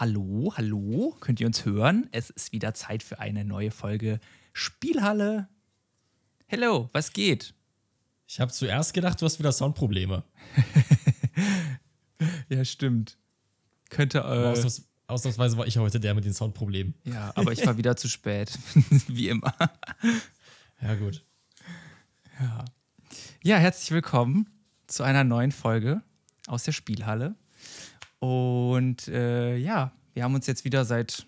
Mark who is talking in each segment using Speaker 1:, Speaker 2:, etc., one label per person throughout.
Speaker 1: Hallo, hallo, könnt ihr uns hören? Es ist wieder Zeit für eine neue Folge Spielhalle. Hello, was geht?
Speaker 2: Ich habe zuerst gedacht, du hast wieder Soundprobleme.
Speaker 1: ja, stimmt. Könnte. Äh,
Speaker 2: Ausnahms ausnahmsweise war ich heute der mit den Soundproblemen.
Speaker 1: Ja, aber ich war wieder zu spät. Wie immer.
Speaker 2: Ja, gut.
Speaker 1: Ja. ja, herzlich willkommen zu einer neuen Folge aus der Spielhalle. Und äh, ja, wir haben uns jetzt wieder seit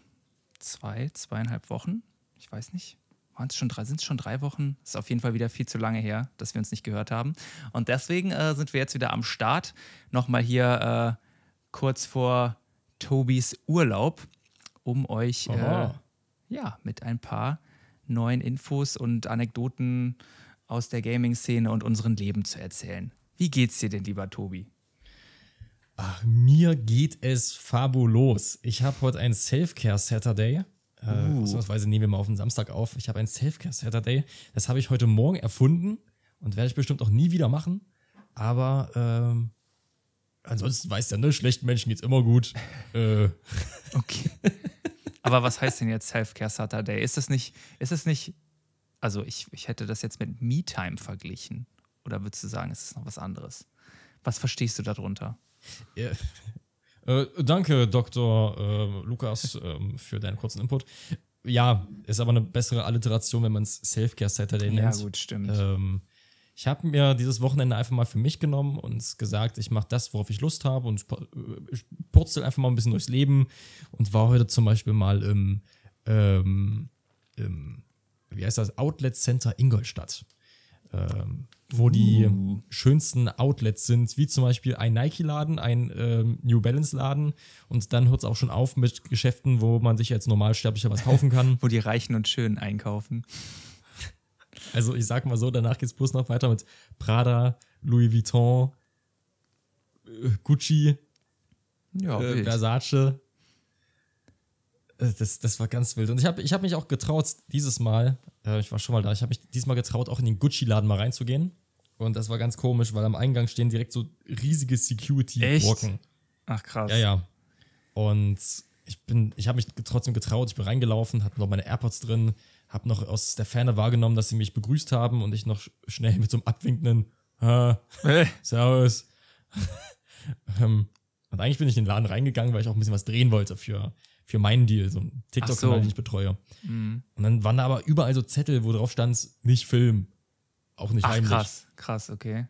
Speaker 1: zwei, zweieinhalb Wochen, ich weiß nicht, waren es schon drei, sind es schon drei Wochen? Ist auf jeden Fall wieder viel zu lange her, dass wir uns nicht gehört haben. Und deswegen äh, sind wir jetzt wieder am Start. Nochmal hier äh, kurz vor Tobis Urlaub, um euch äh, ja, mit ein paar neuen Infos und Anekdoten aus der Gaming-Szene und unserem Leben zu erzählen. Wie geht's dir denn, lieber Tobi?
Speaker 2: Ach, mir geht es fabulos. Ich habe heute ein Self-Care-Saturday. Äh, uh. Ausnahmsweise nehmen wir mal auf den Samstag auf. Ich habe ein Self-Care-Saturday. Das habe ich heute Morgen erfunden und werde ich bestimmt auch nie wieder machen. Aber ähm, ansonsten weiß der, ne, schlechten Menschen geht's immer gut. äh.
Speaker 1: Okay. Aber was heißt denn jetzt Self-Care Saturday? Ist das nicht, ist das nicht, also ich, ich hätte das jetzt mit Me-Time verglichen. Oder würdest du sagen, ist es noch was anderes? Was verstehst du darunter?
Speaker 2: Ja. Äh, danke, Dr. Äh, Lukas, äh, für deinen kurzen Input. Ja, ist aber eine bessere Alliteration, wenn man es Self-Care Saturday nennt.
Speaker 1: Ja, gut, stimmt.
Speaker 2: Ähm, ich habe mir dieses Wochenende einfach mal für mich genommen und gesagt, ich mache das, worauf ich Lust habe und äh, purzel einfach mal ein bisschen durchs Leben und war heute zum Beispiel mal im, ähm, im wie heißt das, Outlet Center Ingolstadt ähm, wo uh. die schönsten Outlets sind, wie zum Beispiel ein Nike-Laden, ein ähm, New Balance-Laden und dann hört es auch schon auf mit Geschäften, wo man sich als Normalsterblicher was kaufen kann.
Speaker 1: wo die Reichen und Schönen einkaufen.
Speaker 2: Also ich sag mal so, danach geht es bloß noch weiter mit Prada, Louis Vuitton, äh, Gucci, ja, äh, Versace. Äh, das, das war ganz wild. Und ich habe ich hab mich auch getraut, dieses Mal, äh, ich war schon mal da, ich habe mich diesmal getraut, auch in den Gucci-Laden mal reinzugehen. Und das war ganz komisch, weil am Eingang stehen direkt so riesige Security-Brocken.
Speaker 1: Ach krass.
Speaker 2: Ja, ja. Und ich bin, ich habe mich trotzdem getraut, ich bin reingelaufen, hatte noch meine AirPods drin, habe noch aus der Ferne wahrgenommen, dass sie mich begrüßt haben und ich noch schnell mit so einem abwinkenden äh, Servus. ähm, und eigentlich bin ich in den Laden reingegangen, weil ich auch ein bisschen was drehen wollte für für meinen Deal, so ein TikTok-Kanal, so. den ich betreue. Mhm. Und dann waren da aber überall so Zettel, wo drauf stand, nicht filmen. Auch nicht Ach, heimlich.
Speaker 1: Krass, krass, okay.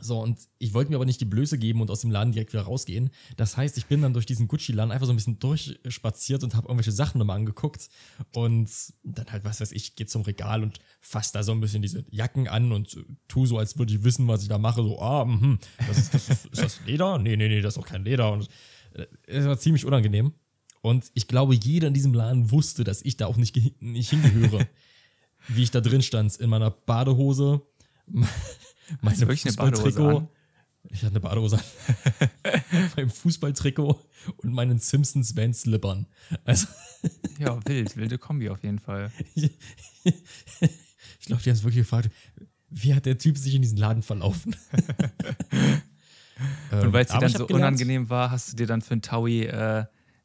Speaker 2: So, und ich wollte mir aber nicht die Blöße geben und aus dem Laden direkt wieder rausgehen. Das heißt, ich bin dann durch diesen Gucci-Laden einfach so ein bisschen durchspaziert und habe irgendwelche Sachen nochmal angeguckt. Und dann halt, was weiß ich, gehe zum Regal und fasse da so ein bisschen diese Jacken an und tu so, als würde ich wissen, was ich da mache. So, ah, mh, das ist, das ist, ist das Leder? Nee, nee, nee, das ist auch kein Leder. Und äh, es war ziemlich unangenehm. Und ich glaube, jeder in diesem Laden wusste, dass ich da auch nicht, nicht hingehöre. Wie ich da drin stand, in meiner Badehose, meinem Fußballtrikot. Ich hatte eine Badehose an. meinem Fußballtrikot und meinen Simpsons Van Slippern. Also
Speaker 1: ja, wild, wilde Kombi auf jeden Fall.
Speaker 2: ich glaube, die haben es wirklich gefragt, wie hat der Typ sich in diesen Laden verlaufen?
Speaker 1: und weil es dir dann so gelernt, unangenehm war, hast du dir dann für ein Taui äh,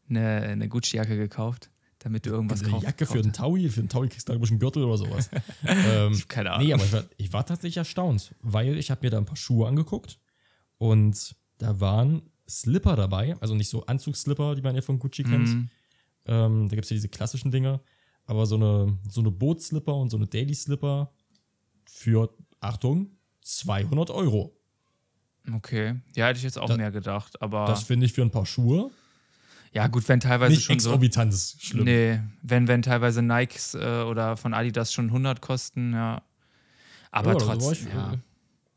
Speaker 1: eine, eine Gucci-Jacke gekauft, damit du irgendwas
Speaker 2: eine
Speaker 1: kaufst.
Speaker 2: Jacke für einen Taui, für einen Taui kriegst du ein bisschen Gürtel oder sowas. ähm,
Speaker 1: Keine Ahnung.
Speaker 2: Nee, aber ich war, ich war tatsächlich erstaunt, weil ich habe mir da ein paar Schuhe angeguckt und da waren Slipper dabei, also nicht so Anzugsslipper, die man ja von Gucci kennt. Mhm. Ähm, da gibt es ja diese klassischen Dinge, aber so eine, so eine Bootslipper und so eine Daily-Slipper für, Achtung, 200 Euro.
Speaker 1: Okay, ja, hätte ich jetzt auch da, mehr gedacht, aber.
Speaker 2: Das finde ich für ein paar Schuhe
Speaker 1: ja, gut, wenn teilweise
Speaker 2: Nicht
Speaker 1: schon
Speaker 2: exorbitant so, ist schlimm.
Speaker 1: Nee, wenn, wenn teilweise Nikes äh, oder von Adidas schon 100 kosten, ja. Aber ja, trotzdem, ja. Äh,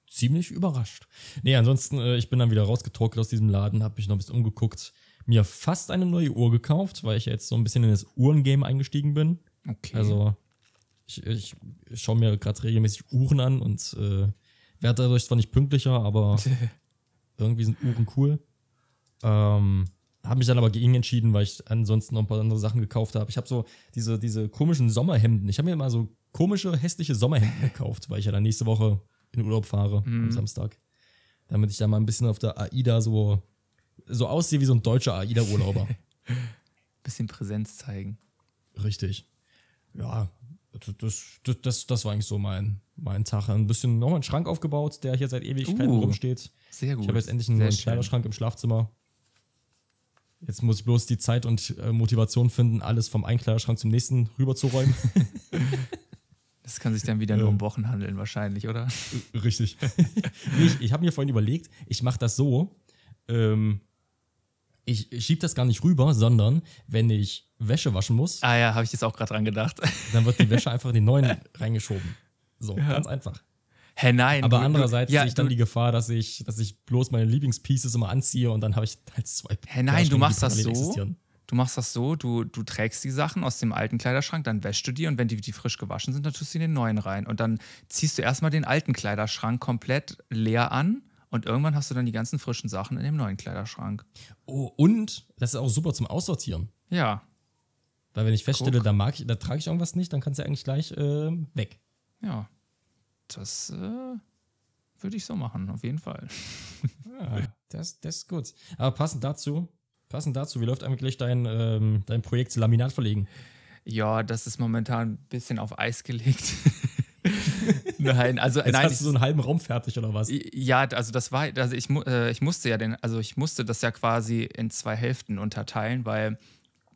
Speaker 2: ziemlich überrascht. Nee, ansonsten, äh, ich bin dann wieder rausgetrocknet aus diesem Laden, habe mich noch ein bisschen umgeguckt, mir fast eine neue Uhr gekauft, weil ich jetzt so ein bisschen in das Uhrengame eingestiegen bin.
Speaker 1: Okay.
Speaker 2: Also, ich, ich schaue mir gerade regelmäßig Uhren an und äh, werde dadurch zwar nicht pünktlicher, aber irgendwie sind Uhren cool. Ähm, habe mich dann aber gegen entschieden, weil ich ansonsten noch ein paar andere Sachen gekauft habe. Ich habe so diese, diese komischen Sommerhemden. Ich habe mir mal so komische, hässliche Sommerhemden gekauft, weil ich ja dann nächste Woche in Urlaub fahre mhm. am Samstag. Damit ich da mal ein bisschen auf der AIDA so, so aussehe wie so ein deutscher AIDA-Urlauber.
Speaker 1: bisschen Präsenz zeigen.
Speaker 2: Richtig. Ja, das, das, das, das war eigentlich so mein, mein Tag. Ein bisschen noch einen Schrank aufgebaut, der hier seit Ewigkeiten
Speaker 1: Uh,
Speaker 2: rumsteht.
Speaker 1: Sehr gut.
Speaker 2: Ich habe jetzt endlich einen
Speaker 1: Sehr
Speaker 2: neuen. Kleiderschrank im Schlafzimmer. Jetzt muss ich bloß die Zeit und äh, Motivation finden, alles vom einen Kleiderschrank zum nächsten rüberzuräumen.
Speaker 1: Das kann sich dann wieder nur um Wochen handeln, wahrscheinlich, oder?
Speaker 2: Richtig. nee, ich ich habe mir vorhin überlegt, ich mache das so, ähm, ich schiebe das gar nicht rüber, sondern wenn ich Wäsche waschen muss,
Speaker 1: Ah ja, habe ich jetzt auch gerade dran gedacht.
Speaker 2: dann wird die Wäsche einfach in den neuen reingeschoben. So, ganz einfach.
Speaker 1: Hä, nein.
Speaker 2: Aber
Speaker 1: du-
Speaker 2: andererseits
Speaker 1: ja,
Speaker 2: sehe ich dann
Speaker 1: du,
Speaker 2: die Gefahr, dass ich, dass ich bloß meine Lieblingspieces immer anziehe und dann habe ich halt zwei.
Speaker 1: Hä, nein, du machst das so.
Speaker 2: existieren.
Speaker 1: Du machst das so, du, du trägst die Sachen aus dem alten Kleiderschrank, dann wäschst du die und wenn die, die frisch gewaschen sind, dann tust du in den neuen rein. Und dann ziehst du erstmal den alten Kleiderschrank komplett leer an und irgendwann hast du dann die ganzen frischen Sachen in dem neuen Kleiderschrank.
Speaker 2: Oh, und das ist auch super zum Aussortieren.
Speaker 1: Ja,
Speaker 2: Weil wenn ich feststelle,
Speaker 1: Guck.
Speaker 2: da mag ich, da trage ich irgendwas nicht, dann kannst du ja eigentlich gleich äh, weg.
Speaker 1: ja. Das äh, würde ich so machen, auf jeden Fall.
Speaker 2: Ja, das, das ist gut. Aber passend dazu, passend dazu, wie läuft eigentlich dein, ähm, dein Projekt Laminat verlegen?
Speaker 1: Ja, das ist momentan ein bisschen auf Eis gelegt. nein, also
Speaker 2: Jetzt
Speaker 1: nein,
Speaker 2: hast du so einen halben Raum fertig oder was?
Speaker 1: Ja, also das war, also ich, äh, ich musste ja den, also ich musste das ja quasi in zwei Hälften unterteilen, weil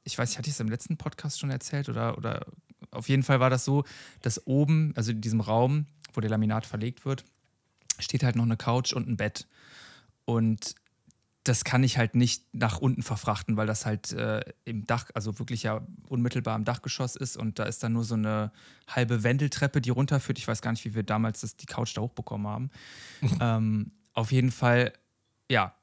Speaker 1: ich weiß, ich hatte es im letzten Podcast schon erzählt oder, oder auf jeden Fall war das so, dass oben, also in diesem Raum, wo der Laminat verlegt wird, steht halt noch eine Couch und ein Bett. Und das kann ich halt nicht nach unten verfrachten, weil das halt äh, im Dach, also wirklich ja unmittelbar im Dachgeschoss ist und da ist dann nur so eine halbe Wendeltreppe, die runterführt. Ich weiß gar nicht, wie wir damals das, die Couch da hochbekommen haben. ähm, auf jeden Fall, ja,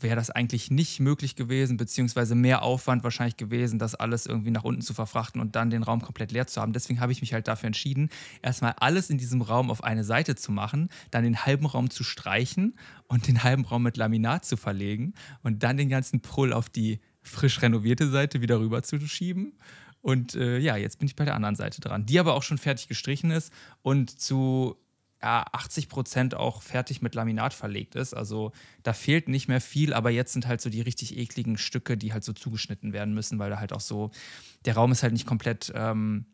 Speaker 1: wäre das eigentlich nicht möglich gewesen, beziehungsweise mehr Aufwand wahrscheinlich gewesen, das alles irgendwie nach unten zu verfrachten und dann den Raum komplett leer zu haben. Deswegen habe ich mich halt dafür entschieden, erstmal alles in diesem Raum auf eine Seite zu machen, dann den halben Raum zu streichen und den halben Raum mit Laminat zu verlegen und dann den ganzen Pull auf die frisch renovierte Seite wieder rüber zu schieben. Und äh, ja, jetzt bin ich bei der anderen Seite dran, die aber auch schon fertig gestrichen ist und zu ja, 80 Prozent auch fertig mit Laminat verlegt ist. Also da fehlt nicht mehr viel, aber jetzt sind halt so die richtig ekligen Stücke, die halt so zugeschnitten werden müssen, weil da halt auch so, der Raum ist halt nicht komplett ähm,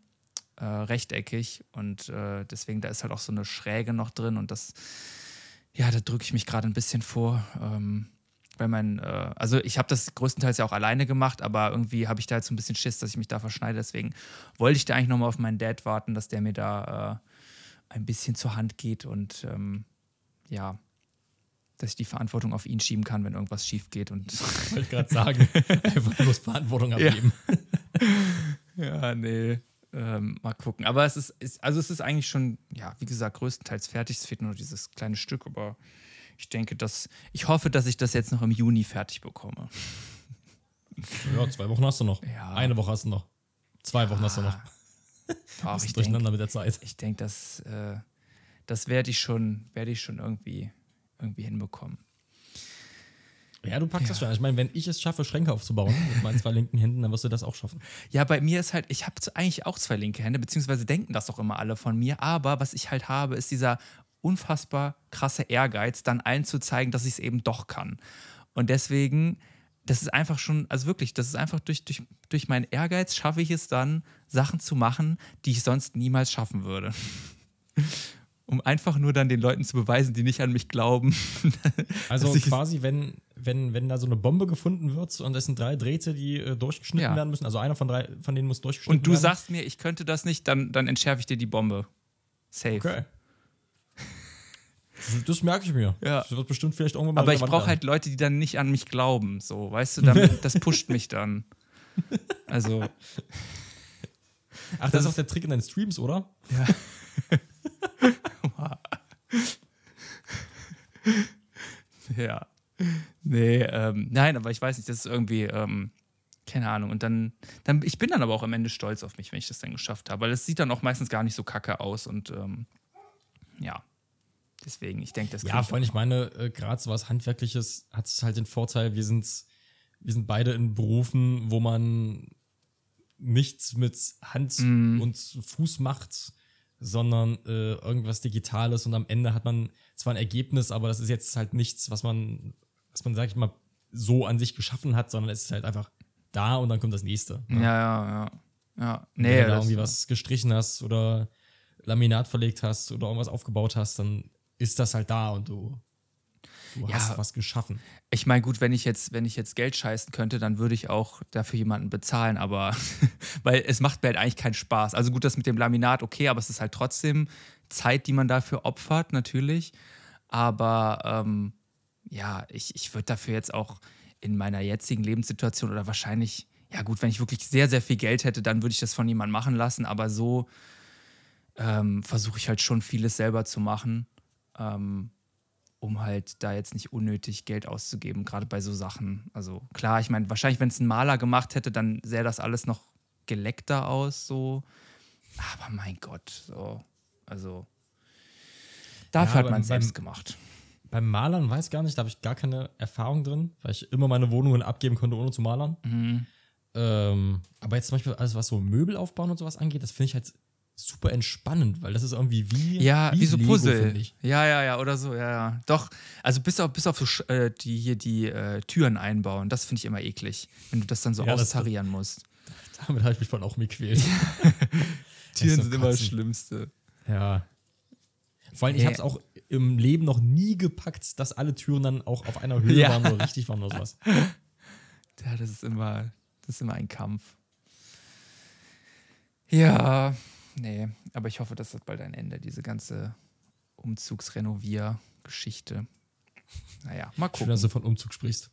Speaker 1: äh, rechteckig und äh, deswegen da ist halt auch so eine Schräge noch drin und das, ja, da drücke ich mich gerade ein bisschen vor. Ähm, weil mein, äh, also ich habe das größtenteils ja auch alleine gemacht, aber irgendwie habe ich da jetzt so ein bisschen Schiss, dass ich mich da verschneide. Deswegen wollte ich da eigentlich nochmal auf meinen Dad warten, dass der mir da äh, ein bisschen zur Hand geht und ähm, ja, dass ich die Verantwortung auf ihn schieben kann, wenn irgendwas schief geht. Und
Speaker 2: Wollte ich gerade sagen. Einfach bloß Verantwortung abgeben.
Speaker 1: ja, nee. Ähm, mal gucken. Aber es ist, ist, also es ist eigentlich schon, ja, wie gesagt, größtenteils fertig. Es fehlt nur dieses kleine Stück, aber ich denke, dass, ich hoffe, dass ich das jetzt noch im Juni fertig bekomme.
Speaker 2: Ja, zwei Wochen hast du noch.
Speaker 1: Ja.
Speaker 2: Eine Woche hast du noch. Zwei Wochen hast du noch.
Speaker 1: Ach, ich
Speaker 2: durcheinander
Speaker 1: denke,
Speaker 2: mit der Zeit.
Speaker 1: ich denk, das, äh, das werde ich schon, werde ich schon irgendwie, irgendwie hinbekommen.
Speaker 2: Ja, du packst das schon. Ich meine, wenn ich es schaffe, Schränke aufzubauen mit meinen zwei linken Händen, dann wirst du das auch schaffen.
Speaker 1: Ja, bei mir ist halt, ich habe eigentlich auch zwei linke Hände, beziehungsweise denken das doch immer alle von mir. Aber was ich halt habe, ist dieser unfassbar krasse Ehrgeiz, dann allen zu zeigen, dass ich es eben doch kann. Und deswegen, das ist einfach schon, also wirklich, das ist einfach durch, durch, durch meinen Ehrgeiz schaffe ich es dann, Sachen zu machen, die ich sonst niemals schaffen würde. Um einfach nur dann den Leuten zu beweisen, die nicht an mich glauben.
Speaker 2: Also quasi, wenn, wenn, wenn da so eine Bombe gefunden wird und es sind drei Drähte, die äh, durchgeschnitten
Speaker 1: Ja.
Speaker 2: werden müssen, also einer von drei von denen muss durchgeschnitten
Speaker 1: Und du
Speaker 2: werden.
Speaker 1: sagst mir, ich könnte das nicht, dann, dann entschärfe ich dir die Bombe. Safe.
Speaker 2: Okay. Das, das merke ich mir.
Speaker 1: Ja.
Speaker 2: Das wird bestimmt vielleicht irgendwann mal
Speaker 1: Aber ich brauche halt Leute, die dann nicht an mich glauben. So, weißt du, damit, das pusht mich dann. Also,
Speaker 2: Ach, das, ist auch der Trick in deinen Streams, oder?
Speaker 1: ja. Nee, ähm, nein, aber ich weiß nicht, das ist irgendwie, ähm, keine Ahnung. Und dann, dann, ich bin dann aber auch am Ende stolz auf mich, wenn ich das dann geschafft habe. Weil es sieht dann auch meistens gar nicht so kacke aus und ähm, ja. Deswegen, ich denke, das
Speaker 2: Ja, vor allem, ich meine, äh, gerade so was Handwerkliches hat es halt den Vorteil, wir sind, wir sind beide in Berufen, wo man nichts mit Hand
Speaker 1: Mhm.
Speaker 2: und Fuß macht, sondern äh, irgendwas Digitales und am Ende hat man zwar ein Ergebnis, aber das ist jetzt halt nichts, was man, was man, sag ich mal, so an sich geschaffen hat, sondern es ist halt einfach da und dann kommt das nächste.
Speaker 1: Ne? Ja, ja, ja. ja.
Speaker 2: Nee, wenn du da irgendwie was gestrichen hast oder Laminat verlegt hast oder irgendwas aufgebaut hast, dann ist das halt da und du, du ja, hast was geschaffen.
Speaker 1: Ich meine, gut, wenn ich jetzt, wenn ich jetzt Geld scheißen könnte, dann würde ich auch dafür jemanden bezahlen, aber weil es macht mir halt eigentlich keinen Spaß. Also gut, das mit dem Laminat, okay, aber es ist halt trotzdem Zeit, die man dafür opfert, natürlich. Aber ähm, ja, ich, ich würde dafür jetzt auch in meiner jetzigen Lebenssituation oder wahrscheinlich, ja gut, wenn ich wirklich sehr, sehr viel Geld hätte, dann würde ich das von jemandem machen lassen. Aber so ähm, versuche ich halt schon vieles selber zu machen, ähm, um halt da jetzt nicht unnötig Geld auszugeben, gerade bei so Sachen. Also klar, ich meine, wahrscheinlich, wenn es ein Maler gemacht hätte, dann sähe das alles noch geleckter aus, so. Aber mein Gott, so. Also dafür ja, hat man es selbst gemacht.
Speaker 2: Beim Malern weiß ich gar nicht, da habe ich gar keine Erfahrung drin, weil ich immer meine Wohnungen abgeben konnte, ohne zu malern. Mhm. Ähm, aber jetzt zum Beispiel alles, was so Möbel aufbauen und sowas angeht, das finde ich halt super entspannend, weil das ist irgendwie wie,
Speaker 1: ja, wie, wie so Lego, Puzzle. Ja, ja, ja, oder so, ja, ja. Doch, also bis auf, bis auf so, äh, die hier die äh, Türen einbauen, das finde ich immer eklig, wenn du das dann so ja, austarieren das, musst.
Speaker 2: Damit habe ich mich von auch mitquält.
Speaker 1: Türen sind immer das Schlimmste.
Speaker 2: Ja. Vor allem, ich habe es auch im Leben noch nie gepackt, dass alle Türen dann auch auf einer Höhe ja. waren oder richtig waren oder sowas.
Speaker 1: Ja, das ist immer, das ist immer ein Kampf. Ja, nee, aber ich hoffe, das hat bald ein Ende, diese ganze Umzugsrenovier-Geschichte. Naja, mal gucken.
Speaker 2: Schön, dass du von Umzug sprichst.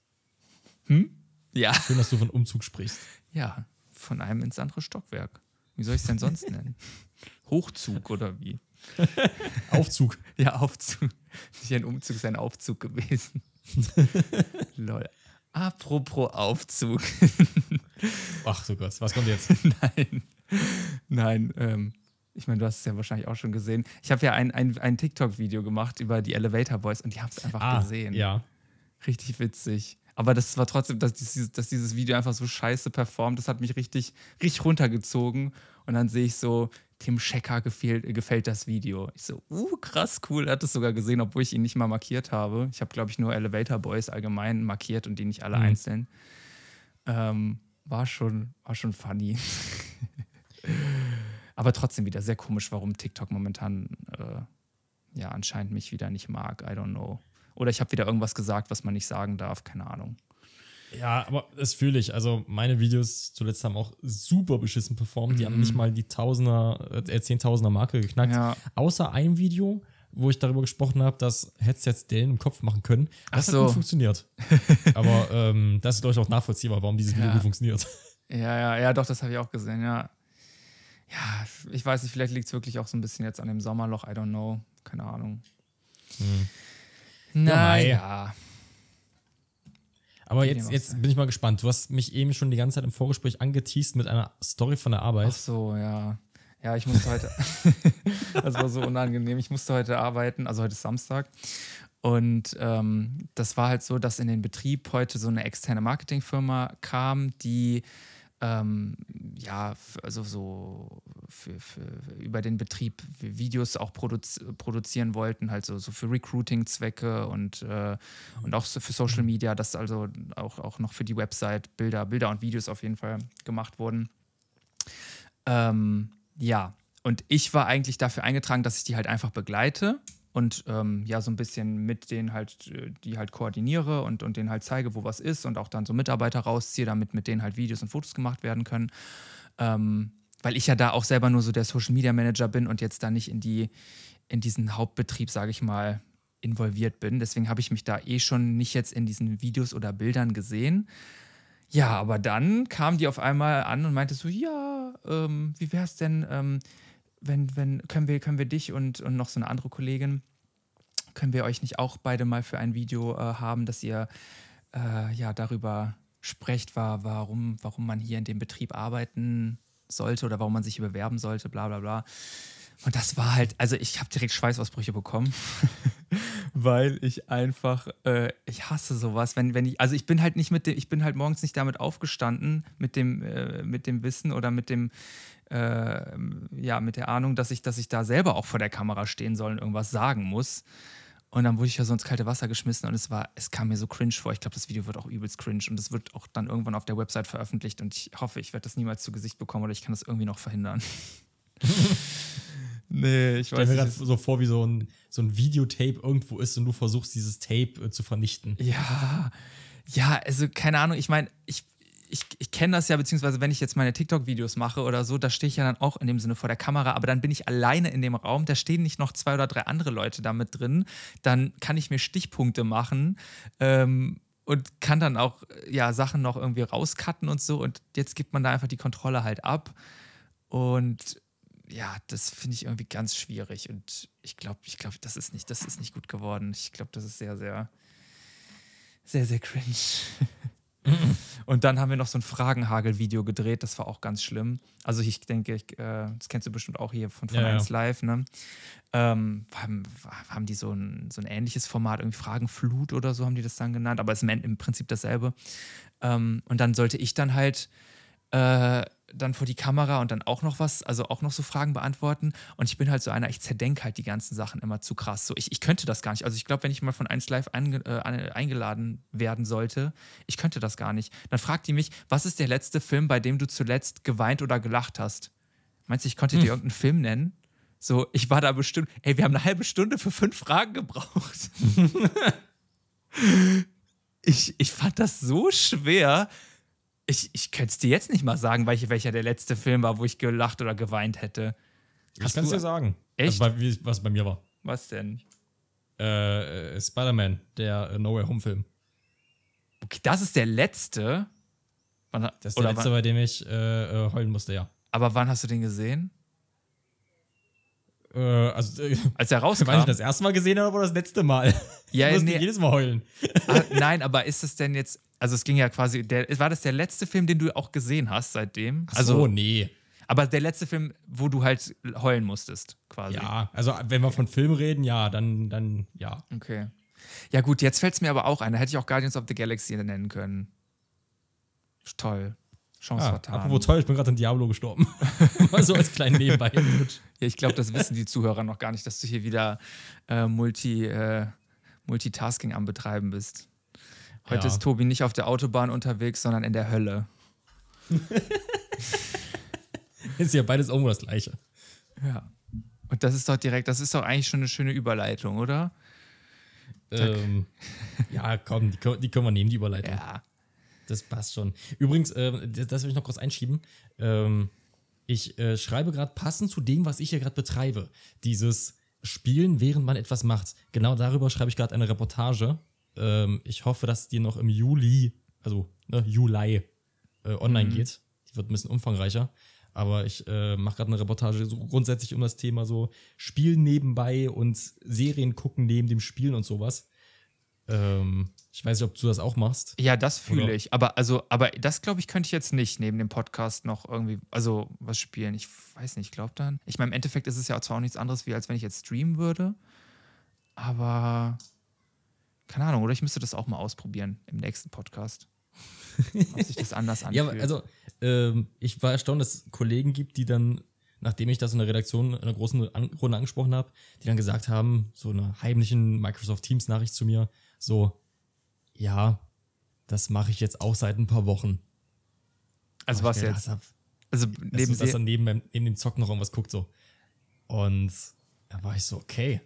Speaker 1: Hm? Ja.
Speaker 2: Schön, dass du von Umzug sprichst.
Speaker 1: Ja, von einem ins andere Stockwerk. Wie soll ich es denn sonst nennen? Hochzug oder wie?
Speaker 2: Aufzug.
Speaker 1: Ja, Aufzug. Nicht ein Umzug, ist ein Aufzug gewesen. Lol. Apropos Aufzug.
Speaker 2: Ach so Gott, was kommt jetzt?
Speaker 1: Nein. Nein, ähm, ich meine, du hast es ja wahrscheinlich auch schon gesehen. Ich habe ja ein, ein, ein TikTok-Video gemacht über die Elevator Boys und die haben es einfach ah, gesehen.
Speaker 2: Ja.
Speaker 1: Richtig witzig. Aber das war trotzdem, dass dieses, dass dieses Video einfach so scheiße performt. Das hat mich richtig, richtig runtergezogen. Und dann sehe ich so, Tim Schecker gefällt, gefällt das Video. Ich so, uh, krass, cool. Er hat es sogar gesehen, obwohl ich ihn nicht mal markiert habe. Ich habe, glaube ich, nur Elevator Boys allgemein markiert und die nicht alle mhm. einzeln. Ähm, war, schon, war schon funny. Aber trotzdem wieder sehr komisch, warum TikTok momentan äh, ja anscheinend mich wieder nicht mag. I don't know. Oder ich habe wieder irgendwas gesagt, was man nicht sagen darf. Keine Ahnung.
Speaker 2: Ja, aber das fühle ich. Also meine Videos zuletzt haben auch super beschissen performt. Die mhm. haben nicht mal die Tausender, äh, Zehntausender Marke geknackt. Ja. Außer ein Video, wo ich darüber gesprochen habe, dass Headsets Dellen im Kopf machen können. Das so. hat gut funktioniert. aber ähm, das ist, glaube ich, auch nachvollziehbar, warum dieses Video ja. gut funktioniert.
Speaker 1: Ja, ja, ja, doch, das habe ich auch gesehen, ja. Ja, ich weiß nicht, vielleicht liegt es wirklich auch so ein bisschen jetzt an dem Sommerloch, I don't know. Keine Ahnung. Hm. Naja. Ja,
Speaker 2: aber jetzt, jetzt bin ich mal gespannt. Du hast mich eben schon die ganze Zeit im Vorgespräch angeteased mit einer Story von der Arbeit. Ach
Speaker 1: so, ja. Ja, ich musste heute. das war so unangenehm. Ich musste heute arbeiten, also heute ist Samstag. Und ähm, das war halt so, dass in den Betrieb heute so eine externe Marketingfirma kam, die ähm, ja, also so für, für, über den Betrieb Videos auch produzi produzieren wollten, halt so, so für Recruiting-Zwecke und, äh, und auch so für Social Media, dass also auch, auch noch für die Website Bilder, Bilder und Videos auf jeden Fall gemacht wurden. Ähm, ja, und ich war eigentlich dafür eingetragen, dass ich die halt einfach begleite und ähm, ja, so ein bisschen mit denen halt, äh, die halt koordiniere und, und denen halt zeige, wo was ist und auch dann so Mitarbeiter rausziehe, damit mit denen halt Videos und Fotos gemacht werden können. Ähm, weil ich ja da auch selber nur so der Social Media Manager bin und jetzt da nicht in die, in diesen Hauptbetrieb, sage ich mal, involviert bin. Deswegen habe ich mich da eh schon nicht jetzt in diesen Videos oder Bildern gesehen. Ja, aber dann kam die auf einmal an und meinte so, ja, ähm, wie wäre es denn, ähm, wenn, wenn, können wir, können wir dich und, und noch so eine andere Kollegin, können wir euch nicht auch beide mal für ein Video äh, haben, dass ihr äh, ja darüber sprecht, war, warum, warum man hier in dem Betrieb arbeiten sollte oder warum man sich hier bewerben sollte, bla bla bla. Und das war halt, also ich habe direkt Schweißausbrüche bekommen, weil ich einfach, äh, ich hasse sowas, wenn, wenn ich, also ich bin halt nicht mit dem, ich bin halt morgens nicht damit aufgestanden, mit dem, äh, mit dem Wissen oder mit dem, äh, ja, mit der Ahnung, dass ich, dass ich da selber auch vor der Kamera stehen soll und irgendwas sagen muss. Und dann wurde ich ja so ins kalte Wasser geschmissen und es war, es kam mir so cringe vor. Ich glaube, das Video wird auch übelst cringe und es wird auch dann irgendwann auf der Website veröffentlicht und ich hoffe, ich werde das niemals zu Gesicht bekommen oder ich kann das irgendwie noch verhindern. nee, ich
Speaker 2: weiß nicht. Ich mir gerade so vor, wie so ein, so ein Videotape irgendwo ist und du versuchst, dieses Tape äh, zu vernichten.
Speaker 1: Ja, ja, also keine Ahnung, ich meine, ich ich, ich kenne das ja, beziehungsweise wenn ich jetzt meine TikTok-Videos mache oder so, da stehe ich ja dann auch in dem Sinne vor der Kamera, aber dann bin ich alleine in dem Raum, da stehen nicht noch zwei oder drei andere Leute da mit drin, dann kann ich mir Stichpunkte machen ähm, und kann dann auch ja, Sachen noch irgendwie rauscutten und so und jetzt gibt man da einfach die Kontrolle halt ab und ja, das finde ich irgendwie ganz schwierig und ich glaube, ich glaube, das ist nicht, das ist nicht gut geworden. Ich glaube, das ist sehr, sehr, sehr, sehr cringe. Und dann haben wir noch so ein Fragenhagel-Video gedreht, das war auch ganz schlimm. Also ich denke, ich, äh, das kennst du bestimmt auch hier von, von ja, 1 ja. Live, ne? Ähm, haben, haben die so ein, so ein ähnliches Format, irgendwie Fragenflut oder so haben die das dann genannt, aber es ist im Prinzip dasselbe. Ähm, und dann sollte ich dann halt äh, dann vor die Kamera und dann auch noch was, also auch noch so Fragen beantworten. Und ich bin halt so einer, ich zerdenke halt die ganzen Sachen immer zu krass. So, ich, ich könnte das gar nicht. Also ich glaube, wenn ich mal von 1 Live einge, äh, eingeladen werden sollte, ich könnte das gar nicht. Dann fragt die mich, was ist der letzte Film, bei dem du zuletzt geweint oder gelacht hast? Meinst du, ich konnte hm. dir irgendeinen Film nennen? So, ich war da bestimmt, ey, wir haben eine halbe Stunde für fünf Fragen gebraucht. ich, ich fand das so schwer, ich, ich könnte es dir jetzt nicht mal sagen, welcher, welcher der letzte Film war, wo ich gelacht oder geweint hätte.
Speaker 2: Hast ich kann es dir sagen.
Speaker 1: Echt?
Speaker 2: Also, was bei mir war.
Speaker 1: Was denn?
Speaker 2: Äh, Spider-Man, der äh, No Way Home Film.
Speaker 1: Okay, das ist der letzte.
Speaker 2: Wann, das ist der letzte, wann? bei dem ich äh, äh, heulen musste, ja.
Speaker 1: Aber wann hast du den gesehen?
Speaker 2: Äh, also, äh,
Speaker 1: Als er rauskam.
Speaker 2: Weil ich das erste Mal gesehen habe oder das letzte Mal?
Speaker 1: Ja,
Speaker 2: ich musste
Speaker 1: nee.
Speaker 2: jedes Mal heulen.
Speaker 1: Ah, nein, aber ist es denn jetzt also es ging ja quasi, der, war das der letzte Film, den du auch gesehen hast seitdem?
Speaker 2: Ach
Speaker 1: also,
Speaker 2: so, nee.
Speaker 1: Aber der letzte Film, wo du halt heulen musstest, quasi.
Speaker 2: Ja, also wenn wir von Film reden, ja, dann, dann ja.
Speaker 1: Okay. Ja, gut, jetzt fällt es mir aber auch ein. Da hätte ich auch Guardians of the Galaxy nennen können. Toll. Chance ah, vertan.
Speaker 2: Apropos toll, ich bin gerade in Diablo gestorben. Mal so als kleinen Nebenbei.
Speaker 1: ja, ich glaube, das wissen die Zuhörer noch gar nicht, dass du hier wieder äh, Multi, äh, Multitasking am Betreiben bist. Heute ja. ist Tobi nicht auf der Autobahn unterwegs, sondern in der Hölle.
Speaker 2: ist ja beides irgendwo das Gleiche.
Speaker 1: Ja. Und das ist doch direkt, das ist doch eigentlich schon eine schöne Überleitung, oder?
Speaker 2: Ähm, ja, komm, die, die, können wir nehmen, die Überleitung.
Speaker 1: Ja.
Speaker 2: Das passt schon. Übrigens, äh, das, das will ich noch kurz einschieben. Ähm, ich äh, schreibe gerade passend zu dem, was ich hier gerade betreibe. Dieses Spielen, während man etwas macht. Genau darüber schreibe ich gerade eine Reportage ähm, ich hoffe, dass die noch im Juli, also ne, Juli, äh, online mhm. geht. Die wird ein bisschen umfangreicher. Aber ich äh, mache gerade eine Reportage so grundsätzlich um das Thema so Spielen nebenbei und Serien gucken neben dem Spielen und sowas. Ähm, ich weiß nicht, ob du das auch machst.
Speaker 1: Ja, das fühle ich. Aber also, aber das glaube ich, könnte ich jetzt nicht neben dem Podcast noch irgendwie, also was spielen. Ich weiß nicht, ich glaube dann. Ich meine, im Endeffekt ist es ja zwar auch nichts anderes, wie als wenn ich jetzt streamen würde. Aber keine Ahnung, oder ich müsste das auch mal ausprobieren im nächsten Podcast. Ob sich das anders anfühlt.
Speaker 2: ja, also ähm, ich war erstaunt, dass es Kollegen gibt, die dann, nachdem ich das in der Redaktion in einer großen An Runde angesprochen habe, die dann gesagt haben, so eine heimlichen Microsoft Teams Nachricht zu mir, so, ja, das mache ich jetzt auch seit ein paar Wochen.
Speaker 1: Also was jetzt? Hab,
Speaker 2: also neben dass dann neben, neben dem Zocken noch irgendwas guckt so. Und da war ich so, okay,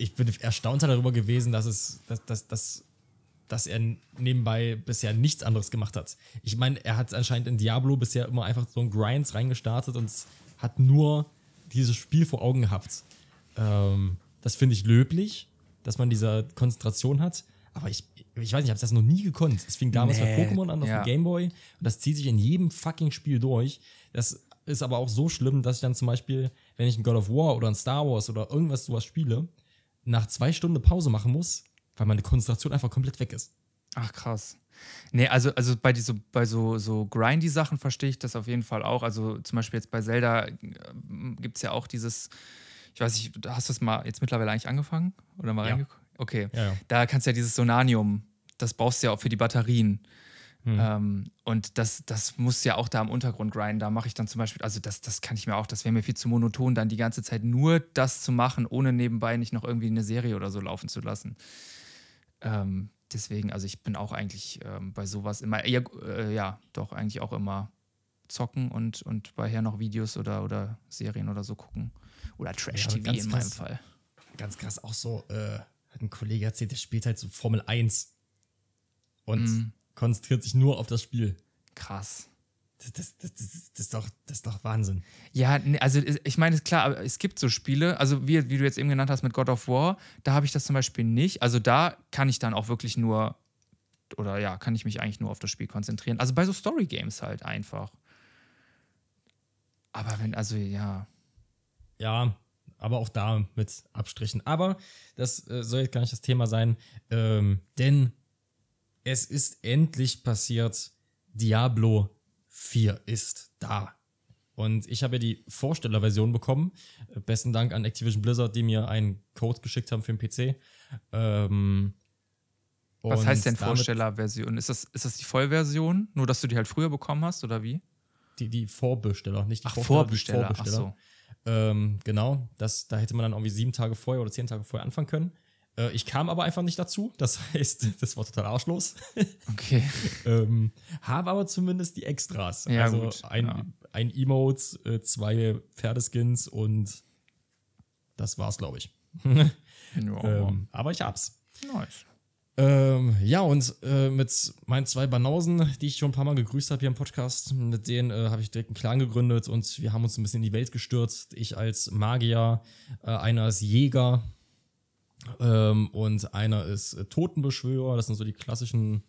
Speaker 2: ich bin erstaunt darüber gewesen, dass es, dass, dass, dass, dass er nebenbei bisher nichts anderes gemacht hat. Ich meine, er hat anscheinend in Diablo bisher immer einfach so ein Grinds reingestartet und hat nur dieses Spiel vor Augen gehabt. Ähm, das finde ich löblich, dass man diese Konzentration hat. Aber ich, ich weiß nicht, ich habe das noch nie gekonnt. Es fing damals nee, bei Pokémon an auf ja. dem Gameboy und das zieht sich in jedem fucking Spiel durch. Das ist aber auch so schlimm, dass ich dann zum Beispiel, wenn ich ein God of War oder ein Star Wars oder irgendwas sowas spiele, nach zwei Stunden Pause machen muss, weil meine Konzentration einfach komplett weg ist.
Speaker 1: Ach, krass. Nee, also, also bei, diese, bei so, so Grindy-Sachen verstehe ich das auf jeden Fall auch. Also zum Beispiel jetzt bei Zelda äh, gibt es ja auch dieses, ich weiß nicht, hast du das mal jetzt mittlerweile eigentlich angefangen? Oder mal
Speaker 2: ja.
Speaker 1: reingeguckt? Okay.
Speaker 2: Ja, ja.
Speaker 1: Da kannst du ja dieses Sonanium, das brauchst du ja auch für die Batterien. Ähm, und das, das muss ja auch da im Untergrund grinden. Da mache ich dann zum Beispiel, also das, das kann ich mir auch, das wäre mir viel zu monoton, dann die ganze Zeit nur das zu machen, ohne nebenbei nicht noch irgendwie eine Serie oder so laufen zu lassen. Ähm, deswegen, also ich bin auch eigentlich ähm, bei sowas immer, eher, äh, ja, doch eigentlich auch immer zocken und, und beiher noch Videos oder, oder Serien oder so gucken. Oder Trash-TV
Speaker 2: Ja,
Speaker 1: in meinem
Speaker 2: krass.
Speaker 1: Fall.
Speaker 2: Ganz krass, auch so, äh, hat ein Kollege erzählt, der spielt halt so Formel 1 und
Speaker 1: Mhm.
Speaker 2: Konzentriert sich nur auf das Spiel.
Speaker 1: Krass.
Speaker 2: Das, das, das, das, ist doch, das ist doch Wahnsinn.
Speaker 1: Ja, nee, also ich meine, klar, aber es gibt so Spiele, also wie, wie du jetzt eben genannt hast mit God of War, da habe ich das zum Beispiel nicht. Also da kann ich dann auch wirklich nur, oder ja, kann ich mich eigentlich nur auf das Spiel konzentrieren. Also bei so Story-Games halt einfach. Aber wenn, also ja,
Speaker 2: Ja, aber auch da mit Abstrichen. Aber das äh, soll jetzt gar nicht das Thema sein, ähm, denn es ist endlich passiert. Diablo 4 ist da. Und ich habe ja die Vorstellerversion bekommen. Äh, Besten Dank an Activision Blizzard, die mir einen Code geschickt haben für den PC. Ähm,
Speaker 1: was heißt denn Vorstellerversion? Ist das, ist das die Vollversion? Nur, dass du die halt früher bekommen hast oder wie?
Speaker 2: Die, die Vorbesteller, nicht die
Speaker 1: Ach,
Speaker 2: Vorsteller, die
Speaker 1: Vorbesteller. Ach so.
Speaker 2: Ähm, genau, das, da hätte man dann irgendwie sieben Tage vorher oder zehn Tage vorher anfangen können. Äh, ich kam aber einfach nicht dazu. Das heißt, das war total arschlos.
Speaker 1: Okay.
Speaker 2: ähm, habe aber zumindest die Extras.
Speaker 1: Ja,
Speaker 2: also
Speaker 1: gut,
Speaker 2: ein,
Speaker 1: ja.
Speaker 2: ein Emote, äh, zwei Pferdeskins und das war's, glaube ich.
Speaker 1: Ja,
Speaker 2: Ähm, aber ich hab's.
Speaker 1: nice.
Speaker 2: Ähm, ja, und äh, mit meinen zwei Banausen, die ich schon ein paar Mal gegrüßt habe hier im Podcast, mit denen äh, habe ich direkt einen Clan gegründet und wir haben uns ein bisschen in die Welt gestürzt. Ich als Magier, äh, einer ist Jäger ähm, und einer ist äh, Totenbeschwörer. Das sind so die klassischen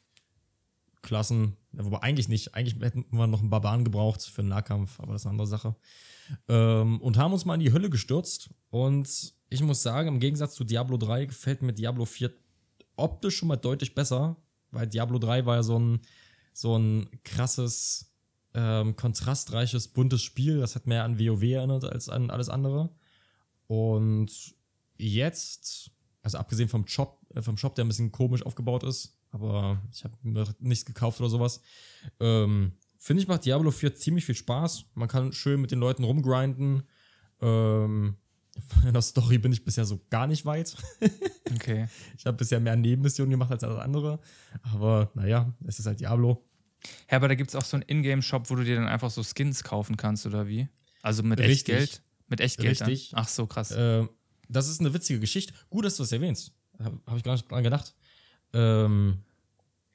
Speaker 2: Klassen. Ja, wobei eigentlich nicht. Eigentlich hätten wir noch einen Barbaren gebraucht für einen Nahkampf, aber das ist eine andere Sache. Ähm, und haben uns mal in die Hölle gestürzt. Und ich muss sagen, im Gegensatz zu Diablo 3 gefällt mir Diablo 4 optisch schon mal deutlich besser, weil Diablo 3 war ja so ein, so ein krasses, ähm, kontrastreiches, buntes Spiel. Das hat mehr an WoW erinnert als an alles andere. Und jetzt, also abgesehen vom Shop, äh, vom Shop, der ein bisschen komisch aufgebaut ist, aber ich habe mir nichts gekauft oder sowas, ähm, finde ich, macht Diablo 4 ziemlich viel Spaß. Man kann schön mit den Leuten rumgrinden. Ähm, in der Story bin ich bisher so gar nicht weit.
Speaker 1: Okay.
Speaker 2: Ich habe bisher mehr Nebenmissionen gemacht als alles andere. Aber naja, es ist halt Diablo.
Speaker 1: Ja, aber da gibt es auch so einen Ingame-Shop, wo du dir dann einfach so Skins kaufen kannst, oder wie? Also mit
Speaker 2: Richtig.
Speaker 1: Echtgeld? Mit Echtgeld
Speaker 2: Richtig.
Speaker 1: dann? Ach so, krass.
Speaker 2: Äh, das ist eine witzige Geschichte. Gut, dass du das erwähnst. Habe hab ich gar nicht dran gedacht. Ähm,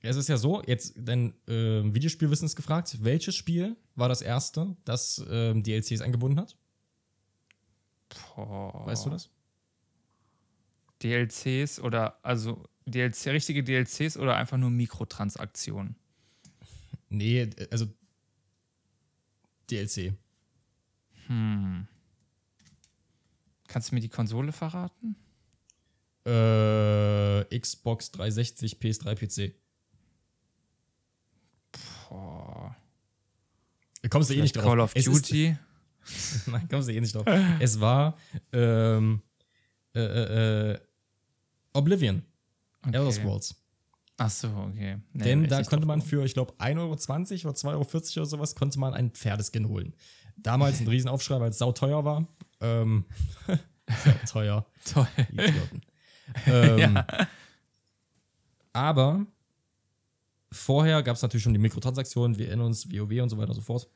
Speaker 2: es ist ja so, jetzt dein ähm, Videospielwissen ist gefragt. Welches Spiel war das erste, das ähm, DLCs eingebunden hat?
Speaker 1: Boah.
Speaker 2: Weißt du das?
Speaker 1: DLCs oder also DLC, richtige DLCs oder einfach nur Mikrotransaktionen?
Speaker 2: Nee, also DLC.
Speaker 1: Hm. Kannst du mir die Konsole verraten?
Speaker 2: Äh, Xbox 360, PS3, PC.
Speaker 1: Boah.
Speaker 2: Kommst du eh nicht drauf.
Speaker 1: Call of Duty?
Speaker 2: Nein, kommst du eh nicht drauf. es war ähm, äh, äh, äh, Oblivion. Elder
Speaker 1: Okay.
Speaker 2: Scrolls.
Speaker 1: Ach so, okay. Nee,
Speaker 2: Denn da konnte man für, ich glaube, 1,20 Euro oder 2,40 Euro oder sowas, konnte man einen Pferdeskin holen. Damals ein Riesenaufschrei, weil es sauteuer war. Ähm, teuer.
Speaker 1: Toll.
Speaker 2: Ähm, Aber vorher gab es natürlich schon die Mikrotransaktionen, wir erinnern uns, WoW und so weiter und so fort.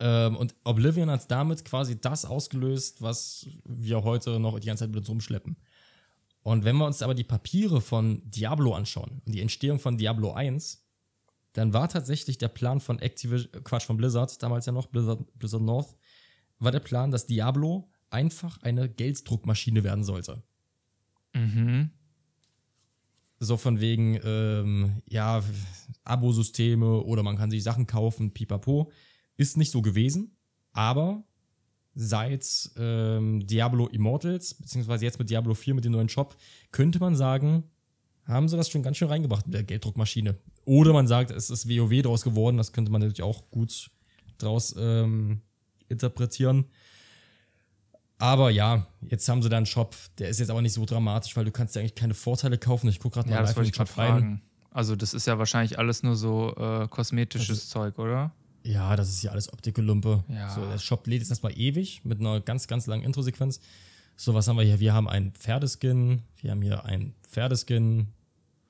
Speaker 2: Ähm, und Oblivion hat damit quasi das ausgelöst, was wir heute noch die ganze Zeit mit uns rumschleppen. Und wenn wir uns aber die Papiere von Diablo anschauen und die Entstehung von Diablo 1, dann war tatsächlich der Plan von Activision, äh, Quatsch, von Blizzard, damals ja noch Blizzard, Blizzard North, war der Plan, dass Diablo einfach eine Gelddruckmaschine werden sollte.
Speaker 1: Mhm.
Speaker 2: So von wegen, ähm, ja, Abosysteme oder man kann sich Sachen kaufen, pipapo. Ist nicht so gewesen, aber seit ähm, Diablo Immortals, beziehungsweise jetzt mit Diablo 4 mit dem neuen Shop, könnte man sagen, haben sie das schon ganz schön reingebracht mit der Gelddruckmaschine. Oder man sagt, es ist WoW draus geworden, das könnte man natürlich auch gut draus ähm, interpretieren. Aber ja, jetzt haben sie da einen Shop, der ist jetzt aber nicht so dramatisch, weil du kannst ja eigentlich keine Vorteile kaufen. Ich gucke gerade mal
Speaker 1: Ja, das wollte ich gerade
Speaker 2: rein.
Speaker 1: Also das ist ja wahrscheinlich alles nur so äh, kosmetisches Zeug, oder?
Speaker 2: Ja, das ist ja alles Optikelumpe.
Speaker 1: Ja.
Speaker 2: So, der Shop lädt jetzt erstmal ewig mit einer ganz, ganz langen Intro-Sequenz. So, was haben wir hier? Wir haben einen Pferdeskin, wir haben hier einen Pferdeskin.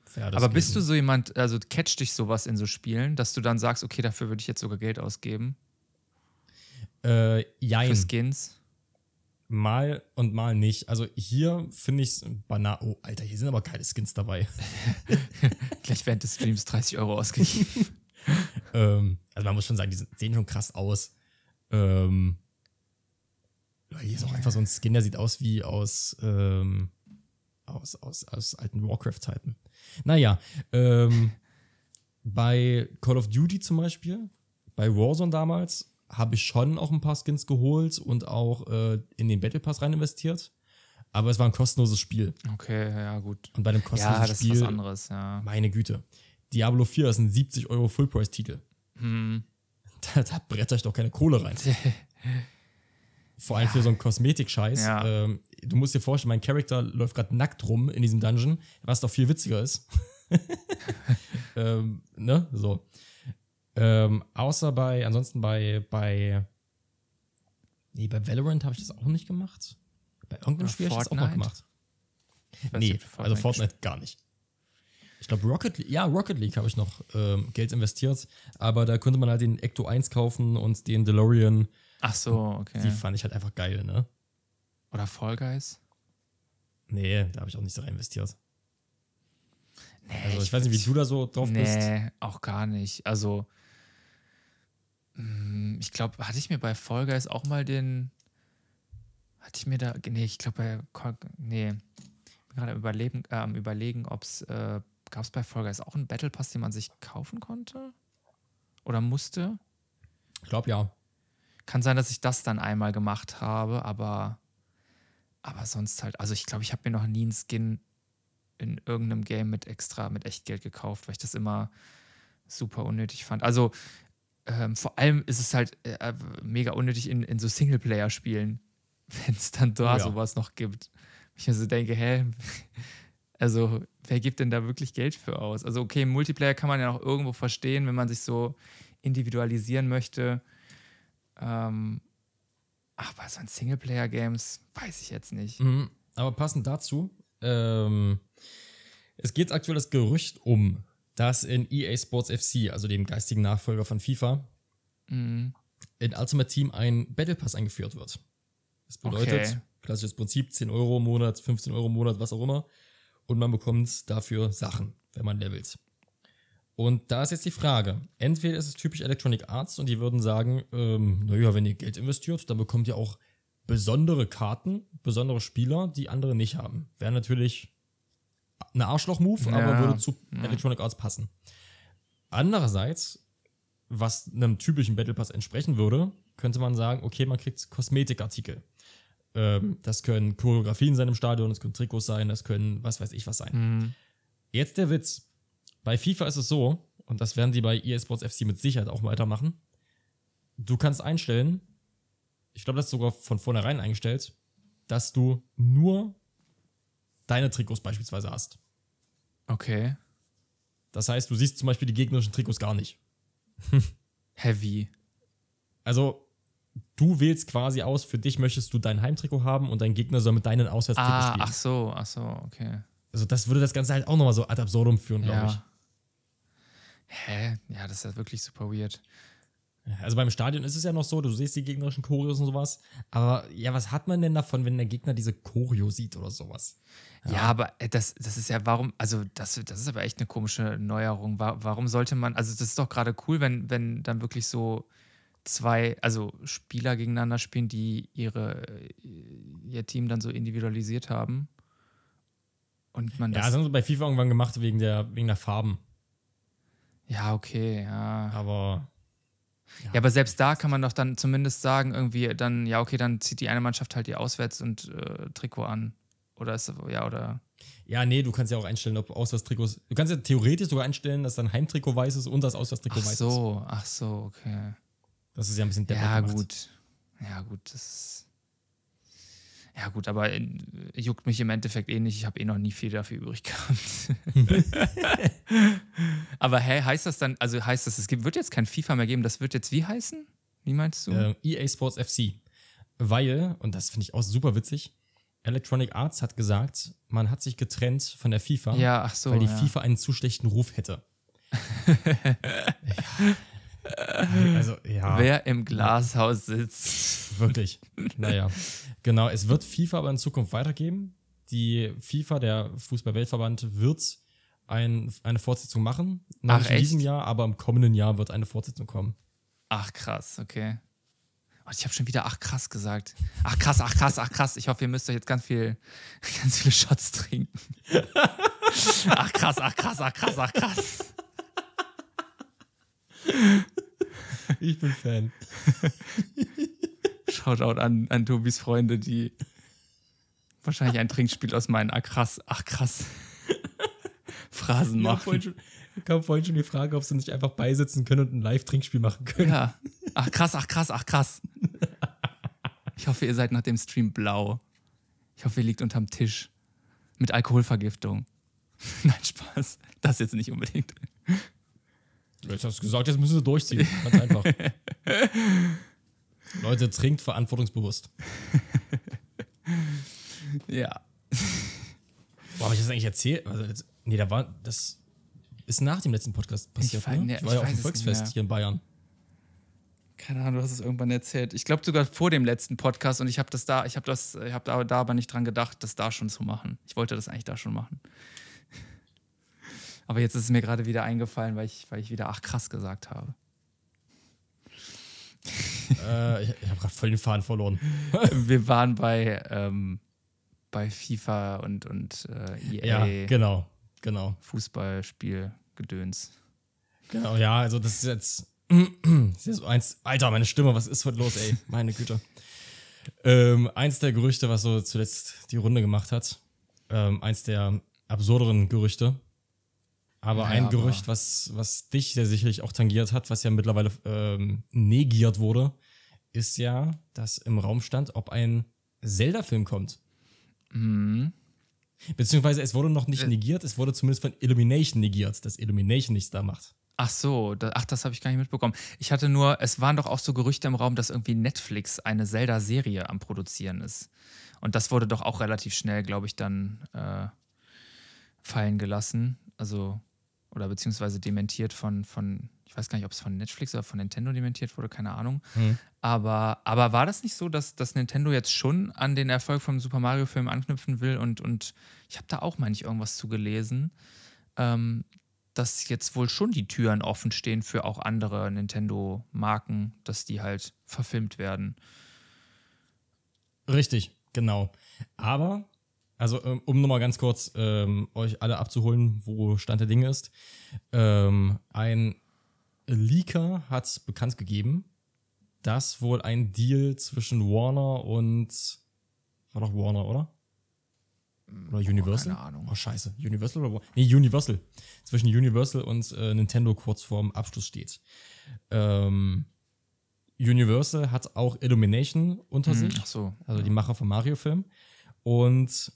Speaker 2: Pferdeskin.
Speaker 1: Aber bist du so jemand, also catcht dich sowas in so Spielen, dass du dann sagst, okay, dafür würde ich jetzt sogar Geld ausgeben
Speaker 2: Äh, jein.
Speaker 1: für Skins?
Speaker 2: Mal und mal nicht. Also hier finde ich es banal. Oh, Alter, hier sind aber geile Skins dabei.
Speaker 1: Gleich während des Streams 30 Euro ausgegeben.
Speaker 2: ähm, also man muss schon sagen, die sehen schon krass aus. Ähm, hier ist auch einfach so ein Skin, der sieht aus wie aus, ähm, aus, aus, aus alten Warcraft-Zeiten. Naja, ähm, bei Call of Duty zum Beispiel, bei Warzone damals, habe ich schon auch ein paar Skins geholt und auch äh, in den Battle Pass rein investiert. Aber es war ein kostenloses Spiel.
Speaker 1: Okay, ja, gut.
Speaker 2: Und bei einem
Speaker 1: Ja,
Speaker 2: kostenlosen
Speaker 1: das ist
Speaker 2: Spiel,
Speaker 1: was anderes, ja.
Speaker 2: meine Güte. Diablo 4 ist ein 70 Euro Full-Price-Titel.
Speaker 1: Hm.
Speaker 2: Da, da bretter ich doch keine Kohle rein. Vor allem für so einen Kosmetik-Scheiß.
Speaker 1: Ja.
Speaker 2: Ähm, du musst dir vorstellen, mein Charakter läuft gerade nackt rum in diesem Dungeon, was doch viel witziger ist. ähm, ne? So. Ähm, außer bei, ansonsten bei, bei, nee, bei Valorant habe ich das auch nicht gemacht. Bei irgendeinem
Speaker 1: Oder
Speaker 2: Spiel habe ich das auch mal
Speaker 1: Fortnite?
Speaker 2: gemacht.
Speaker 1: Ich
Speaker 2: Nee,
Speaker 1: du
Speaker 2: also Fortnite gar nicht. Ich glaube, Rocket League, ja, Rocket League habe ich noch ähm, Geld investiert, aber da konnte man halt den Ecto 1 kaufen und den DeLorean.
Speaker 1: Ach so, okay.
Speaker 2: Die fand ich halt einfach geil, ne?
Speaker 1: Oder Fall Guys?
Speaker 2: Nee, da habe ich auch nicht so rein investiert.
Speaker 1: Nee,
Speaker 2: Also ich, weiß nicht, wie du da so drauf bist.
Speaker 1: Nee, auch gar nicht. Also, ich glaube, hatte ich mir bei Fall Guys auch mal den. Hatte ich mir da. Nee, ich glaube bei. Nee. Ich bin gerade am überlegen, äh, am überlegen ob es. Äh, Gab es bei Fall Guys auch einen Battle Pass, den man sich kaufen konnte? Oder musste?
Speaker 2: Ich glaube ja.
Speaker 1: Kann sein, dass ich das dann einmal gemacht habe, aber. Aber sonst halt. Also, ich glaube, ich habe mir noch nie einen Skin in irgendeinem Game mit extra, mit Echtgeld gekauft, weil ich das immer super unnötig fand. Also ähm, vor allem ist es halt äh, mega unnötig in, in so Singleplayer-Spielen, wenn es dann da
Speaker 2: Oh ja.
Speaker 1: sowas noch gibt. Ich mir so denke, hä, also wer gibt denn da wirklich Geld für aus? Also okay, Multiplayer kann man ja noch irgendwo verstehen, wenn man sich so individualisieren möchte. Ähm, ach, bei so ein Singleplayer-Games weiß ich jetzt nicht.
Speaker 2: Mhm. Aber passend dazu, ähm, es geht aktuell das Gerücht um, dass in EA Sports FC, also dem geistigen Nachfolger von FIFA,
Speaker 1: Mhm.
Speaker 2: in Ultimate Team ein Battle Pass eingeführt wird. Das bedeutet,
Speaker 1: Okay.
Speaker 2: klassisches Prinzip, 10 Euro im Monat, 15 Euro im Monat, was auch immer. Und man bekommt dafür Sachen, wenn man levelt. Und da ist jetzt die Frage, entweder ist es typisch Electronic Arts und die würden sagen, ähm, naja, wenn ihr Geld investiert, dann bekommt ihr auch besondere Karten, besondere Spieler, die andere nicht haben. Wäre natürlich ein Arschloch-Move, aber
Speaker 1: Ja,
Speaker 2: würde zu Electronic Arts passen. Andererseits, was einem typischen Battle Pass entsprechen würde, könnte man sagen, okay, man kriegt Kosmetikartikel. Ähm, das können Choreografien sein im Stadion, das können Trikots sein, das können was weiß ich was sein.
Speaker 1: Mhm.
Speaker 2: Jetzt der Witz. Bei FIFA ist es so, und das werden die bei EA Sports FC mit Sicherheit auch weitermachen. Du kannst einstellen, ich glaube, das ist sogar von vornherein eingestellt, dass du nur deine Trikots beispielsweise hast.
Speaker 1: Okay.
Speaker 2: Das heißt, du siehst zum Beispiel die gegnerischen Trikots gar nicht.
Speaker 1: Heavy.
Speaker 2: Also, du wählst quasi aus, für dich möchtest du dein Heimtrikot haben und dein Gegner soll mit deinen Auswärtstrikots
Speaker 1: Ah,
Speaker 2: spielen.
Speaker 1: ach so, ach so, okay.
Speaker 2: Also, das würde das Ganze halt auch nochmal so ad absurdum führen, glaube ich.
Speaker 1: Ja. Hä? Ja, das ist ja wirklich super weird.
Speaker 2: Also beim Stadion ist es ja noch so, du siehst die gegnerischen Choreos und sowas. Aber ja, was hat man denn davon, wenn der Gegner diese Choreo sieht oder sowas?
Speaker 1: Ja, aber äh, das, das ist ja, warum, also das, das ist aber echt eine komische Neuerung. Wa- Warum sollte man, also das ist doch gerade cool, wenn, wenn dann wirklich so zwei, also Spieler gegeneinander spielen, die ihre, äh, ihr Team dann so individualisiert haben. Und man
Speaker 2: Ja,
Speaker 1: das.
Speaker 2: das haben sie bei FIFA irgendwann gemacht wegen der, wegen der Farben.
Speaker 1: Ja, okay, ja.
Speaker 2: Aber
Speaker 1: Ja, aber selbst da kann man doch dann zumindest sagen, irgendwie dann, ja, okay, dann zieht die eine Mannschaft halt ihr Auswärts- und äh, Trikot an. Oder ist, ja, oder.
Speaker 2: ja, nee, du kannst ja auch einstellen, ob Auswärtstrikots. Du kannst ja theoretisch sogar einstellen, dass dein Heimtrikot weiß ist und das Auswärtstrikot
Speaker 1: Ach
Speaker 2: weiß ist.
Speaker 1: so, ach so, okay.
Speaker 2: Das ist ja ein bisschen
Speaker 1: Ja, gut. Ja, gut, das ist. Ja, gut, aber äh, juckt mich im Endeffekt eh nicht. Ich habe eh noch nie viel dafür übrig gehabt. aber hä, heißt das dann, also heißt das, es gibt, wird jetzt kein FIFA mehr geben, das wird jetzt wie heißen? Wie meinst du?
Speaker 2: Äh, EA Sports FC. Weil, und das finde ich auch super witzig, Electronic Arts hat gesagt, man hat sich getrennt von der FIFA,
Speaker 1: ja, so.
Speaker 2: weil die
Speaker 1: ja.
Speaker 2: FIFA einen zu schlechten Ruf hätte. ja. Also, ja.
Speaker 1: Wer im Glashaus sitzt.
Speaker 2: Wirklich. Naja. Genau, es wird FIFA aber in Zukunft weitergeben. Die FIFA, der Fußball-Weltverband, wird ein, eine Fortsetzung machen. Noch
Speaker 1: Ach,
Speaker 2: nicht in diesem? Jahr, aber im kommenden Jahr wird eine Fortsetzung kommen.
Speaker 1: Ach krass, okay. Und ich habe schon wieder ach krass gesagt. Ach krass, ach krass, ach krass. Ich hoffe, ihr müsst euch jetzt ganz viel, ganz viele Shots trinken. ach krass, ach krass, ach krass, ach krass.
Speaker 2: Ich bin Fan.
Speaker 1: Shoutout an, an Tobis Freunde, die wahrscheinlich ein Trinkspiel aus meinen ach krass, ach krass Phrasen machen.
Speaker 2: vorhin schon, kam vorhin schon die Frage, ob sie nicht einfach beisitzen können und ein Live-Trinkspiel machen können.
Speaker 1: Ja. Ach krass, ach krass, ach krass. Ich hoffe, ihr seid nach dem Stream blau. Ich hoffe, ihr liegt unterm Tisch. Mit Alkoholvergiftung. Nein, Spaß. Das jetzt nicht unbedingt.
Speaker 2: Jetzt hast du gesagt, jetzt müssen sie durchziehen. Ganz einfach. Leute, trinkt verantwortungsbewusst.
Speaker 1: Ja.
Speaker 2: Boah, habe ich das eigentlich erzählt? Also jetzt, nee, da war, das ist nach dem letzten Podcast passiert,
Speaker 1: weiß-
Speaker 2: ne?
Speaker 1: nee,
Speaker 2: Ich war
Speaker 1: ich
Speaker 2: ja auf dem
Speaker 1: es
Speaker 2: Volksfest hier in Bayern.
Speaker 1: Keine Ahnung, du hast es irgendwann erzählt. Ich glaube sogar vor dem letzten Podcast und ich habe das da, ich habe das, ich habe da, da aber nicht dran gedacht, das da schon zu machen. Ich wollte das eigentlich da schon machen. Aber jetzt ist es mir gerade wieder eingefallen, weil ich, weil ich wieder ach krass gesagt habe.
Speaker 2: äh, ich ich habe gerade voll den Faden verloren.
Speaker 1: Wir waren bei, ähm, bei FIFA und, und äh, EA
Speaker 2: Ja, genau, genau.
Speaker 1: Fußballspiel Gedöns.
Speaker 2: Genau, ja, also das ist jetzt. das ist so eins. Alter, meine Stimme, was ist heute los, ey? Meine Güte. Ähm, eins der Gerüchte, was so zuletzt die Runde gemacht hat. Ähm, eins der absurderen Gerüchte. Aber
Speaker 1: Ja,
Speaker 2: ein
Speaker 1: aber-
Speaker 2: Gerücht, was, was dich sehr sicherlich auch tangiert hat, was ja mittlerweile ähm, negiert wurde, ist ja, dass im Raum stand, ob ein Zelda-Film kommt.
Speaker 1: Mhm.
Speaker 2: Beziehungsweise es wurde noch nicht
Speaker 1: Äh.
Speaker 2: negiert, es wurde zumindest von Illumination negiert, dass Illumination nichts da macht.
Speaker 1: Ach so, da, ach, das habe ich gar nicht mitbekommen. Ich hatte nur, es waren doch auch so Gerüchte im Raum, dass irgendwie Netflix eine Zelda-Serie am Produzieren ist. Und das wurde doch auch relativ schnell, glaube ich, dann äh, fallen gelassen. Also, oder beziehungsweise dementiert von, von, ich weiß gar nicht, ob es von Netflix oder von Nintendo dementiert wurde, keine Ahnung.
Speaker 2: Hm.
Speaker 1: Aber, aber war das nicht so, dass, dass Nintendo jetzt schon an den Erfolg vom Super Mario-Film anknüpfen will? Und, und ich habe da auch, meine ich, irgendwas zu gelesen, ähm, dass jetzt wohl schon die Türen offen stehen für auch andere Nintendo-Marken, dass die halt verfilmt werden.
Speaker 2: Richtig, genau. Aber, also ähm, um nochmal ganz kurz ähm, euch alle abzuholen, wo Stand der Dinge ist. Ähm, ein Leaker hat bekannt gegeben, dass wohl ein Deal zwischen Warner und war doch Warner, oder? Oder Universal?
Speaker 1: keine Ahnung.
Speaker 2: Oh, scheiße. Universal oder Warner? Nee, Universal. Zwischen Universal und äh, Nintendo kurz vorm Abschluss steht. Ähm, Universal hat auch Illumination unter sich.
Speaker 1: Ach so.
Speaker 2: Also die Macher vom Mario-Film. Und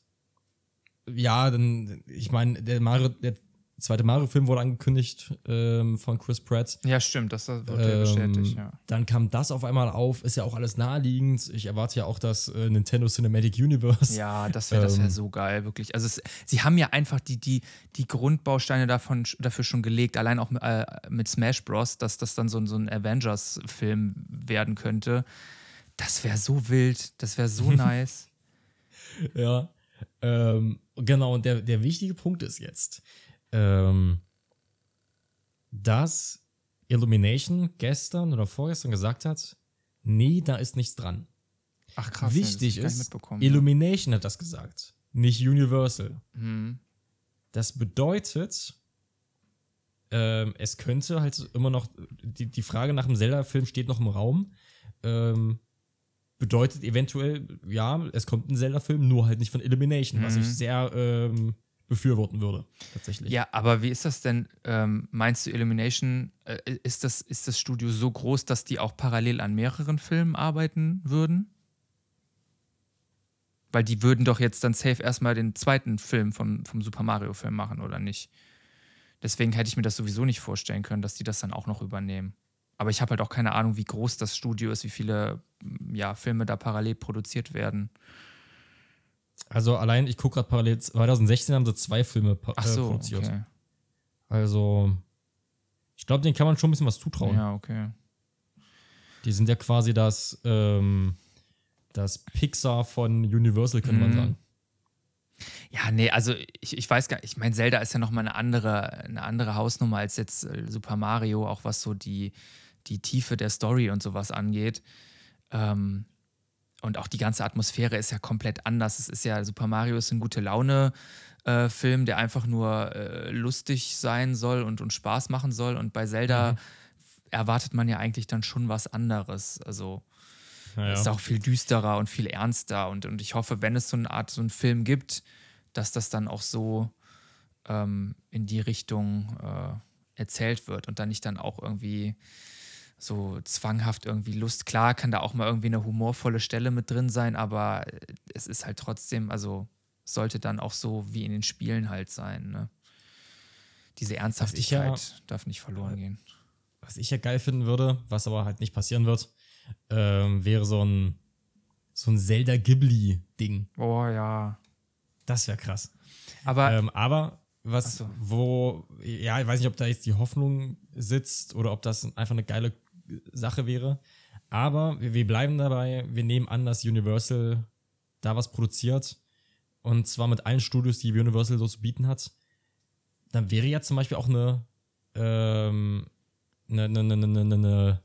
Speaker 2: ja, dann, ich meine, der Mario, der zweite Mario-Film wurde angekündigt ähm, von Chris Pratt.
Speaker 1: Ja, stimmt, das wurde ja
Speaker 2: Ähm,
Speaker 1: bestätigt, ja.
Speaker 2: Dann kam das auf einmal auf, ist ja auch alles naheliegend. Ich erwarte ja auch das äh, Nintendo Cinematic Universe.
Speaker 1: Ja, das wäre das wär
Speaker 2: Ähm,
Speaker 1: so geil, wirklich. Also es, sie haben ja einfach die, die, die Grundbausteine davon, dafür schon gelegt, allein auch mit, äh, mit Smash Bros., dass das dann so, ein- so ein Avengers-Film werden könnte. Das wäre so wild, das wäre so nice.
Speaker 2: Ja. Ähm, genau, und der, der wichtige Punkt ist jetzt, ähm, dass Illumination gestern oder vorgestern gesagt hat, nee, da ist nichts dran.
Speaker 1: Ach krass,
Speaker 2: Wichtig
Speaker 1: nicht
Speaker 2: ist,
Speaker 1: mitbekommen, ja.
Speaker 2: Illumination hat das gesagt, nicht Universal.
Speaker 1: Hm.
Speaker 2: Das bedeutet, ähm, es könnte halt immer noch, die, die Frage nach dem Zelda-Film steht noch im Raum. Ähm, bedeutet eventuell, ja, es kommt ein Zelda-Film, nur halt nicht von Illumination, was
Speaker 1: Mhm.
Speaker 2: ich sehr ähm, befürworten würde, tatsächlich.
Speaker 1: Ja, aber wie ist das denn? Ähm, meinst du, Illumination, äh, ist, das, ist das Studio so groß, dass die auch parallel an mehreren Filmen arbeiten würden? Weil die würden doch jetzt dann safe erstmal den zweiten Film vom, vom Super Mario-Film machen, oder nicht? Deswegen hätte ich mir das sowieso nicht vorstellen können, dass die das dann auch noch übernehmen. Aber ich habe halt auch keine Ahnung, wie groß das Studio ist, wie viele ja, Filme da parallel produziert werden.
Speaker 2: Also allein, ich gucke gerade parallel, 2016 haben sie zwei Filme äh,
Speaker 1: Ach so,
Speaker 2: produziert.
Speaker 1: okay.
Speaker 2: Also, ich glaube, denen kann man schon ein bisschen was zutrauen.
Speaker 1: Ja, okay.
Speaker 2: Die sind ja quasi das, ähm, das Pixar von Universal, könnte man
Speaker 1: Mhm.
Speaker 2: sagen.
Speaker 1: Ja, nee, also ich, ich weiß gar nicht, ich meine, Zelda ist ja nochmal eine andere, eine andere Hausnummer als jetzt äh, Super Mario, auch was so die, die Tiefe der Story und sowas angeht. Ähm, und auch die ganze Atmosphäre ist ja komplett anders. Es ist ja, Super Mario ist ein gute Laune-Film, der einfach nur äh, lustig sein soll und, und Spaß machen soll. Und bei Zelda
Speaker 2: Mhm.
Speaker 1: erwartet man ja eigentlich dann schon was anderes. Also
Speaker 2: Naja.
Speaker 1: ist auch viel düsterer und viel ernster. Und, und ich hoffe, wenn es so eine Art, so einen Film gibt, dass das dann auch so ähm, in die Richtung äh, erzählt wird und dann nicht dann auch irgendwie so zwanghaft irgendwie Lust. Klar kann da auch mal irgendwie eine humorvolle Stelle mit drin sein, aber es ist halt trotzdem, also sollte dann auch so wie in den Spielen halt sein. Ne? Diese Ernsthaftigkeit
Speaker 2: ja-
Speaker 1: darf nicht verloren gehen.
Speaker 2: was ich ja geil finden würde, was aber halt nicht passieren wird, ähm, wäre so ein, so ein Zelda Ghibli-Ding.
Speaker 1: Oh ja.
Speaker 2: Das wäre krass.
Speaker 1: Aber
Speaker 2: Ähm, aber was,
Speaker 1: so.
Speaker 2: wo, ja, ich weiß nicht, ob da jetzt die Hoffnung sitzt oder ob das einfach eine geile Sache wäre. Aber wir, wir bleiben dabei, wir nehmen an, dass Universal da was produziert. Und zwar mit allen Studios, die Universal so zu bieten hat. Dann wäre ja zum Beispiel auch eine, ähm, eine, eine, eine, eine, eine, eine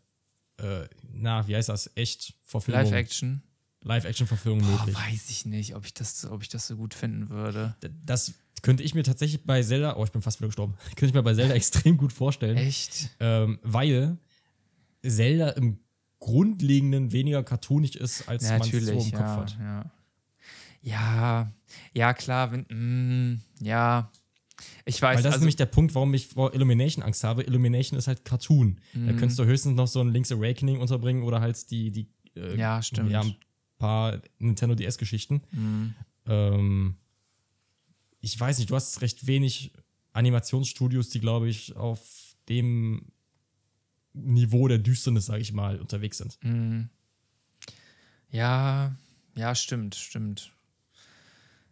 Speaker 2: äh, na, wie heißt das? Echt Verfilmung.
Speaker 1: Live-Action.
Speaker 2: Live-Action-Verfilmung möglich.
Speaker 1: weiß ich nicht, ob ich, das, ob ich das so gut finden würde.
Speaker 2: Das könnte ich mir tatsächlich bei Zelda, oh, ich bin fast wieder gestorben, könnte ich mir bei Zelda extrem gut vorstellen.
Speaker 1: Echt?
Speaker 2: Ähm, weil Zelda im Grundlegenden weniger cartoonig ist, als man es so im Kopf
Speaker 1: ja,
Speaker 2: hat.
Speaker 1: ja. Ja, ja, klar, wenn, mm, ja. Ich weiß,
Speaker 2: Weil das ist
Speaker 1: also,
Speaker 2: nämlich der Punkt, warum ich vor Illumination Angst habe. Illumination ist halt Cartoon. Da
Speaker 1: Mhm.
Speaker 2: könntest du höchstens noch so ein Link's Awakening unterbringen oder halt die, die äh,
Speaker 1: Ja, stimmt.
Speaker 2: Ja, ein paar Nintendo DS-Geschichten.
Speaker 1: mm,
Speaker 2: Ähm, ich weiß nicht, du hast recht wenig Animationsstudios, die, glaube ich, auf dem Niveau der Düsternis, sage ich mal, unterwegs sind.
Speaker 1: mm. ja, ja, stimmt, stimmt.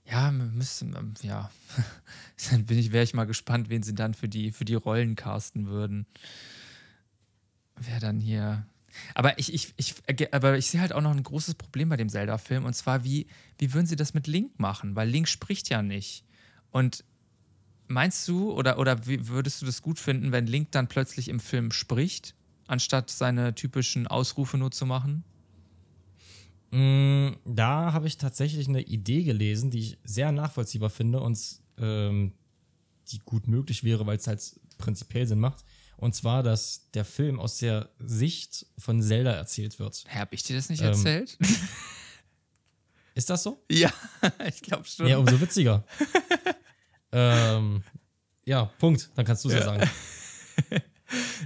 Speaker 1: Ja, müssen, ähm, ja. dann bin ich, wäre ich mal gespannt, wen sie dann für die, für die Rollen casten würden. Wer dann hier. Aber ich, ich, ich, aber ich sehe halt auch noch ein großes Problem bei dem Zelda-Film. Und zwar, wie, wie würden sie das mit Link machen? Weil Link spricht ja nicht. Und meinst du, oder, oder wie würdest du das gut finden, wenn Link dann plötzlich im Film spricht, anstatt seine typischen Ausrufe nur zu machen?
Speaker 2: Mm, Da habe ich tatsächlich eine Idee gelesen, die ich sehr nachvollziehbar finde und ähm, die gut möglich wäre, weil es halt prinzipiell Sinn macht. Und zwar, dass der Film aus der Sicht von Zelda erzählt wird.
Speaker 1: Hä, hab ich dir das nicht
Speaker 2: Ähm,
Speaker 1: erzählt?
Speaker 2: Ist das so?
Speaker 1: ja, ich glaube schon.
Speaker 2: Ja, umso witziger. Ähm, ja, Punkt. Dann kannst du es ja. sagen.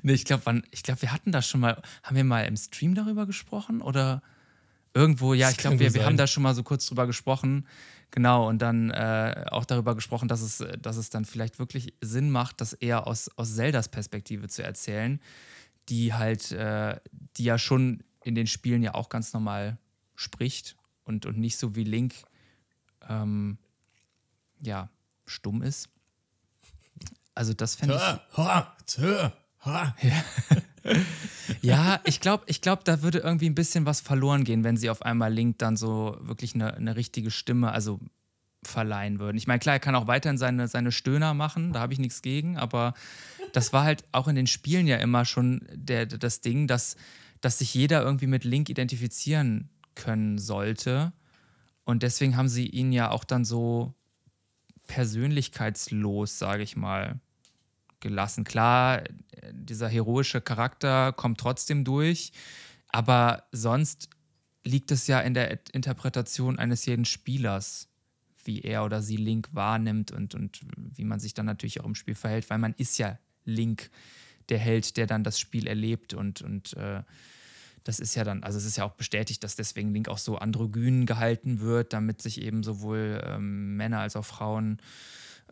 Speaker 1: Nee, ich glaube, ich glaub, wir hatten das schon mal. Haben wir mal im Stream darüber gesprochen? Oder irgendwo? Ja, ich
Speaker 2: Das
Speaker 1: glaube,
Speaker 2: kann
Speaker 1: wir, wir haben da schon mal so kurz drüber gesprochen. Genau, und dann äh, auch darüber gesprochen, dass es, dass es dann vielleicht wirklich Sinn macht, das eher aus, aus Zeldas Perspektive zu erzählen, die halt, äh, die ja schon in den Spielen ja auch ganz normal spricht und, und nicht so wie Link, ähm, ja, stumm ist. Also, das fände ich.
Speaker 2: ha, tö, ha.
Speaker 1: Ja, ich glaube, ich glaub, da würde irgendwie ein bisschen was verloren gehen, wenn sie auf einmal Link dann so wirklich eine, eine richtige Stimme, also verleihen würden. Ich meine, klar, er kann auch weiterhin seine, seine Stöhner machen, da habe ich nichts gegen, aber das war halt auch in den Spielen ja immer schon der, das Ding, dass, dass sich jeder irgendwie mit Link identifizieren können sollte. Und deswegen haben sie ihn ja auch dann so persönlichkeitslos, sage ich mal, gelassen. Klar, dieser heroische Charakter kommt trotzdem durch, aber sonst liegt es ja in der Interpretation eines jeden Spielers, wie er oder sie Link wahrnimmt und, und wie man sich dann natürlich auch im Spiel verhält, weil man ist ja Link, der Held, der dann das Spiel erlebt und, und äh, das ist ja dann, also es ist ja auch bestätigt, dass deswegen Link auch so androgyn gehalten wird, damit sich eben sowohl ähm, Männer als auch Frauen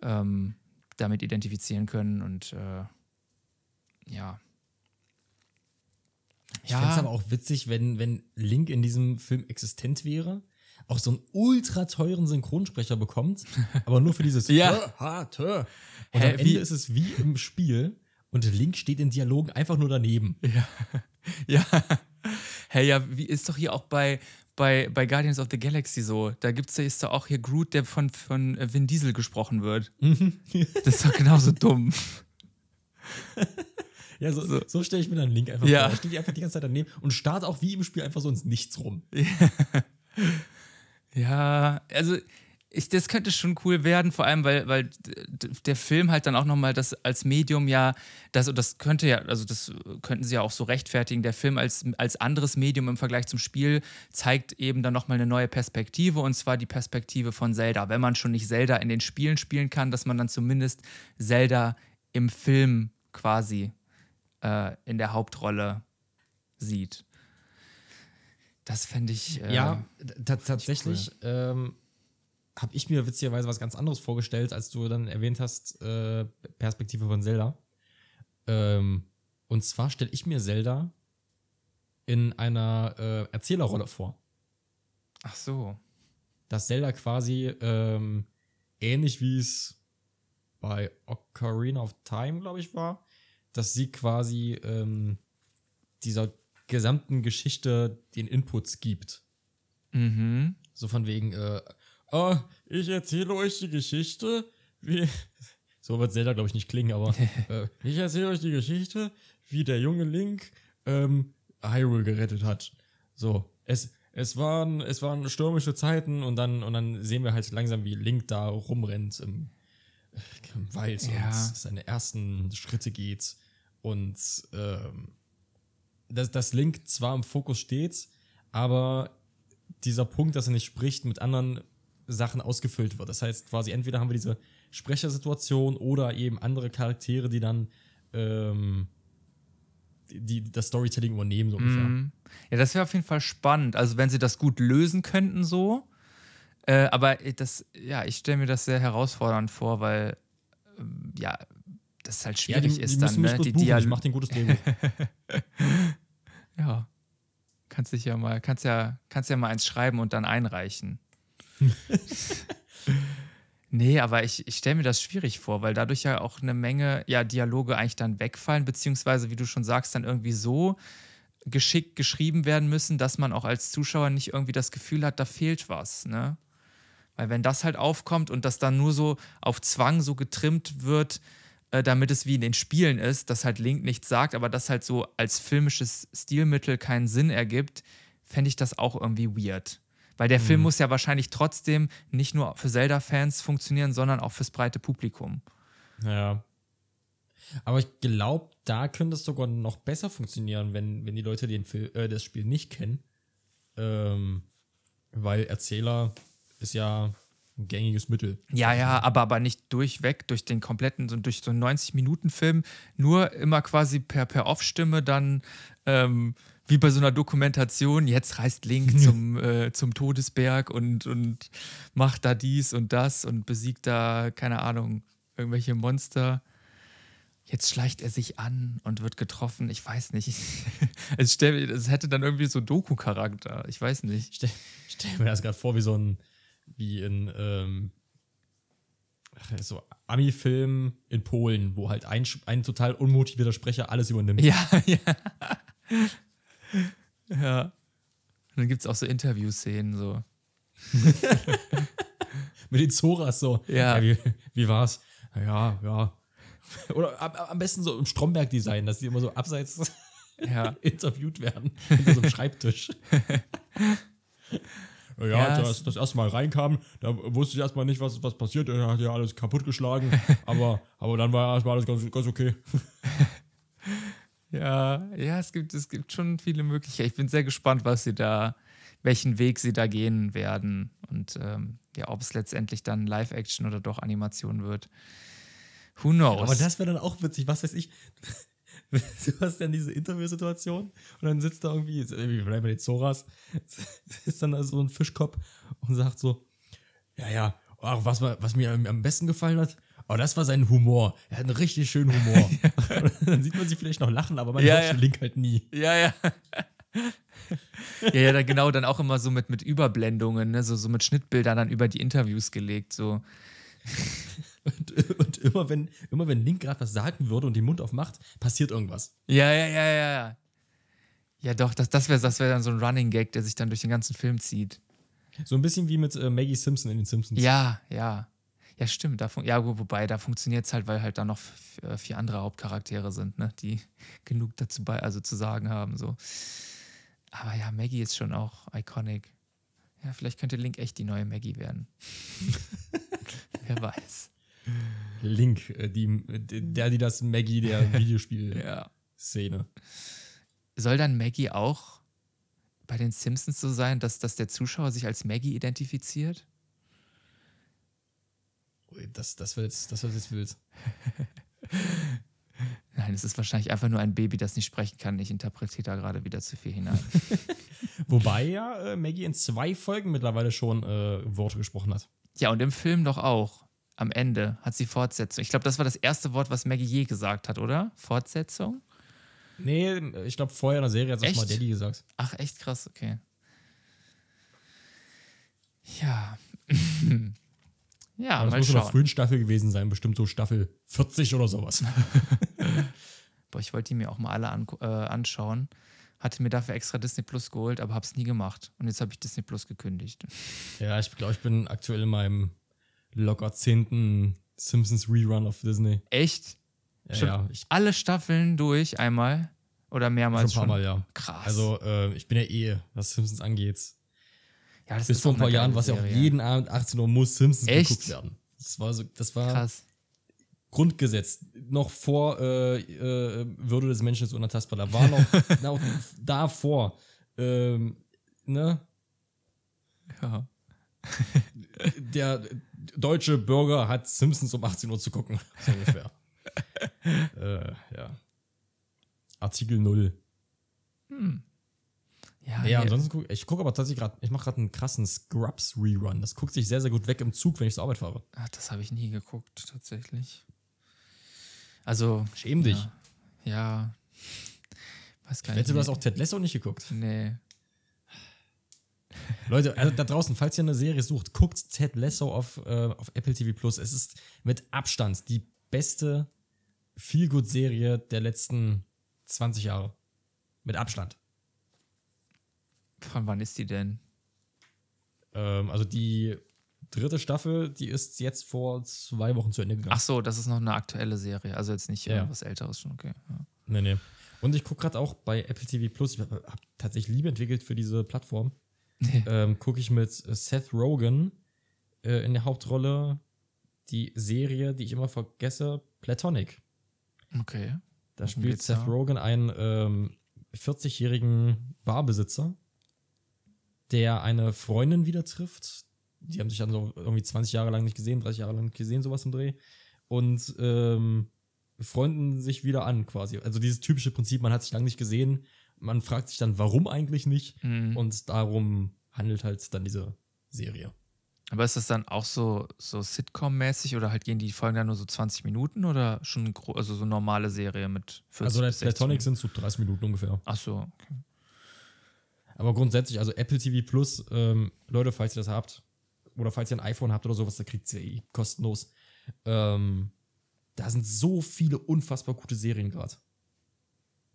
Speaker 1: ähm, damit identifizieren können und äh, ja.
Speaker 2: Ich ja. fände es aber auch witzig, wenn, wenn Link in diesem Film existent wäre, auch so einen ultra teuren Synchronsprecher bekommt, aber nur für dieses
Speaker 1: ja.
Speaker 2: ha, tö. Und Hä, am Ende wie? ist es wie im Spiel und Link steht in Dialogen einfach nur daneben.
Speaker 1: Ja. Ja. Hey, ja, wie ist doch hier auch bei, bei, bei Guardians of the Galaxy so. Da gibt's ja ist doch auch hier Groot, der von, von Vin Diesel gesprochen wird. Mhm. das ist doch genauso dumm.
Speaker 2: Ja, so, so. so stelle ich mir dann Link einfach
Speaker 1: ja. vor.
Speaker 2: Da steht die einfach die ganze Zeit daneben und starrt auch wie im Spiel einfach so ins Nichts rum.
Speaker 1: ja, also ich, das könnte schon cool werden, vor allem, weil, weil der Film halt dann auch nochmal das als Medium ja, das, das könnte ja, also das könnten sie ja auch so rechtfertigen. Der Film als, als anderes Medium im Vergleich zum Spiel zeigt eben dann nochmal eine neue Perspektive und zwar die Perspektive von Zelda. Wenn man schon nicht Zelda in den Spielen spielen kann, dass man dann zumindest Zelda im Film quasi äh, in der Hauptrolle sieht. Das fände ich.
Speaker 2: Äh, ja, tatsächlich. Cool. Ähm, habe ich mir witzigerweise was ganz anderes vorgestellt, als du dann erwähnt hast, äh, Perspektive von Zelda. Ähm, und zwar stelle ich mir Zelda in einer äh, Erzählerrolle vor.
Speaker 1: Ach so.
Speaker 2: Dass Zelda quasi ähm, ähnlich wie es bei Ocarina of Time, glaube ich, war, dass sie quasi ähm, dieser gesamten Geschichte den Inputs gibt.
Speaker 1: Mhm.
Speaker 2: So von wegen, äh, oh, ich erzähle euch die Geschichte, wie. So wird Zelda, glaube ich, nicht klingen, aber äh, ich erzähle euch die Geschichte, wie der junge Link ähm, Hyrule gerettet hat. So, es, es, waren, es waren stürmische Zeiten und dann, und dann sehen wir halt langsam, wie Link da rumrennt im, im Wald ja. und seine ersten Schritte geht. Und ähm, dass, dass Link zwar im Fokus steht, aber dieser Punkt, dass er nicht spricht, mit anderen Sachen ausgefüllt wird. Das heißt quasi, entweder haben wir diese Sprechersituation oder eben andere Charaktere, die dann ähm, die, das Storytelling übernehmen, so ungefähr. Mm.
Speaker 1: Ja, das wäre auf jeden Fall spannend. Also, wenn sie das gut lösen könnten, so. Äh, aber das, ja, ich stelle mir das sehr herausfordernd vor, weil, ähm, ja, das halt schwierig ja, die, ist die dann.
Speaker 2: Ne? Die Dial ich mach den gutes Drehbuch.
Speaker 1: ja. Kannst dich ja mal, kannst ja, kannst ja mal eins schreiben und dann einreichen. nee, aber ich, ich stelle mir das schwierig vor, weil dadurch ja auch eine Menge ja, Dialoge eigentlich dann wegfallen, beziehungsweise, wie du schon sagst, dann irgendwie so geschickt geschrieben werden müssen, dass man auch als Zuschauer nicht irgendwie das Gefühl hat, da fehlt was, ne? Weil wenn das halt aufkommt und das dann nur so auf Zwang so getrimmt wird, äh, damit es wie in den Spielen ist, dass halt Link nichts sagt, aber das halt so als filmisches Stilmittel keinen Sinn ergibt, fände ich das auch irgendwie weird. Weil der mhm. Film muss ja wahrscheinlich trotzdem nicht nur für Zelda-Fans funktionieren, sondern auch fürs breite Publikum.
Speaker 2: Ja. Aber ich glaube, da könnte es sogar noch besser funktionieren, wenn, wenn die Leute den Film, äh, das Spiel nicht kennen. Ähm, weil Erzähler ist ja ein gängiges Mittel.
Speaker 1: Ja, ja, aber, aber nicht durchweg, durch den kompletten, so durch so einen 90-Minuten-Film, nur immer quasi per, per Off-Stimme dann ähm, wie bei so einer Dokumentation, jetzt reist Link zum, äh, zum Todesberg und, und macht da dies und das und besiegt da, keine Ahnung, irgendwelche Monster. Jetzt schleicht er sich an und wird getroffen. Ich weiß nicht. es, stell, es hätte dann irgendwie so Doku-Charakter. Ich weiß nicht.
Speaker 2: Stell, stell mir das gerade vor, wie so ein, wie in ähm, so Ami-Film in Polen, wo halt ein, ein total unmotivierter Sprecher alles übernimmt.
Speaker 1: Ja, ja. Ja. Und dann gibt es auch so Interview-Szenen so.
Speaker 2: Mit den Zoras so.
Speaker 1: Ja.
Speaker 2: ja wie, wie war's? Ja, ja. Oder am besten so im Stromberg-Design, dass die immer so abseits
Speaker 1: ja.
Speaker 2: interviewt werden. Hinter so einem Schreibtisch. Ja, ja als das erste Mal reinkam, da wusste ich erstmal nicht, was, was passiert. Er hat ja alles kaputtgeschlagen. aber, aber dann war erstmal alles ganz, ganz okay.
Speaker 1: Ja, ja, es gibt, es gibt schon viele Möglichkeiten. Ich bin sehr gespannt, was sie da, welchen Weg sie da gehen werden und ähm, ja, ob es letztendlich dann Live-Action oder doch Animation wird. Who knows?
Speaker 2: aber das wäre dann auch witzig, was weiß ich. du hast dann diese Interviewsituation und dann sitzt da irgendwie, wie bleiben bei den Zoras, ist dann da so ein Fischkopf und sagt so, ja, ja, was, was mir am besten gefallen hat, aber das war sein Humor. Er hat einen richtig schönen Humor. dann sieht man sie vielleicht noch lachen, aber man
Speaker 1: Ja,
Speaker 2: hört
Speaker 1: ja.
Speaker 2: den Link halt nie.
Speaker 1: Ja, ja. ja, ja, da genau, dann auch immer so mit, mit Überblendungen, ne? so, so mit Schnittbildern dann über die Interviews gelegt. So.
Speaker 2: Und, und immer, wenn, immer wenn Link gerade was sagen würde und den Mund aufmacht, passiert irgendwas.
Speaker 1: Ja, ja, ja, ja, ja. Ja, doch, das, das wäre das wär dann so ein Running Gag, der sich dann durch den ganzen Film zieht.
Speaker 2: So ein bisschen wie mit äh, Maggie Simpson in den Simpsons.
Speaker 1: Ja, ja. Ja, stimmt. Da ja, wo- wobei, da funktioniert es halt, weil halt da noch äh, vier andere Hauptcharaktere sind, ne? die genug dazu bei, also zu sagen haben. So. Aber ja, Maggie ist schon auch iconic. Ja, vielleicht könnte Link echt die neue Maggie werden. Wer weiß.
Speaker 2: Link, äh, die, der, die das Maggie der Videospiel-Szene.
Speaker 1: Ja. Soll dann Maggie auch bei den Simpsons so sein, dass, dass der Zuschauer sich als Maggie identifiziert?
Speaker 2: Das, das wird jetzt, das wird jetzt wild.
Speaker 1: Nein, es ist wahrscheinlich einfach nur ein Baby, das nicht sprechen kann. Ich interpretiere da gerade wieder zu viel hinein.
Speaker 2: Wobei ja äh, Maggie in zwei Folgen mittlerweile schon äh, Worte gesprochen hat.
Speaker 1: Ja, und im Film doch auch. Am Ende hat sie Fortsetzung. Ich glaube, das war das erste Wort, was Maggie je gesagt hat, oder? Fortsetzung?
Speaker 2: Nee, ich glaube, vorher in der Serie hat es
Speaker 1: Echt?
Speaker 2: mal Daddy gesagt.
Speaker 1: Ach, echt krass, okay. Ja. ja,
Speaker 2: Aber das muss in der
Speaker 1: schauen.
Speaker 2: frühen Staffel gewesen sein, bestimmt so Staffel 40 oder sowas.
Speaker 1: Boah, ich wollte die mir auch mal alle an, äh, anschauen. Hatte mir dafür extra Disney Plus geholt, aber hab's nie gemacht. Und jetzt habe ich Disney Plus gekündigt.
Speaker 2: ja, ich glaube, ich bin aktuell in meinem locker zehnten Simpsons Rerun auf Disney.
Speaker 1: Echt?
Speaker 2: Ja,
Speaker 1: Schon
Speaker 2: ja ich
Speaker 1: Alle Staffeln durch einmal? Oder
Speaker 2: schon
Speaker 1: mehrmals
Speaker 2: ein paar
Speaker 1: schon?
Speaker 2: Mal, ja.
Speaker 1: Krass.
Speaker 2: Also, äh, ich bin ja eh, was Simpsons angeht.
Speaker 1: Ja, das
Speaker 2: Bis vor ein paar Jahren war es ja auch jeden Abend 18 Uhr muss Simpsons
Speaker 1: Echt?
Speaker 2: geguckt werden. Das war so, das war
Speaker 1: Krass.
Speaker 2: Grundgesetz. Noch vor äh, äh, Würde des Menschen ist unantastbar. Da war noch, noch davor, ähm, ne,
Speaker 1: Ja.
Speaker 2: der deutsche Bürger hat Simpsons um 18 Uhr zu gucken. So ungefähr. äh, ja. Artikel 0.
Speaker 1: Ja,
Speaker 2: Ja,
Speaker 1: nee.
Speaker 2: ansonsten guck, ich gucke aber tatsächlich gerade, ich mache gerade einen krassen Scrubs Rerun. Das guckt sich sehr, sehr gut weg im Zug, wenn ich zur Arbeit fahre.
Speaker 1: Ach, das habe ich nie geguckt, tatsächlich. Also.
Speaker 2: Schäm dich.
Speaker 1: Ja. ja. Weiß gar
Speaker 2: Ich wette,
Speaker 1: nicht.
Speaker 2: du hast auch Ted Lasso nicht geguckt.
Speaker 1: Nee.
Speaker 2: Leute, also da draußen, falls ihr eine Serie sucht, guckt Ted Lasso auf, äh, auf Apple TV Plus. Es ist mit Abstand die beste Feel-Good-Serie der letzten 20 Jahre. Mit Abstand.
Speaker 1: Von wann ist die denn?
Speaker 2: Ähm, also die dritte Staffel, die ist jetzt vor zwei Wochen zu Ende gegangen.
Speaker 1: Ach so, das ist noch eine aktuelle Serie. Also jetzt nicht
Speaker 2: Ja, ja.
Speaker 1: irgendwas Älteres schon, okay. Ja.
Speaker 2: Nee, nee. Und ich gucke gerade auch bei Apple TV Plus, ich habe hab tatsächlich Liebe entwickelt für diese Plattform. ähm, gucke ich mit Seth Rogen äh, in der Hauptrolle die Serie, die ich immer vergesse, Platonic.
Speaker 1: Okay.
Speaker 2: Da spielt Seth? Rogen einen ähm, 40-jährigen Barbesitzer, der eine Freundin wieder trifft. Die haben sich dann so irgendwie 20 Jahre lang nicht gesehen, 30 Jahre lang nicht gesehen, sowas im Dreh. Und ähm, freunden sich wieder an quasi. Also dieses typische Prinzip, man hat sich lange nicht gesehen, man fragt sich dann, warum eigentlich nicht.
Speaker 1: Mhm.
Speaker 2: Und darum handelt halt dann diese Serie.
Speaker 1: Aber ist das dann auch so, so Sitcom-mäßig oder halt gehen die Folgen dann nur so 20 Minuten oder schon also so normale Serie mit 40
Speaker 2: Also der
Speaker 1: bis 60
Speaker 2: Platonic
Speaker 1: Minuten?
Speaker 2: sind so 30 Minuten ungefähr.
Speaker 1: Ach so, okay.
Speaker 2: Aber grundsätzlich, also Apple TV Plus, ähm, Leute, falls ihr das habt, oder falls ihr ein iPhone habt oder sowas, da kriegt ihr eh kostenlos. Ähm, da sind so viele unfassbar gute Serien gerade.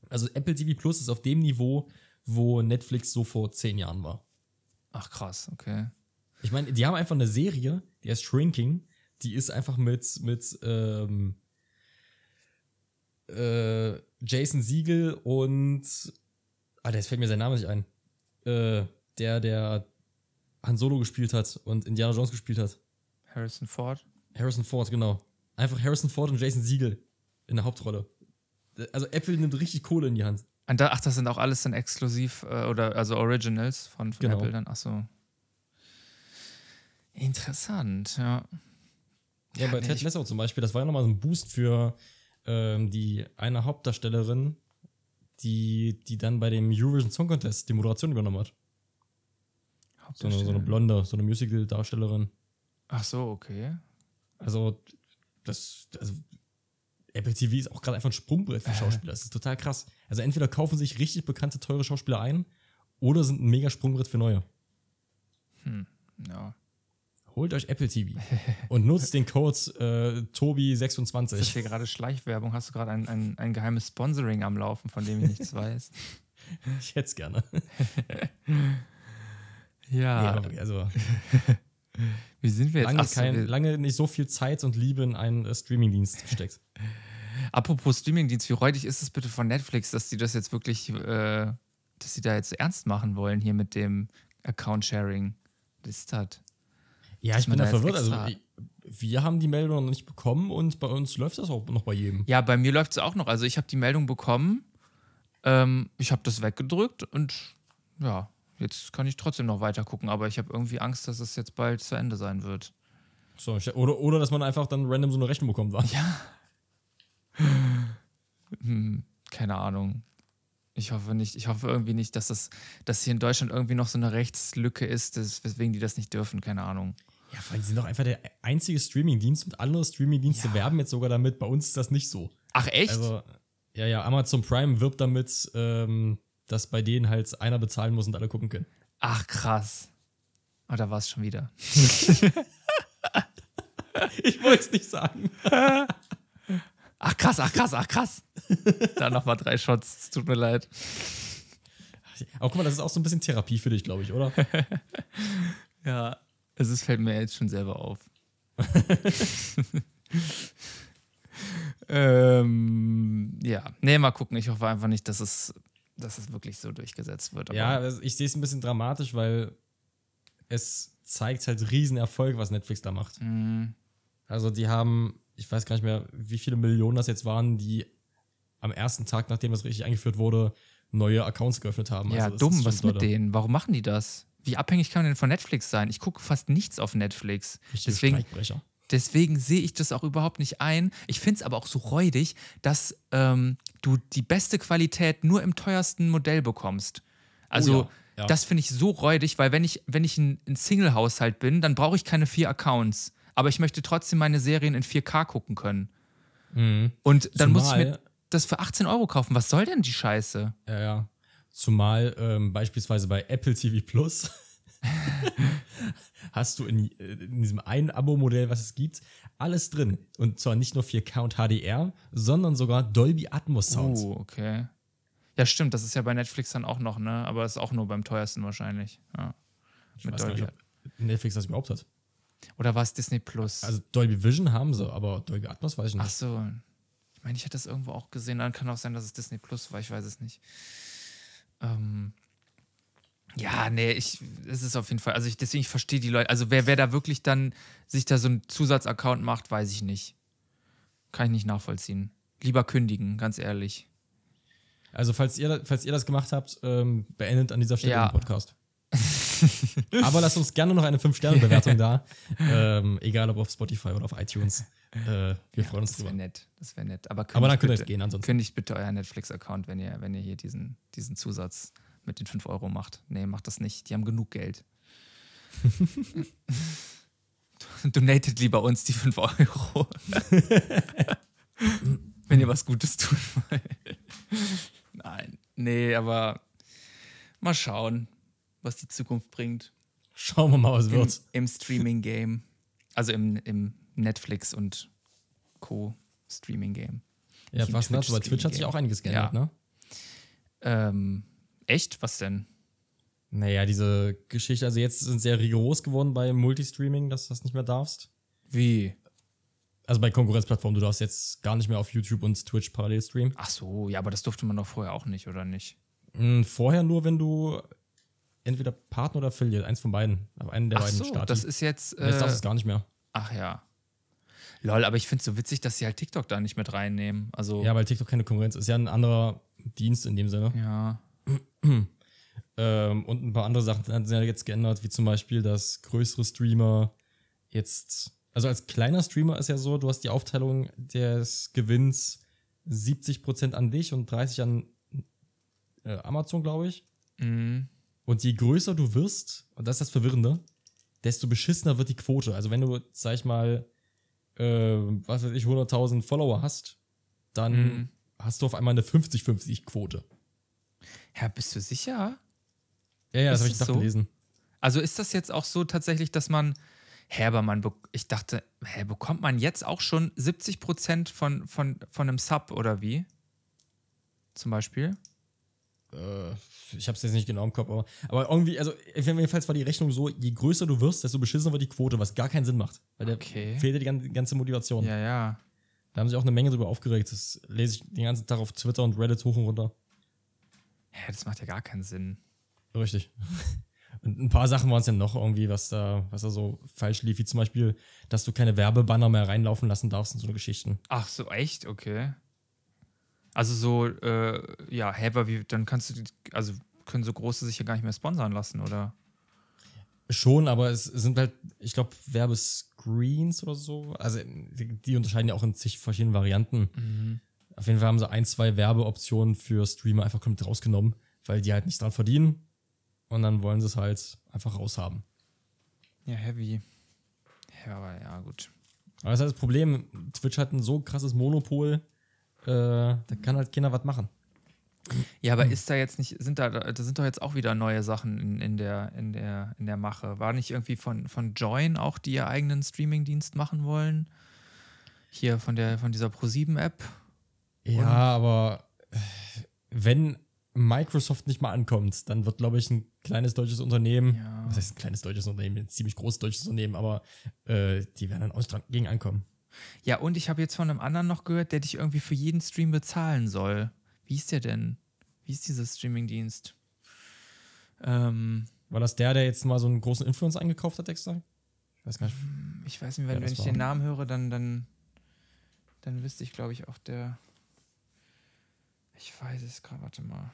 Speaker 2: Also Apple TV Plus ist auf dem Niveau, wo Netflix so vor zehn Jahren war.
Speaker 1: Ach krass, okay.
Speaker 2: Ich meine, die haben einfach eine Serie, die heißt Shrinking, die ist einfach mit, mit ähm, äh, Jason Siegel und ah, jetzt fällt mir sein Name nicht ein. Äh, der, der Han Solo gespielt hat und Indiana Jones gespielt hat.
Speaker 1: Harrison Ford.
Speaker 2: Harrison Ford, genau. Einfach Harrison Ford und Jason Siegel in der Hauptrolle. Also Apple nimmt richtig Kohle in die Hand.
Speaker 1: Und da, ach, das sind auch alles dann exklusiv äh, oder also Originals von, von
Speaker 2: Genau.
Speaker 1: Apple dann. Ach so. Interessant, ja.
Speaker 2: Ja, bei
Speaker 1: nee,
Speaker 2: Ted Lasso zum Beispiel, das war ja nochmal so ein Boost für ähm, die eine Hauptdarstellerin, die, die dann bei dem Eurovision Song Contest die Moderation übernommen hat. So eine, so eine blonde, so eine Musical-Darstellerin.
Speaker 1: Ach so, okay.
Speaker 2: Also, das, also, Apple TV ist auch gerade einfach ein Sprungbrett für Schauspieler. Das ist total krass. Also, entweder kaufen sich richtig bekannte, teure Schauspieler ein oder sind ein mega Sprungbrett für neue.
Speaker 1: Ja.
Speaker 2: Holt euch Apple TV und nutzt den Code äh,
Speaker 1: Das ist
Speaker 2: Tobi26.
Speaker 1: hier gerade Schleichwerbung. Hast du gerade ein, ein, ein geheimes Sponsoring am Laufen, von dem ich nichts weiß?
Speaker 2: Ich hätte es gerne.
Speaker 1: Ja.
Speaker 2: Wirklich, also,
Speaker 1: Wie sind wir jetzt?
Speaker 2: lange,
Speaker 1: Ach so,
Speaker 2: kein,
Speaker 1: wir-
Speaker 2: lange nicht so viel Zeit und Liebe in einen äh, Streamingdienst gesteckt.
Speaker 1: Apropos Streamingdienst, wie räudig ist es bitte von Netflix, dass die das jetzt wirklich, äh, dass sie da jetzt ernst machen wollen hier mit dem Account-Sharing? Was ist das?
Speaker 2: Ja,
Speaker 1: Dass
Speaker 2: ich bin da verwirrt. Also, wir haben die Meldung noch nicht bekommen und bei uns läuft das auch noch bei jedem.
Speaker 1: Ja, bei mir läuft es auch noch. Also ich habe die Meldung bekommen, ähm, ich habe das weggedrückt und ja, jetzt kann ich trotzdem noch weiter gucken, aber ich habe irgendwie Angst, dass es jetzt bald zu Ende sein wird.
Speaker 2: So, oder, oder dass man einfach dann random so eine Rechnung bekommt. wa?
Speaker 1: Hm, keine Ahnung. Ich hoffe nicht, ich hoffe irgendwie nicht, dass das, dass hier in Deutschland irgendwie noch so eine Rechtslücke ist, das, weswegen die das nicht dürfen, keine Ahnung.
Speaker 2: Ja, vor allem, die sind doch einfach der einzige Streamingdienst und andere Streamingdienste
Speaker 1: Ja.
Speaker 2: werben jetzt sogar damit. Bei uns ist das nicht so.
Speaker 1: Ach echt?
Speaker 2: Also, ja, ja, Amazon Prime wirbt damit, ähm, dass bei denen halt einer bezahlen muss und alle gucken können.
Speaker 1: Ach krass. Oh, da war es schon wieder.
Speaker 2: Ich wollte es nicht sagen.
Speaker 1: Ach krass, ach krass, ach krass. da nochmal drei Shots. Es tut mir leid.
Speaker 2: Aber guck mal, das ist auch so ein bisschen Therapie für dich, glaube ich, oder?
Speaker 1: Ja, es ist, fällt mir jetzt schon selber auf. ähm, ja, nee, mal gucken. Ich hoffe einfach nicht, dass es, dass es wirklich so durchgesetzt wird. aber-
Speaker 2: Ja, also ich sehe es ein bisschen dramatisch, weil es zeigt halt Riesenerfolg, was Netflix da macht.
Speaker 1: Mhm.
Speaker 2: Also die haben, ich weiß gar nicht mehr, wie viele Millionen das jetzt waren, die am ersten Tag, nachdem das richtig eingeführt wurde, neue Accounts geöffnet haben.
Speaker 1: Ja,
Speaker 2: Also
Speaker 1: dumm, was mit denen? Warum machen die das? Wie abhängig kann man denn von Netflix sein? Ich gucke fast nichts auf Netflix.
Speaker 2: Richtige
Speaker 1: Deswegen, deswegen sehe ich das auch überhaupt nicht ein. Ich finde es aber auch so räudig, dass ähm, du die beste Qualität nur im teuersten Modell bekommst. Also,
Speaker 2: Oh ja, ja.
Speaker 1: das finde ich so räudig, weil wenn ich, wenn ich ein, ein Single-Haushalt bin, dann brauche ich keine vier Accounts. Aber ich möchte trotzdem meine Serien in 4K gucken können. Und dann muss ich mir
Speaker 2: Zumal-
Speaker 1: das für 18 Euro kaufen. Was soll denn die Scheiße?
Speaker 2: Ja, ja. Zumal ähm, beispielsweise bei Apple TV Plus hast du in, äh, in diesem einen Abo-Modell, was es gibt, alles drin. Und zwar nicht nur 4K und HDR, sondern sogar Dolby Atmos Sounds.
Speaker 1: Oh, okay. Ja, stimmt, das ist ja bei Netflix dann auch noch, ne? Aber das ist auch nur beim teuersten wahrscheinlich. Ja.
Speaker 2: ich
Speaker 1: Mit Dolby.
Speaker 2: nicht, Netflix das überhaupt hat.
Speaker 1: Oder war es Disney Plus?
Speaker 2: Also Dolby Vision haben sie, aber Dolby Atmos weiß ich nicht.
Speaker 1: Ach so. Ich meine, ich hätte das irgendwo auch gesehen. Dann kann auch sein, dass es Disney Plus war. Ich weiß es nicht. Ähm. Ja, nee, ich, es ist auf jeden Fall, also ich, deswegen, ich verstehe die Leute, also wer, wer da wirklich dann sich da so einen Zusatzaccount macht, weiß ich nicht. Kann ich nicht nachvollziehen. Lieber kündigen, ganz ehrlich.
Speaker 2: Also, falls ihr, falls ihr das gemacht habt, ähm, beendet an dieser Stelle
Speaker 1: Ja.
Speaker 2: den Podcast. Aber lasst uns gerne noch eine 5-Sterne-Bewertung da. Ähm, egal ob auf Spotify oder auf iTunes. Äh, wir freuen uns
Speaker 1: Das wäre
Speaker 2: drüber.
Speaker 1: nett. Das wäre nett. Aber,
Speaker 2: Aber dann könnt ihr
Speaker 1: bitte-
Speaker 2: es gehen ansonsten.
Speaker 1: Kündigt bitte euer Netflix-Account, wenn ihr, wenn ihr hier diesen, diesen Zusatz mit den 5 Euro macht. Nee, macht das nicht. Die haben genug Geld. Donatet lieber uns die 5 Euro. wenn ihr was Gutes tun wollt. Nein. Nee, aber mal schauen, was die Zukunft bringt.
Speaker 2: Schauen wir mal, was
Speaker 1: Im,
Speaker 2: wird.
Speaker 1: im Streaming-Game. Also im, im Netflix und Co. Streaming-Game.
Speaker 2: Ja, nicht.
Speaker 1: Twitch
Speaker 2: Bei Twitch hat sich auch einiges geändert,
Speaker 1: Ja.
Speaker 2: ne?
Speaker 1: Ähm, echt? Was denn?
Speaker 2: Naja, diese Geschichte, also jetzt sind sehr rigoros geworden bei Multistreaming, dass du das nicht mehr darfst.
Speaker 1: Wie?
Speaker 2: Also bei Konkurrenzplattformen, du darfst jetzt gar nicht mehr auf YouTube und Twitch parallel streamen.
Speaker 1: Ach so, ja, aber das durfte man doch vorher auch nicht, oder nicht?
Speaker 2: Hm, Vorher nur, wenn du entweder Partner oder Affiliate, eins von beiden, aber einen der
Speaker 1: Ach
Speaker 2: beiden
Speaker 1: so,
Speaker 2: Stati.
Speaker 1: das ist jetzt.
Speaker 2: Und jetzt darfst du
Speaker 1: Äh,
Speaker 2: es gar nicht mehr.
Speaker 1: ach ja. Lol, aber ich finde es so witzig, dass sie halt TikTok da nicht mit reinnehmen. Also,
Speaker 2: Ja, weil TikTok keine Konkurrenz ist. Ja, ein anderer Dienst in dem Sinne.
Speaker 1: ja.
Speaker 2: Ähm, und ein paar andere Sachen sind ja jetzt geändert, wie zum Beispiel, dass größere Streamer jetzt, also als kleiner Streamer ist ja so, du hast die Aufteilung des Gewinns 70% an dich und 30% an äh, Amazon, glaube ich.
Speaker 1: Mhm.
Speaker 2: Und je größer du wirst, und das ist das Verwirrende, desto beschissener wird die Quote. Also wenn du, sag ich mal, äh, was weiß ich, 100.000 Follower hast, dann
Speaker 1: Mhm.
Speaker 2: hast du auf einmal eine 50-50-Quote.
Speaker 1: Ja, bist du sicher?
Speaker 2: Ja, ja, das
Speaker 1: Ist
Speaker 2: habe ich
Speaker 1: es
Speaker 2: gedacht
Speaker 1: so?
Speaker 2: gelesen.
Speaker 1: Also ist das jetzt auch so tatsächlich, dass man, hä, aber man, ich dachte, hä, bekommt man jetzt auch schon 70% von, von, von einem Sub oder wie? Zum Beispiel?
Speaker 2: Äh, ich habe es jetzt nicht genau im Kopf, aber, aber irgendwie, also jedenfalls war die Rechnung so, je größer du wirst, desto beschissener wird die Quote, was gar keinen Sinn macht. Weil da
Speaker 1: Okay.
Speaker 2: fehlt dir die gan- die ganze Motivation.
Speaker 1: Ja, ja.
Speaker 2: Da haben sich auch eine Menge drüber aufgeregt. Das lese ich den ganzen Tag auf Twitter und Reddit hoch und runter.
Speaker 1: Hä, das macht ja gar keinen Sinn.
Speaker 2: Richtig. Und ein paar Sachen waren es ja noch irgendwie, was da, was da so falsch lief, wie zum Beispiel, dass du keine Werbebanner mehr reinlaufen lassen darfst und so eine Geschichten.
Speaker 1: Ach so, echt? Okay. Also so, äh, ja, hä, aber wie, dann kannst du, die- also können so große sich ja gar nicht mehr sponsern lassen, oder?
Speaker 2: Schon, aber es sind halt, ich glaube, Werbescreens oder so. Also die, unterscheiden ja auch in zig verschiedenen Varianten. Auf jeden Fall haben sie ein, zwei Werbeoptionen für Streamer einfach komplett rausgenommen, weil die halt nichts dran verdienen. Und dann wollen sie es halt einfach raushaben.
Speaker 1: Ja, heavy. Ja, aber ja, gut.
Speaker 2: Aber das ist halt das Problem, Twitch hat ein so krasses Monopol, äh, da kann halt keiner was machen.
Speaker 1: Ja, aber ist da jetzt nicht, sind da, da sind doch jetzt auch wieder neue Sachen in, in, der, in, der, in der Mache. War nicht irgendwie von, von Join auch, die ihr eigenen Streaming-Dienst machen wollen? Hier von der, von dieser Pro7-App?
Speaker 2: Ja, aber äh, wenn Microsoft nicht mal ankommt, dann wird, glaube ich, ein kleines deutsches Unternehmen,
Speaker 1: Ja.
Speaker 2: was heißt ein kleines deutsches Unternehmen, ein ziemlich großes deutsches Unternehmen, aber äh, die werden dann auch gegen ankommen.
Speaker 1: Ja, und ich habe jetzt von einem anderen noch gehört, der dich irgendwie für jeden Stream bezahlen soll. Wie ist der denn? Wie ist dieser Streaming-Dienst? Ähm,
Speaker 2: War das der, der jetzt mal so einen großen Influencer eingekauft hat, extra? Ich weiß gar nicht.
Speaker 1: ich weiß nicht, wenn, wenn ich
Speaker 2: war-
Speaker 1: den Namen höre, dann, dann, dann wüsste ich, glaube ich, auch der. Ich weiß es gerade, warte mal.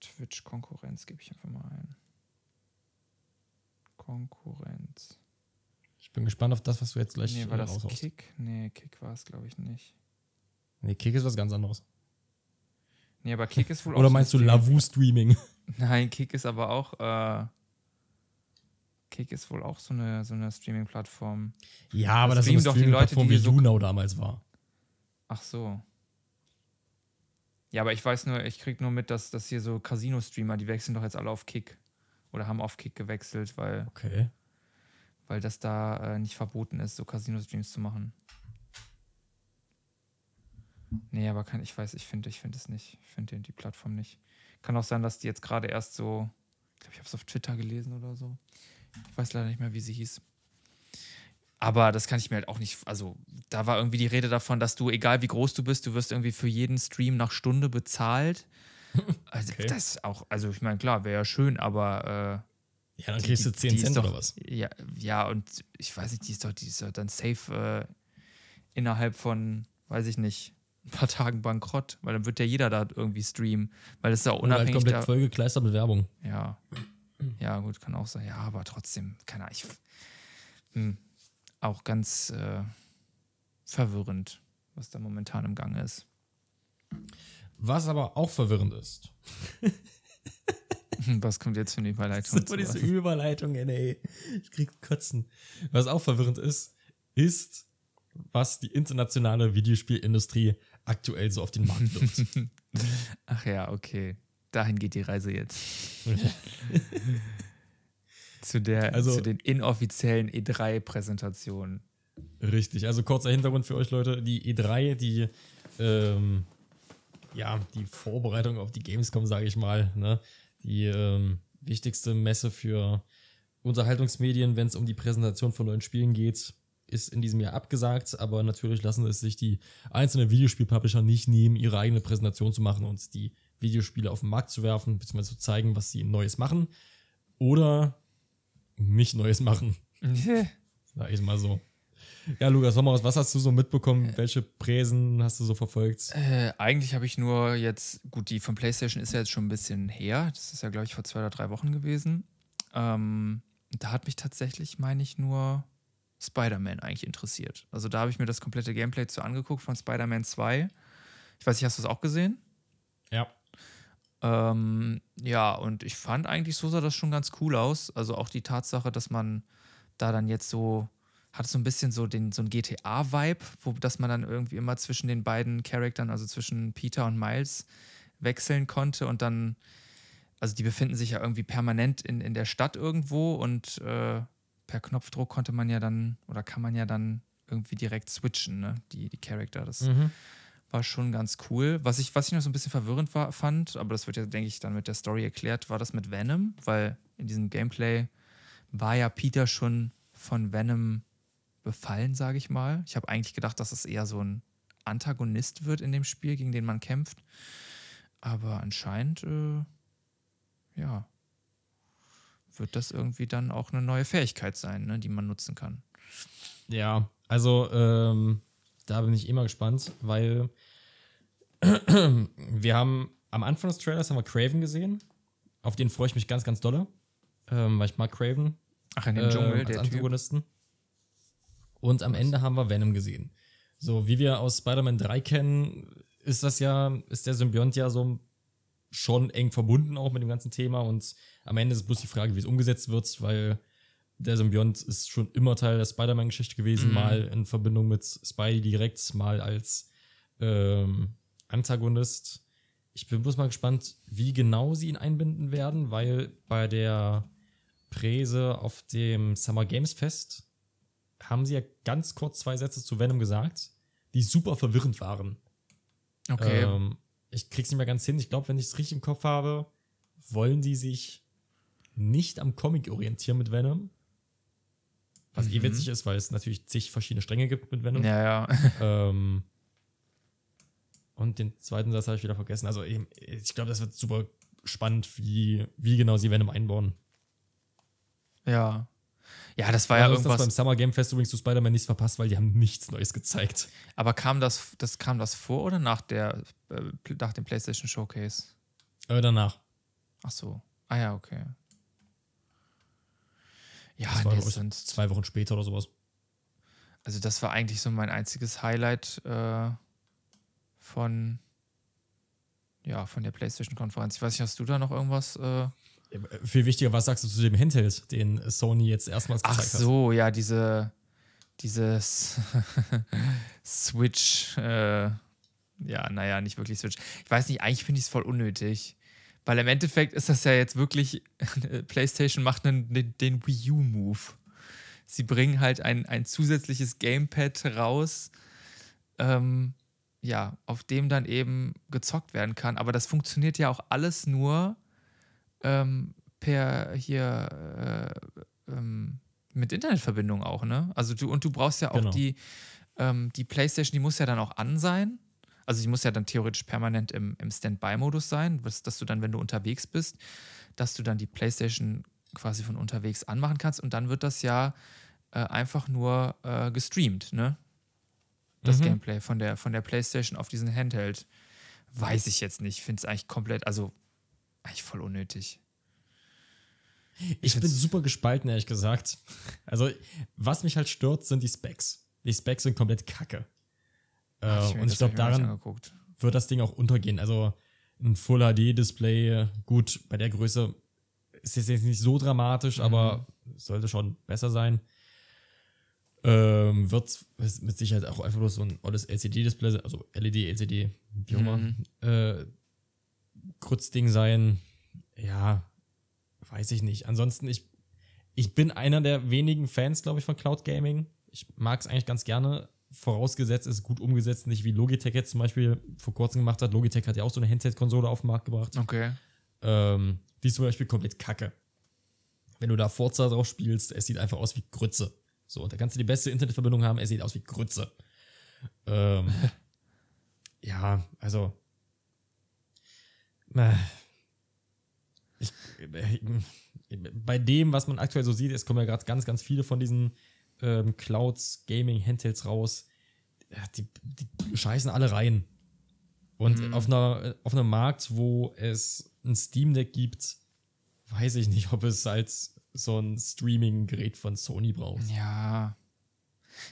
Speaker 1: Twitch-Konkurrenz gebe ich einfach mal ein. Konkurrenz.
Speaker 2: Bin gespannt auf das, was du jetzt gleich
Speaker 1: Nee,
Speaker 2: äh,
Speaker 1: war das
Speaker 2: raushaust.
Speaker 1: Kick? Nee, Kick war es, glaube ich, nicht.
Speaker 2: Nee, Kick ist was ganz anderes.
Speaker 1: Nee, aber Kick ist wohl auch.
Speaker 2: Oder
Speaker 1: so
Speaker 2: meinst du
Speaker 1: ein Streaming-
Speaker 2: Lavu Streaming?
Speaker 1: Nein, Kick ist aber auch. Äh, Kick ist wohl auch so eine, so eine Streaming-Plattform.
Speaker 2: Ja, aber
Speaker 1: Das
Speaker 2: das ist so eine Streaming-Plattform, wie
Speaker 1: so-
Speaker 2: damals war.
Speaker 1: Ach so. Ja, aber ich weiß nur, ich krieg nur mit, dass, dass hier so Casino-Streamer, die wechseln doch jetzt alle auf Kick. Oder haben auf Kick gewechselt, weil,
Speaker 2: Okay.
Speaker 1: Weil das da äh, nicht verboten ist, so Casino-Streams zu machen. Nee, aber kann, ich weiß, ich finde ich finde es nicht. Ich finde die Plattform nicht. Kann auch sein, dass die jetzt gerade erst so, ich glaube, ich habe es auf Twitter gelesen oder so. Ich weiß leider nicht mehr, wie sie hieß. Aber das kann ich mir halt auch nicht, also da war irgendwie die Rede davon, dass du, egal wie groß du bist, du wirst irgendwie für jeden Stream nach Stunde bezahlt. Also
Speaker 2: Okay.
Speaker 1: das ist auch, also ich meine, klar, wäre ja schön, aber äh,
Speaker 2: Ja, dann kriegst du
Speaker 1: die-
Speaker 2: 10
Speaker 1: die ist
Speaker 2: Cent
Speaker 1: doch,
Speaker 2: oder was?
Speaker 1: Ja, ja, und ich weiß nicht, die ist doch, die ist doch dann safe äh, innerhalb von, weiß ich nicht, ein paar Tagen bankrott, weil dann wird ja jeder da irgendwie streamen, weil das ist ja auch
Speaker 2: Oder halt
Speaker 1: unabhängig
Speaker 2: komplett vollgekleistert mit Werbung.
Speaker 1: ja. Ja, gut, kann auch sein. Ja, aber trotzdem, keine Ahnung. Ich, hm, auch ganz äh, verwirrend, was da momentan im Gange ist.
Speaker 2: Was aber auch verwirrend ist.
Speaker 1: Was kommt jetzt für eine Überleitung?
Speaker 2: Super, diese
Speaker 1: was?
Speaker 2: Überleitung, ey. Ich krieg Kotzen. Was auch verwirrend ist, ist, was die internationale Videospielindustrie aktuell so auf den Markt wirft.
Speaker 1: Ach ja, okay. Dahin geht die Reise jetzt. zu, der,
Speaker 2: Also-
Speaker 1: zu den inoffiziellen E3-Präsentationen.
Speaker 2: Richtig, also kurzer Hintergrund für euch Leute. Die E3, die, ähm, ja, die Vorbereitung auf die Gamescom, sage ich mal, ne? Die ähm, wichtigste Messe für Unterhaltungsmedien, wenn es um die Präsentation von neuen Spielen geht, ist in diesem Jahr abgesagt, aber natürlich lassen es sich die einzelnen Videospielpublisher nicht nehmen, ihre eigene Präsentation zu machen und die Videospiele auf den Markt zu werfen, beziehungsweise zu zeigen, was sie Neues machen oder nicht Neues machen. Sag ich mal so. Ja, Lukas, sag mal, was hast du so mitbekommen? Welche Präsen hast du so verfolgt?
Speaker 1: Äh, eigentlich habe ich nur jetzt, gut, die von PlayStation ist ja jetzt schon ein bisschen her. Das ist ja, glaube ich, vor zwei oder drei Wochen gewesen. Ähm, da hat mich tatsächlich, meine ich, nur Spider-Man eigentlich interessiert. Also da habe ich mir das komplette Gameplay zu angeguckt von Spider-Man 2. Ich weiß nicht, hast du es auch gesehen?
Speaker 2: Ja.
Speaker 1: Ähm, ja, und ich fand eigentlich, so sah das schon ganz cool aus. Also auch die Tatsache, dass man da dann jetzt so, hat so ein bisschen so den, so ein GTA-Vibe, wo dass man dann irgendwie immer zwischen den beiden Charaktern, also zwischen Peter und Miles, wechseln konnte und dann, also die befinden sich ja irgendwie permanent in, in der Stadt irgendwo und äh, per Knopfdruck konnte man ja dann, oder kann man ja dann irgendwie direkt switchen, ne? Die, die Charakter. Das
Speaker 2: Mhm.
Speaker 1: war schon ganz cool. Was ich, was ich noch so ein bisschen verwirrend war, fand, aber das wird ja, denke ich, dann mit der Story erklärt, war das mit Venom, weil in diesem Gameplay war ja Peter schon von Venom befallen, sage ich mal. Ich habe eigentlich gedacht, dass es eher so ein Antagonist wird in dem Spiel, gegen den man kämpft. Aber anscheinend, äh, ja, wird das irgendwie dann auch eine neue Fähigkeit sein, ne, die man nutzen kann.
Speaker 2: Ja, also ähm, da bin ich immer gespannt, weil wir haben am Anfang des Trailers haben wir Craven gesehen. Auf den freue ich mich ganz, ganz dolle. Ähm, weil ich mag Craven.
Speaker 1: Ach, in dem
Speaker 2: ähm,
Speaker 1: Dschungel,
Speaker 2: als
Speaker 1: der Typ.
Speaker 2: Und am Ende haben wir Venom gesehen. So, wie wir aus Spider-Man 3 kennen, ist das ja, ist der Symbiont ja so schon eng verbunden auch mit dem ganzen Thema und am Ende ist bloß die Frage, wie es umgesetzt wird, weil der Symbiont ist schon immer Teil der Spider-Man-Geschichte gewesen,
Speaker 1: Mhm.
Speaker 2: mal in Verbindung mit Spidey direkt, mal als ähm, Antagonist. Ich bin bloß mal gespannt, wie genau sie ihn einbinden werden, weil bei der Präse auf dem Summer Games Fest haben sie ja ganz kurz zwei Sätze zu Venom gesagt, die super verwirrend waren.
Speaker 1: Okay.
Speaker 2: Ähm, ich krieg's nicht mehr ganz hin. Ich glaube, wenn ich es richtig im Kopf habe, wollen die sich nicht am Comic orientieren mit Venom. Was eh
Speaker 1: Mhm.
Speaker 2: witzig ist, weil es natürlich zig verschiedene Stränge gibt mit Venom.
Speaker 1: ja, ja.
Speaker 2: Ähm, und den zweiten Satz habe ich wieder vergessen. Also eben, ich glaube, das wird super spannend, wie, wie genau sie Venom einbauen.
Speaker 1: Ja. Ja, das war ja
Speaker 2: Also ist das beim
Speaker 1: irgendwas.
Speaker 2: Summer Game Fest übrigens zu Spider-Man nichts verpasst, weil die haben nichts Neues gezeigt.
Speaker 1: Aber kam das, das kam das vor oder nach der äh, nach dem PlayStation Showcase?
Speaker 2: Äh, danach.
Speaker 1: Ach so. Ah ja, okay. Ja,
Speaker 2: Das war,
Speaker 1: nee, sonst,
Speaker 2: zwei Wochen später oder sowas.
Speaker 1: also das war eigentlich so mein einziges Highlight äh, von ja, von der PlayStation Konferenz. Ich weiß nicht, hast du da noch irgendwas äh,
Speaker 2: Ja, Viel wichtiger, was sagst du zu dem Handheld, den Sony jetzt erstmals
Speaker 1: Ach
Speaker 2: gezeigt hat?
Speaker 1: so, ja, diese dieses Switch, äh, ja, naja, nicht wirklich Switch. Ich weiß nicht, eigentlich finde ich es voll unnötig. Weil im Endeffekt ist das ja jetzt wirklich, PlayStation macht einen, den, den Wii U-Move. Sie bringen halt ein, ein zusätzliches Gamepad raus, ähm, ja, auf dem dann eben gezockt werden kann. Aber das funktioniert ja auch alles nur ähm, per hier äh, ähm, mit Internetverbindung auch, ne? Also du und du brauchst ja auch
Speaker 2: Genau.
Speaker 1: die, ähm, die PlayStation, die muss ja dann auch an sein. Also die muss ja dann theoretisch permanent im, im Standby-Modus sein, was, dass du dann, wenn du unterwegs bist, dass du dann die PlayStation quasi von unterwegs anmachen kannst und dann wird das ja äh, einfach nur äh, gestreamt, ne? Das
Speaker 2: Mhm.
Speaker 1: Gameplay von der, von der PlayStation auf diesen Handheld. Weiß ich jetzt nicht. Finde es eigentlich komplett, also eigentlich voll unnötig.
Speaker 2: Ich bin
Speaker 1: find's-
Speaker 2: super gespalten, ehrlich gesagt. Also, was mich halt stört, sind die Specs. Die Specs sind komplett kacke. Äh,
Speaker 1: Hab mir
Speaker 2: und ich glaube, daran wird das Ding auch untergehen. Also, ein Full HD-Display, gut, bei der Größe ist es jetzt nicht so dramatisch,
Speaker 1: Mhm.
Speaker 2: aber sollte schon besser sein. Ähm, wird mit Sicherheit auch einfach bloß so ein olles LCD-Display, sein, also LED, LCD, wie auch immer,
Speaker 1: Mhm.
Speaker 2: äh, Krutzding sein. Ja, weiß ich nicht. Ansonsten, ich, ich bin einer der wenigen Fans, glaube ich, von Cloud Gaming. Ich mag es eigentlich ganz gerne, vorausgesetzt es ist gut umgesetzt, nicht wie Logitech jetzt zum Beispiel vor kurzem gemacht hat. Logitech hat ja auch so eine Handheld-Konsole auf den Markt gebracht.
Speaker 1: Okay.
Speaker 2: Ähm, die ist zum Beispiel komplett kacke. Wenn du da Forza drauf spielst, es sieht einfach aus wie Grütze. So, da kannst du die beste Internetverbindung haben, es sieht aus wie Grütze. Ähm, ja, also. Äh, Ich, äh, bei dem, was man aktuell so sieht, es kommen ja gerade ganz, ganz viele von diesen ähm, Clouds, Gaming, Handhelds raus. Die, die scheißen alle rein. Und
Speaker 1: Mhm.
Speaker 2: auf, einer, auf einem Markt, wo es ein Steam Deck gibt, weiß ich nicht, ob es als so ein Streaming-Gerät von Sony braucht.
Speaker 1: Ja.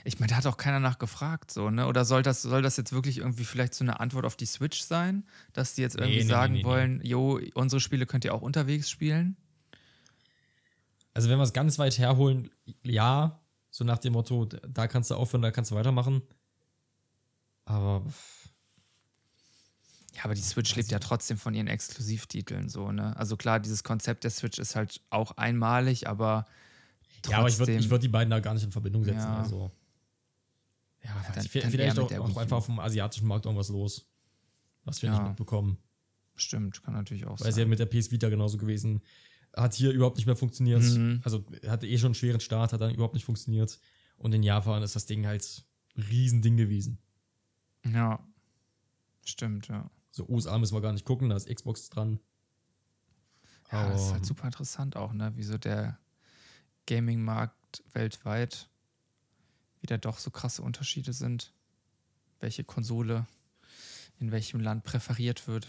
Speaker 1: Ich meine, da hat auch keiner nachgefragt, so, ne? Oder soll das, soll das jetzt wirklich irgendwie vielleicht so eine Antwort auf die Switch sein? Dass die jetzt irgendwie
Speaker 2: Nee, nee,
Speaker 1: sagen
Speaker 2: nee,
Speaker 1: wollen, jo, unsere Spiele könnt ihr auch unterwegs spielen?
Speaker 2: Also, wenn wir es ganz weit herholen, ja, so nach dem Motto, da kannst du aufhören, da kannst du weitermachen. Aber
Speaker 1: Ja, aber die Switch lebt ja trotzdem von ihren Exklusivtiteln, so, ne? Also klar, dieses Konzept der Switch ist halt auch einmalig, aber trotzdem.
Speaker 2: Ja, aber ich würde ich würd die beiden da gar nicht in Verbindung setzen.
Speaker 1: Ja.
Speaker 2: Also. Ja,
Speaker 1: dann-
Speaker 2: ich,
Speaker 1: dann
Speaker 2: vielleicht auch, auch einfach auf dem asiatischen Markt irgendwas los. Was wir
Speaker 1: Ja.
Speaker 2: nicht mitbekommen.
Speaker 1: Stimmt, kann natürlich auch
Speaker 2: Weil es
Speaker 1: sein.
Speaker 2: ja mit der PS Vita genauso gewesen. Hat hier überhaupt nicht mehr funktioniert.
Speaker 1: Mhm.
Speaker 2: Also hatte eh schon einen schweren Start, hat dann überhaupt nicht funktioniert. Und in Japan ist das Ding halt ein Riesending gewesen.
Speaker 1: Ja. Stimmt, ja.
Speaker 2: So USA müssen wir gar nicht gucken, da ist Xbox dran.
Speaker 1: Ja, das ist
Speaker 2: Aber-
Speaker 1: halt super interessant auch, ne? Wie so der Gaming-Markt weltweit wieder doch so krasse Unterschiede sind. Welche Konsole in welchem Land präferiert wird.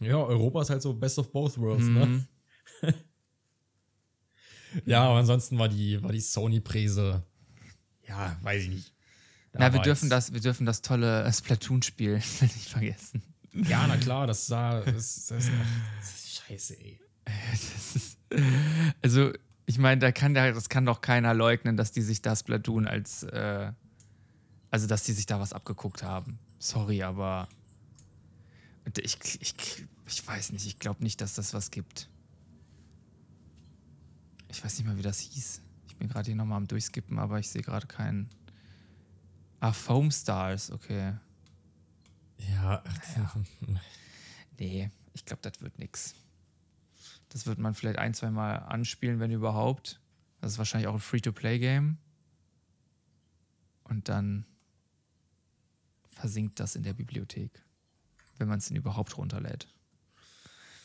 Speaker 2: Ja, Europa ist halt so best of both worlds, ne?
Speaker 1: Mhm.
Speaker 2: Ja, aber ansonsten war die, war die Sony-Präse. Ja, weiß ich nicht. Da
Speaker 1: Na, wir dürfen, das, wir dürfen das tolle äh, Splatoon-Spiel nicht vergessen.
Speaker 2: Ja, na klar, das sah. Das, das, das ist scheiße, ey.
Speaker 1: Das ist, also, ich meine, da kann der, das kann doch keiner leugnen, dass die sich das Splatoon als, äh, also dass die sich da was abgeguckt haben. Sorry, aber ich, ich, ich weiß nicht, ich glaube nicht, dass das was gibt. Ich weiß nicht mal, wie das hieß. Ich bin gerade hier nochmal am Durchskippen, aber ich sehe gerade keinen. Ah, Foam Stars, okay.
Speaker 2: Ja,
Speaker 1: Nee, ich glaube, das wird nix. Das wird man vielleicht ein, zwei Mal anspielen, wenn überhaupt. Das ist wahrscheinlich auch ein Free-to-Play-Game. Und dann versinkt das in der Bibliothek, wenn man es denn überhaupt runterlädt.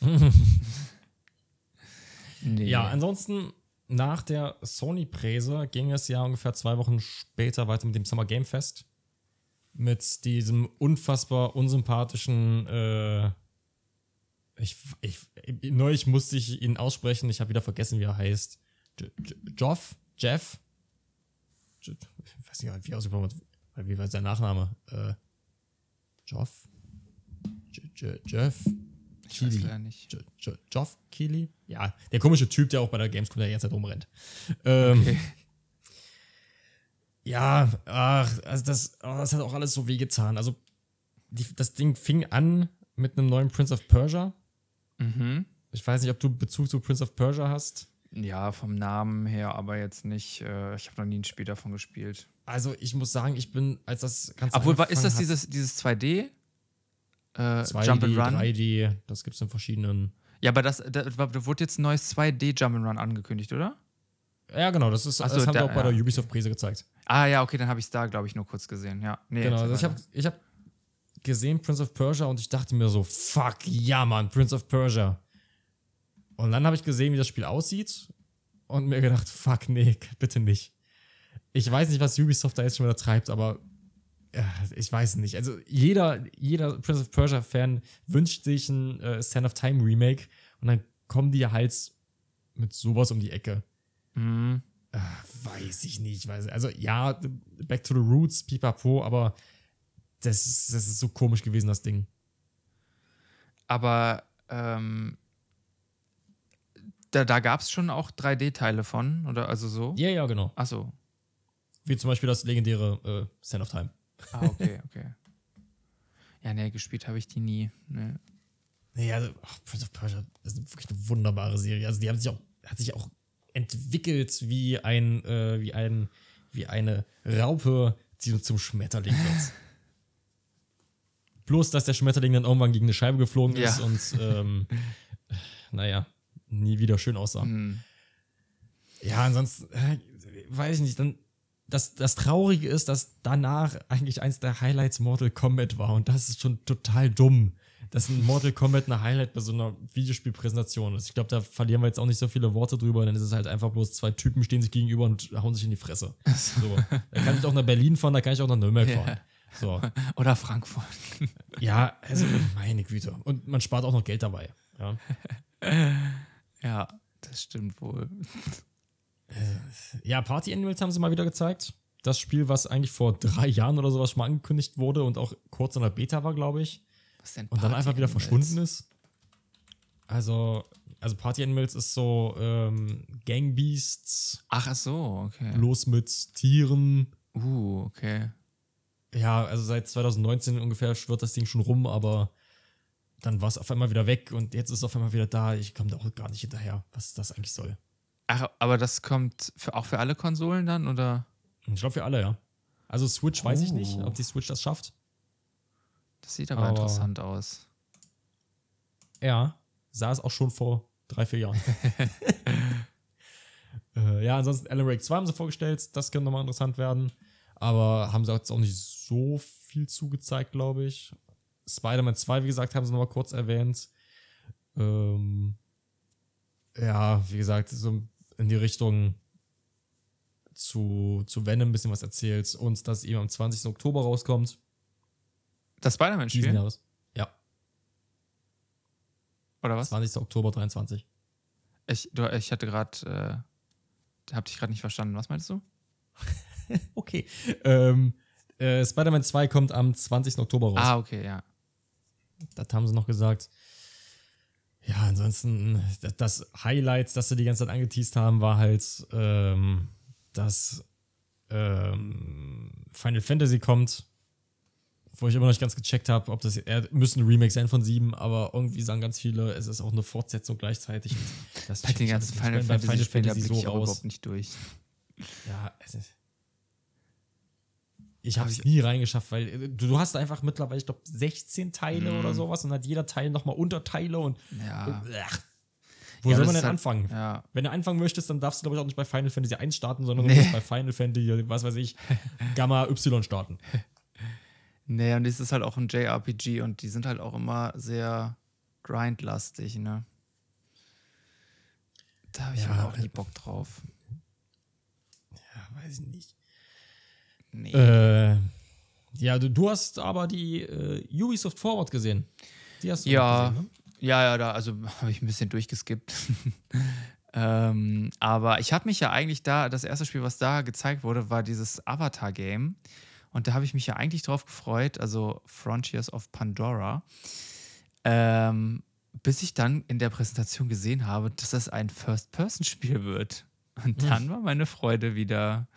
Speaker 1: nee.
Speaker 2: Ja, ansonsten nach der Sony-Präse ging es ja ungefähr zwei Wochen später weiter mit dem Summer Game Fest. Mit diesem unfassbar unsympathischen, äh, ich, ich, neulich musste ich ihn aussprechen, ich habe wieder vergessen, wie er heißt. J J Joff? Jeff? J ich weiß nicht, wie er ausgesprochen wird. Wie war sein Nachname? Äh, Joff? J Jeff?
Speaker 1: ich weiß
Speaker 2: Keighley.
Speaker 1: leider nicht.
Speaker 2: Jo- Jo- Geoff Keighley? Ja, der komische Typ, der auch bei der Gamescom der ganze Zeit rumrennt. Ähm,
Speaker 1: Okay.
Speaker 2: Ja, ach, also das, oh, das hat auch alles so wehgetan. Also, die, das Ding fing an mit einem neuen Prince of Persia.
Speaker 1: Mhm.
Speaker 2: Ich weiß nicht, ob du Bezug zu Prince of Persia hast.
Speaker 1: Ja, vom Namen her, aber jetzt nicht. Äh, ich habe noch nie ein Spiel davon gespielt.
Speaker 2: Also, ich muss sagen, ich bin, als das Ganze
Speaker 1: Obwohl, ist das
Speaker 2: angefangen
Speaker 1: dieses, dieses 2D? Äh,
Speaker 2: hat, 2D,
Speaker 1: Jump and Run?
Speaker 2: 3D, das gibt es in verschiedenen.
Speaker 1: Ja, aber das, da, da wurde jetzt ein neues 2D Jump and Run angekündigt, oder?
Speaker 2: Ja, genau, das, ist,
Speaker 1: so,
Speaker 2: das haben
Speaker 1: da-
Speaker 2: wir auch bei
Speaker 1: ja.
Speaker 2: der Ubisoft-Präse gezeigt.
Speaker 1: Ah ja, okay, dann habe ich es da, glaube ich, nur kurz gesehen. Ja, nee,
Speaker 2: Genau, also ich habe ich hab gesehen Prince of Persia und ich dachte mir so, fuck, ja, Mann, Prince of Persia. Und dann habe ich gesehen, wie das Spiel aussieht und mir gedacht, fuck, nee, bitte nicht. Ich weiß nicht, was Ubisoft da jetzt schon wieder treibt, aber ja, ich weiß nicht. Also jeder, jeder Prince of Persia-Fan wünscht sich ein äh, Stand of Time Remake und dann kommen die halt mit sowas um die Ecke.
Speaker 1: Mhm.
Speaker 2: Äh, weiß ich nicht. Weiß, also ja, Back to the Roots, pipapo, aber das, ist- das ist so komisch gewesen, das Ding.
Speaker 1: Aber ähm, da, da gab es schon auch 3D-Teile von, oder also so?
Speaker 2: Ja, ja, genau.
Speaker 1: Achso.
Speaker 2: Wie zum Beispiel das legendäre äh, Sand of Time.
Speaker 1: Ah, okay, okay. Ja, nee, gespielt habe ich die nie. Nee.
Speaker 2: Nee, also ach, Prince of Persia ist wirklich eine wunderbare Serie. Also die haben sich auch, hat sich auch entwickelt wie ein, äh, wie ein, wie eine Raupe, die zum Schmetterling wird. Bloß, dass der Schmetterling dann irgendwann gegen eine Scheibe geflogen ist
Speaker 1: Ja.
Speaker 2: und ähm, naja, nie wieder schön aussah.
Speaker 1: Hm.
Speaker 2: Ja, ansonsten, äh, weiß ich nicht, dann. Das, das Traurige ist, dass danach eigentlich eins der Highlights Mortal Kombat war und das ist schon total dumm, dass ein Mortal Kombat eine Highlight bei so einer Videospielpräsentation ist. Ich glaube, da verlieren wir jetzt auch nicht so viele Worte drüber, dann ist es halt einfach bloß zwei Typen stehen sich gegenüber und hauen sich in die Fresse. So. Da kann ich auch nach Berlin fahren, da kann ich auch nach Nürnberg fahren. So.
Speaker 1: Oder Frankfurt.
Speaker 2: Ja, also meine Güte. Und man spart auch noch Geld dabei. Ja.
Speaker 1: ja, das stimmt wohl.
Speaker 2: Ja, Party Animals haben sie mal wieder gezeigt. das Spiel, was eigentlich vor drei Jahren oder sowas schon mal angekündigt wurde und auch kurz in der Beta war, glaube ich.
Speaker 1: Was denn
Speaker 2: Und dann
Speaker 1: Party
Speaker 2: einfach wieder
Speaker 1: Animals?
Speaker 2: verschwunden ist. Also, also Party Animals ist so ähm, Gang Beasts,
Speaker 1: Ach, ach so, okay.
Speaker 2: bloß mit Tieren.
Speaker 1: Uh, okay.
Speaker 2: Ja, also seit 2019 ungefähr schwirrt das Ding schon rum, aber dann war es auf einmal wieder weg und jetzt ist es auf einmal wieder da. Ich komme da auch gar nicht hinterher, was das eigentlich soll.
Speaker 1: Ach, aber das kommt für, auch für alle Konsolen dann, oder?
Speaker 2: Ich glaube für alle, ja. Also Switch weiß ich nicht,
Speaker 1: Oh.
Speaker 2: ob die Switch das schafft.
Speaker 1: Das sieht aber,
Speaker 2: Aber-
Speaker 1: interessant aus.
Speaker 2: Ja, sah es auch schon vor drei, vier Jahren. äh, ja, ansonsten Alan Wake 2 haben sie vorgestellt, das könnte nochmal interessant werden. Aber haben sie jetzt auch nicht so viel zugezeigt, glaube ich. Spider-Man 2, wie gesagt, haben sie nochmal kurz erwähnt. Ähm, ja, wie gesagt, so in die Richtung zu, zu Venom ein bisschen was erzählt und dass eben am 20. Oktober rauskommt.
Speaker 1: Das Spider-Man-Spiel?
Speaker 2: Ja,
Speaker 1: Oder was?
Speaker 2: 20. Oktober 23.
Speaker 1: Ich, du, ich hatte gerade, äh, hab dich gerade nicht verstanden. Was meinst du?
Speaker 2: Okay. Ähm, äh, Spider-Man 2 kommt am 20. Oktober raus.
Speaker 1: Ah, okay, ja.
Speaker 2: Das haben sie noch gesagt. Ja, ansonsten, das- das Highlight, das sie die ganze Zeit angeteased haben, war halt, ähm, dass ähm, Final Fantasy kommt. Wo ich immer noch nicht ganz gecheckt habe, ob das er müssen ein Remake sein von 7, aber irgendwie sagen ganz viele, es ist auch eine Fortsetzung gleichzeitig. Das
Speaker 1: Bei den ganzen Final Fantasy da blicke ich
Speaker 2: so
Speaker 1: auch
Speaker 2: raus.
Speaker 1: überhaupt nicht durch.
Speaker 2: Ja, es ist. Ich habe
Speaker 1: Hab
Speaker 2: es nie reingeschafft, weil äh, du, du hast einfach mittlerweile, ich glaube, 16 Teile
Speaker 1: Mhm.
Speaker 2: oder sowas und hat jeder Teil nochmal Unterteile und.
Speaker 1: Ja.
Speaker 2: Ach, wo
Speaker 1: Ja,
Speaker 2: soll
Speaker 1: das
Speaker 2: man denn
Speaker 1: halt-
Speaker 2: anfangen?
Speaker 1: Ja.
Speaker 2: Wenn du anfangen möchtest, dann darfst du, glaube ich, auch nicht bei Final Fantasy 1 starten, sondern
Speaker 1: Nee.
Speaker 2: du musst bei Final Fantasy, was weiß ich, Gamma Y starten.
Speaker 1: Nee, und es ist halt auch ein JRPG und die sind halt auch immer sehr grindlastig, ne? Da habe ich
Speaker 2: Ja,
Speaker 1: aber auch nie
Speaker 2: äh,
Speaker 1: Bock drauf.
Speaker 2: Ja, weiß ich nicht.
Speaker 1: Nee.
Speaker 2: Äh, ja, du, du hast aber die äh, Ubisoft Forward gesehen. Die hast du
Speaker 1: Ja,
Speaker 2: gesehen, ne?
Speaker 1: ja, ja, da, also habe ich ein bisschen durchgeskippt. ähm, aber ich habe mich ja eigentlich da, das erste Spiel, was da gezeigt wurde, war dieses Avatar-Game. Und da habe ich mich ja eigentlich drauf gefreut, also Frontiers of Pandora. Ähm, bis ich dann in der Präsentation gesehen habe, dass das ein First-Person-Spiel wird. Und dann war meine Freude wieder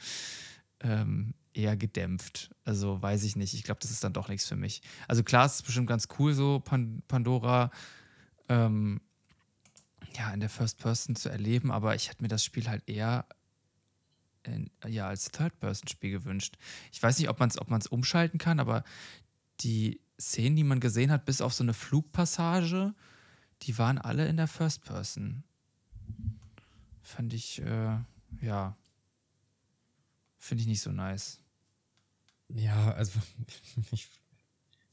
Speaker 1: ähm, eher gedämpft. Also weiß ich nicht. Ich glaube, das ist dann doch nichts für mich. Also klar, es ist bestimmt ganz cool, so Pan Pandora ähm, ja, in der First Person zu erleben, aber ich hätte mir das Spiel halt eher in, ja, als Third-Person-Spiel gewünscht. Ich weiß nicht, ob man es ob man's umschalten kann, aber die Szenen, die man gesehen hat, bis auf so eine Flugpassage, die waren alle in der First Person. Fand ich, äh, ja, finde ich nicht so nice.
Speaker 2: Ja, also ich,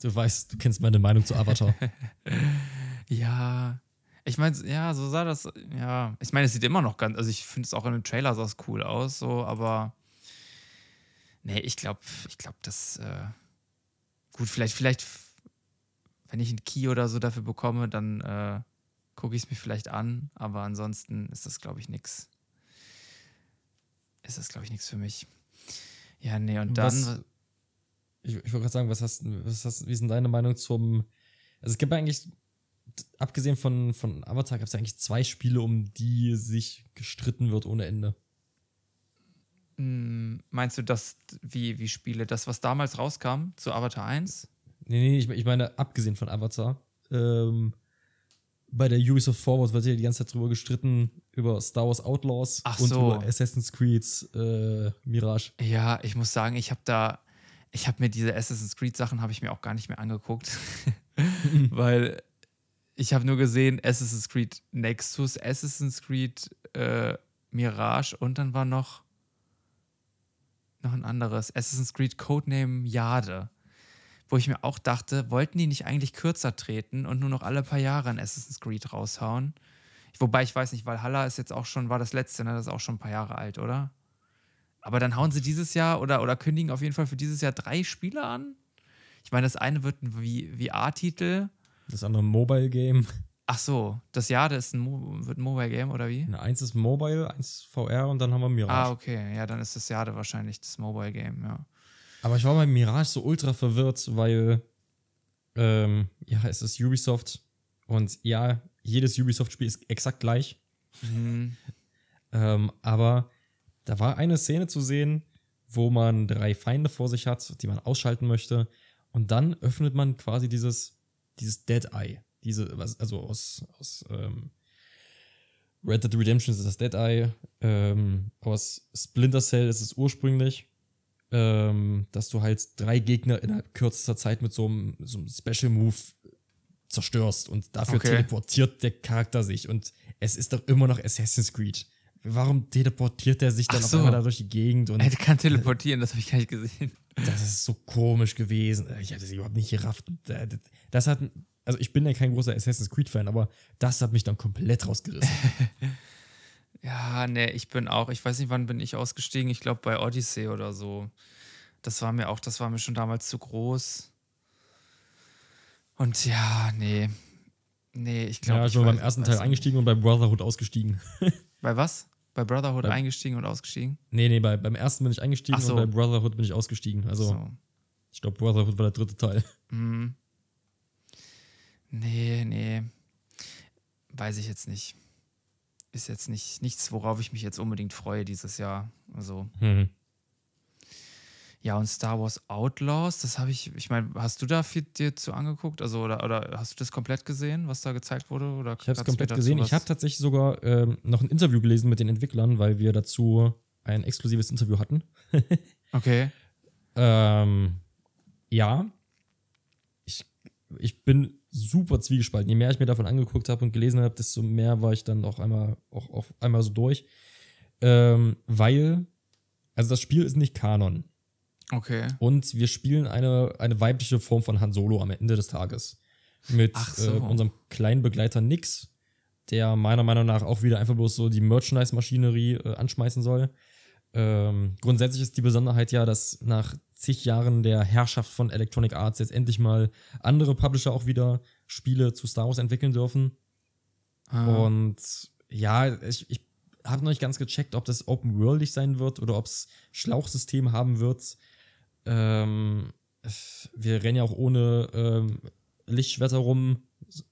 Speaker 2: du weißt, du kennst meine Meinung zu Avatar.
Speaker 1: Ja, ich meine, ja, so sah das, ja, ich meine, es sieht immer noch ganz, also ich finde es auch in dem Trailer sah es cool aus, so, aber nee, ich glaube, ich glaube, das, äh, gut, vielleicht, vielleicht, wenn ich einen Key oder so dafür bekomme, dann äh, gucke ich es mir vielleicht an, aber ansonsten ist das, glaube ich, nix. Ist das, glaube ich, nichts für mich. Ja, nee, und dann,
Speaker 2: Was- ich, ich wollte gerade sagen, was hast, was hast, wie ist denn deine Meinung zum. Also es gibt eigentlich, abgesehen von, von Avatar, gab es ja eigentlich zwei Spiele, um die sich gestritten wird ohne Ende.
Speaker 1: mh, meinst du das, wie, wie Spiele, das, was damals rauskam zu Avatar 1?
Speaker 2: Nee, nee, ich, ich meine, abgesehen von Avatar. Ähm, bei der Ubisoft Forward wird ja die ganze Zeit drüber gestritten, über Star Wars Outlaws
Speaker 1: Ach
Speaker 2: und
Speaker 1: so.
Speaker 2: über Assassin's Creed äh, Mirage.
Speaker 1: Ja, ich muss sagen, ich habe da, ich habe mir diese Assassin's Creed Sachen habe ich mir auch gar nicht mehr angeguckt, weil ich habe nur gesehen Assassin's Creed Nexus, Assassin's Creed äh, Mirage und dann war noch noch ein anderes Assassin's Creed Codename Jade, wo ich mir auch dachte, wollten die nicht eigentlich kürzer treten und nur noch alle paar Jahre ein Assassin's Creed raushauen? Wobei ich weiß nicht, Valhalla ist jetzt auch schon, war das letzte, ne? Das ist auch schon ein paar Jahre alt, oder? Aber dann hauen sie dieses Jahr oder, oder kündigen auf jeden Fall für dieses Jahr drei Spiele an. Ich meine, das eine wird ein VR-Titel.
Speaker 2: Das andere Mobile Game.
Speaker 1: Ach so, das Jade ist ein, Mo wird ein Mobile Game oder wie?
Speaker 2: Na, eins ist Mobile, eins VR und dann haben wir Mirage.
Speaker 1: Ah, okay. Ja, dann ist das Jade wahrscheinlich das Mobile Game, ja.
Speaker 2: Aber ich war bei Mirage so ultra verwirrt, weil ähm, ja, es ist Ubisoft und ja, jedes Ubisoft-Spiel ist exakt gleich.
Speaker 1: Mhm.
Speaker 2: Ähm, aber da war eine Szene zu sehen, wo man drei Feinde vor sich hat, die man ausschalten möchte. Und dann öffnet man quasi dieses, dieses Dead Eye. Diese, also aus, aus ähm, Red Dead Redemption ist das Dead Eye. Ähm, aus Splinter Cell ist es ursprünglich, ähm, dass du halt drei Gegner innerhalb kürzester Zeit mit so einem, so einem Special Move zerstörst und dafür
Speaker 1: Okay.
Speaker 2: teleportiert der Charakter sich. Und es ist doch immer noch Assassin's Creed. Warum teleportiert er sich dann
Speaker 1: Ach
Speaker 2: auf
Speaker 1: so.
Speaker 2: einmal da durch die Gegend? Und
Speaker 1: Er kann teleportieren, das habe ich gar nicht gesehen.
Speaker 2: das ist so komisch gewesen. Ich hatte es überhaupt nicht gerafft. Das hat, also ich bin ja kein großer Assassin's Creed-Fan, aber das hat mich dann komplett rausgerissen.
Speaker 1: Ja, nee, ich bin auch, ich weiß nicht, wann bin ich ausgestiegen. Ich glaube bei Odyssey oder so. Das war mir auch, das war mir schon damals zu groß. Und ja, nee. Nee, ich glaube.
Speaker 2: ja,
Speaker 1: ich
Speaker 2: schon beim ersten Teil eingestiegen und bei Brotherhood ausgestiegen.
Speaker 1: Bei was? Bei Brotherhood
Speaker 2: Bei-
Speaker 1: eingestiegen und ausgestiegen?
Speaker 2: nee, nee, bei, beim ersten bin ich eingestiegen
Speaker 1: so.
Speaker 2: und bei Brotherhood bin ich ausgestiegen. Also,
Speaker 1: so.
Speaker 2: ich glaube, Brotherhood war der dritte Teil.
Speaker 1: Hm. Nee, nee. Weiß ich jetzt nicht. Ist jetzt nicht nichts, worauf ich mich jetzt unbedingt freue dieses Jahr. Also,
Speaker 2: Hm.
Speaker 1: Ja, und Star Wars Outlaws, das habe ich, ich meine, hast du da viel dir zu angeguckt? Also, oder, oder hast du das komplett gesehen, was da gezeigt wurde? Oder
Speaker 2: Ich habe es komplett gesehen. Ich habe tatsächlich sogar ähm, noch ein Interview gelesen mit den Entwicklern, weil wir dazu ein exklusives Interview hatten.
Speaker 1: Okay.
Speaker 2: Ähm, ja. Ich, ich bin super zwiegespalten. Je mehr ich mir davon angeguckt habe und gelesen habe, desto mehr war ich dann auch einmal, auch, auch einmal so durch. Ähm, weil, also das Spiel ist nicht Kanon.
Speaker 1: Okay.
Speaker 2: Und wir spielen eine, eine weibliche Form von Han Solo am Ende des Tages. Mit
Speaker 1: Ach so.
Speaker 2: äh, unserem kleinen Begleiter Nix, der meiner Meinung nach auch wieder einfach bloß so die Merchandise-Maschinerie äh, anschmeißen soll. Ähm, grundsätzlich ist die Besonderheit ja, dass nach zig Jahren der Herrschaft von Electronic Arts jetzt endlich mal andere Publisher auch wieder Spiele zu Star Wars entwickeln dürfen.
Speaker 1: Ah,
Speaker 2: Und ja, ich, ich habe noch nicht ganz gecheckt, ob das open worldig sein wird oder ob es Schlauchsystem haben wird. Ähm, wir rennen ja auch ohne ähm, Lichtschwerter rum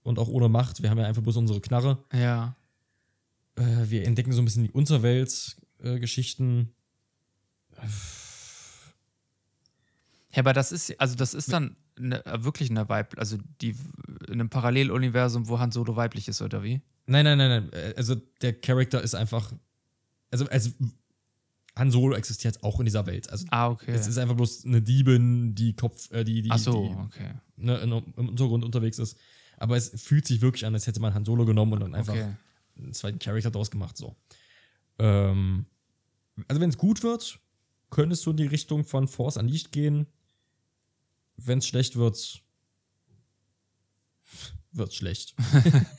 Speaker 2: und auch ohne Macht. Wir haben ja einfach bloß unsere Knarre.
Speaker 1: ja.
Speaker 2: Äh, wir entdecken so ein bisschen die Unterwelt-Geschichten.
Speaker 1: Ja, aber das ist, also das ist dann eine, wirklich eine Weib, also die in einem Paralleluniversum, wo Han Solo weiblich ist, oder wie?
Speaker 2: nein, nein, nein, nein. äh, Also der Charakter ist einfach. Also, also Han Solo existiert auch in dieser Welt. Also
Speaker 1: Ah, okay.
Speaker 2: es ist einfach bloß eine Diebin, die Kopf, äh, die, die,
Speaker 1: Ach so,
Speaker 2: die
Speaker 1: okay.
Speaker 2: ne, im Untergrund unterwegs ist. Aber es fühlt sich wirklich an, als hätte man Han Solo genommen und dann einfach
Speaker 1: Okay.
Speaker 2: einen zweiten Charakter draus gemacht. So. Ähm, also wenn es gut wird, könntest du in die Richtung von Force Unleashed gehen. Wenn es schlecht wird, wird schlecht.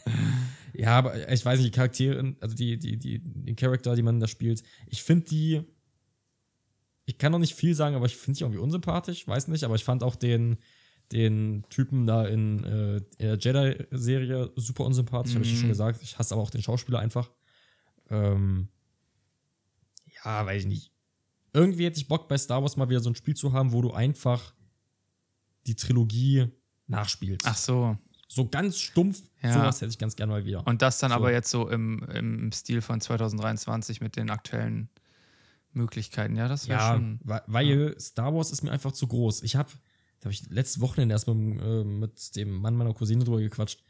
Speaker 2: ja, aber ich weiß nicht, die Charaktere, also die, die, die, die Charakter, die man da spielt, ich finde die. Ich kann noch nicht viel sagen, aber ich finde die irgendwie unsympathisch, weiß nicht, aber ich fand auch den, den Typen da in, äh, in der Jedi-Serie super unsympathisch, habe ich
Speaker 1: Mhm.
Speaker 2: schon gesagt. Ich hasse aber auch den Schauspieler einfach. Ähm, ja, weiß ich nicht. Irgendwie hätte ich Bock bei Star Wars mal wieder so ein Spiel zu haben, wo du einfach die Trilogie nachspielst.
Speaker 1: Ach so.
Speaker 2: So ganz stumpf,
Speaker 1: Ja.
Speaker 2: sowas hätte ich ganz gerne mal wieder.
Speaker 1: Und das dann
Speaker 2: So.
Speaker 1: aber jetzt so im, im Stil von 2023 mit den aktuellen Möglichkeiten. Ja, das wäre
Speaker 2: ja,
Speaker 1: schon.
Speaker 2: weil Star Wars ist mir einfach zu groß. Ich habe, da habe ich letztes Wochenende erst mit, dem, äh, mit dem Mann meiner Cousine drüber gequatscht.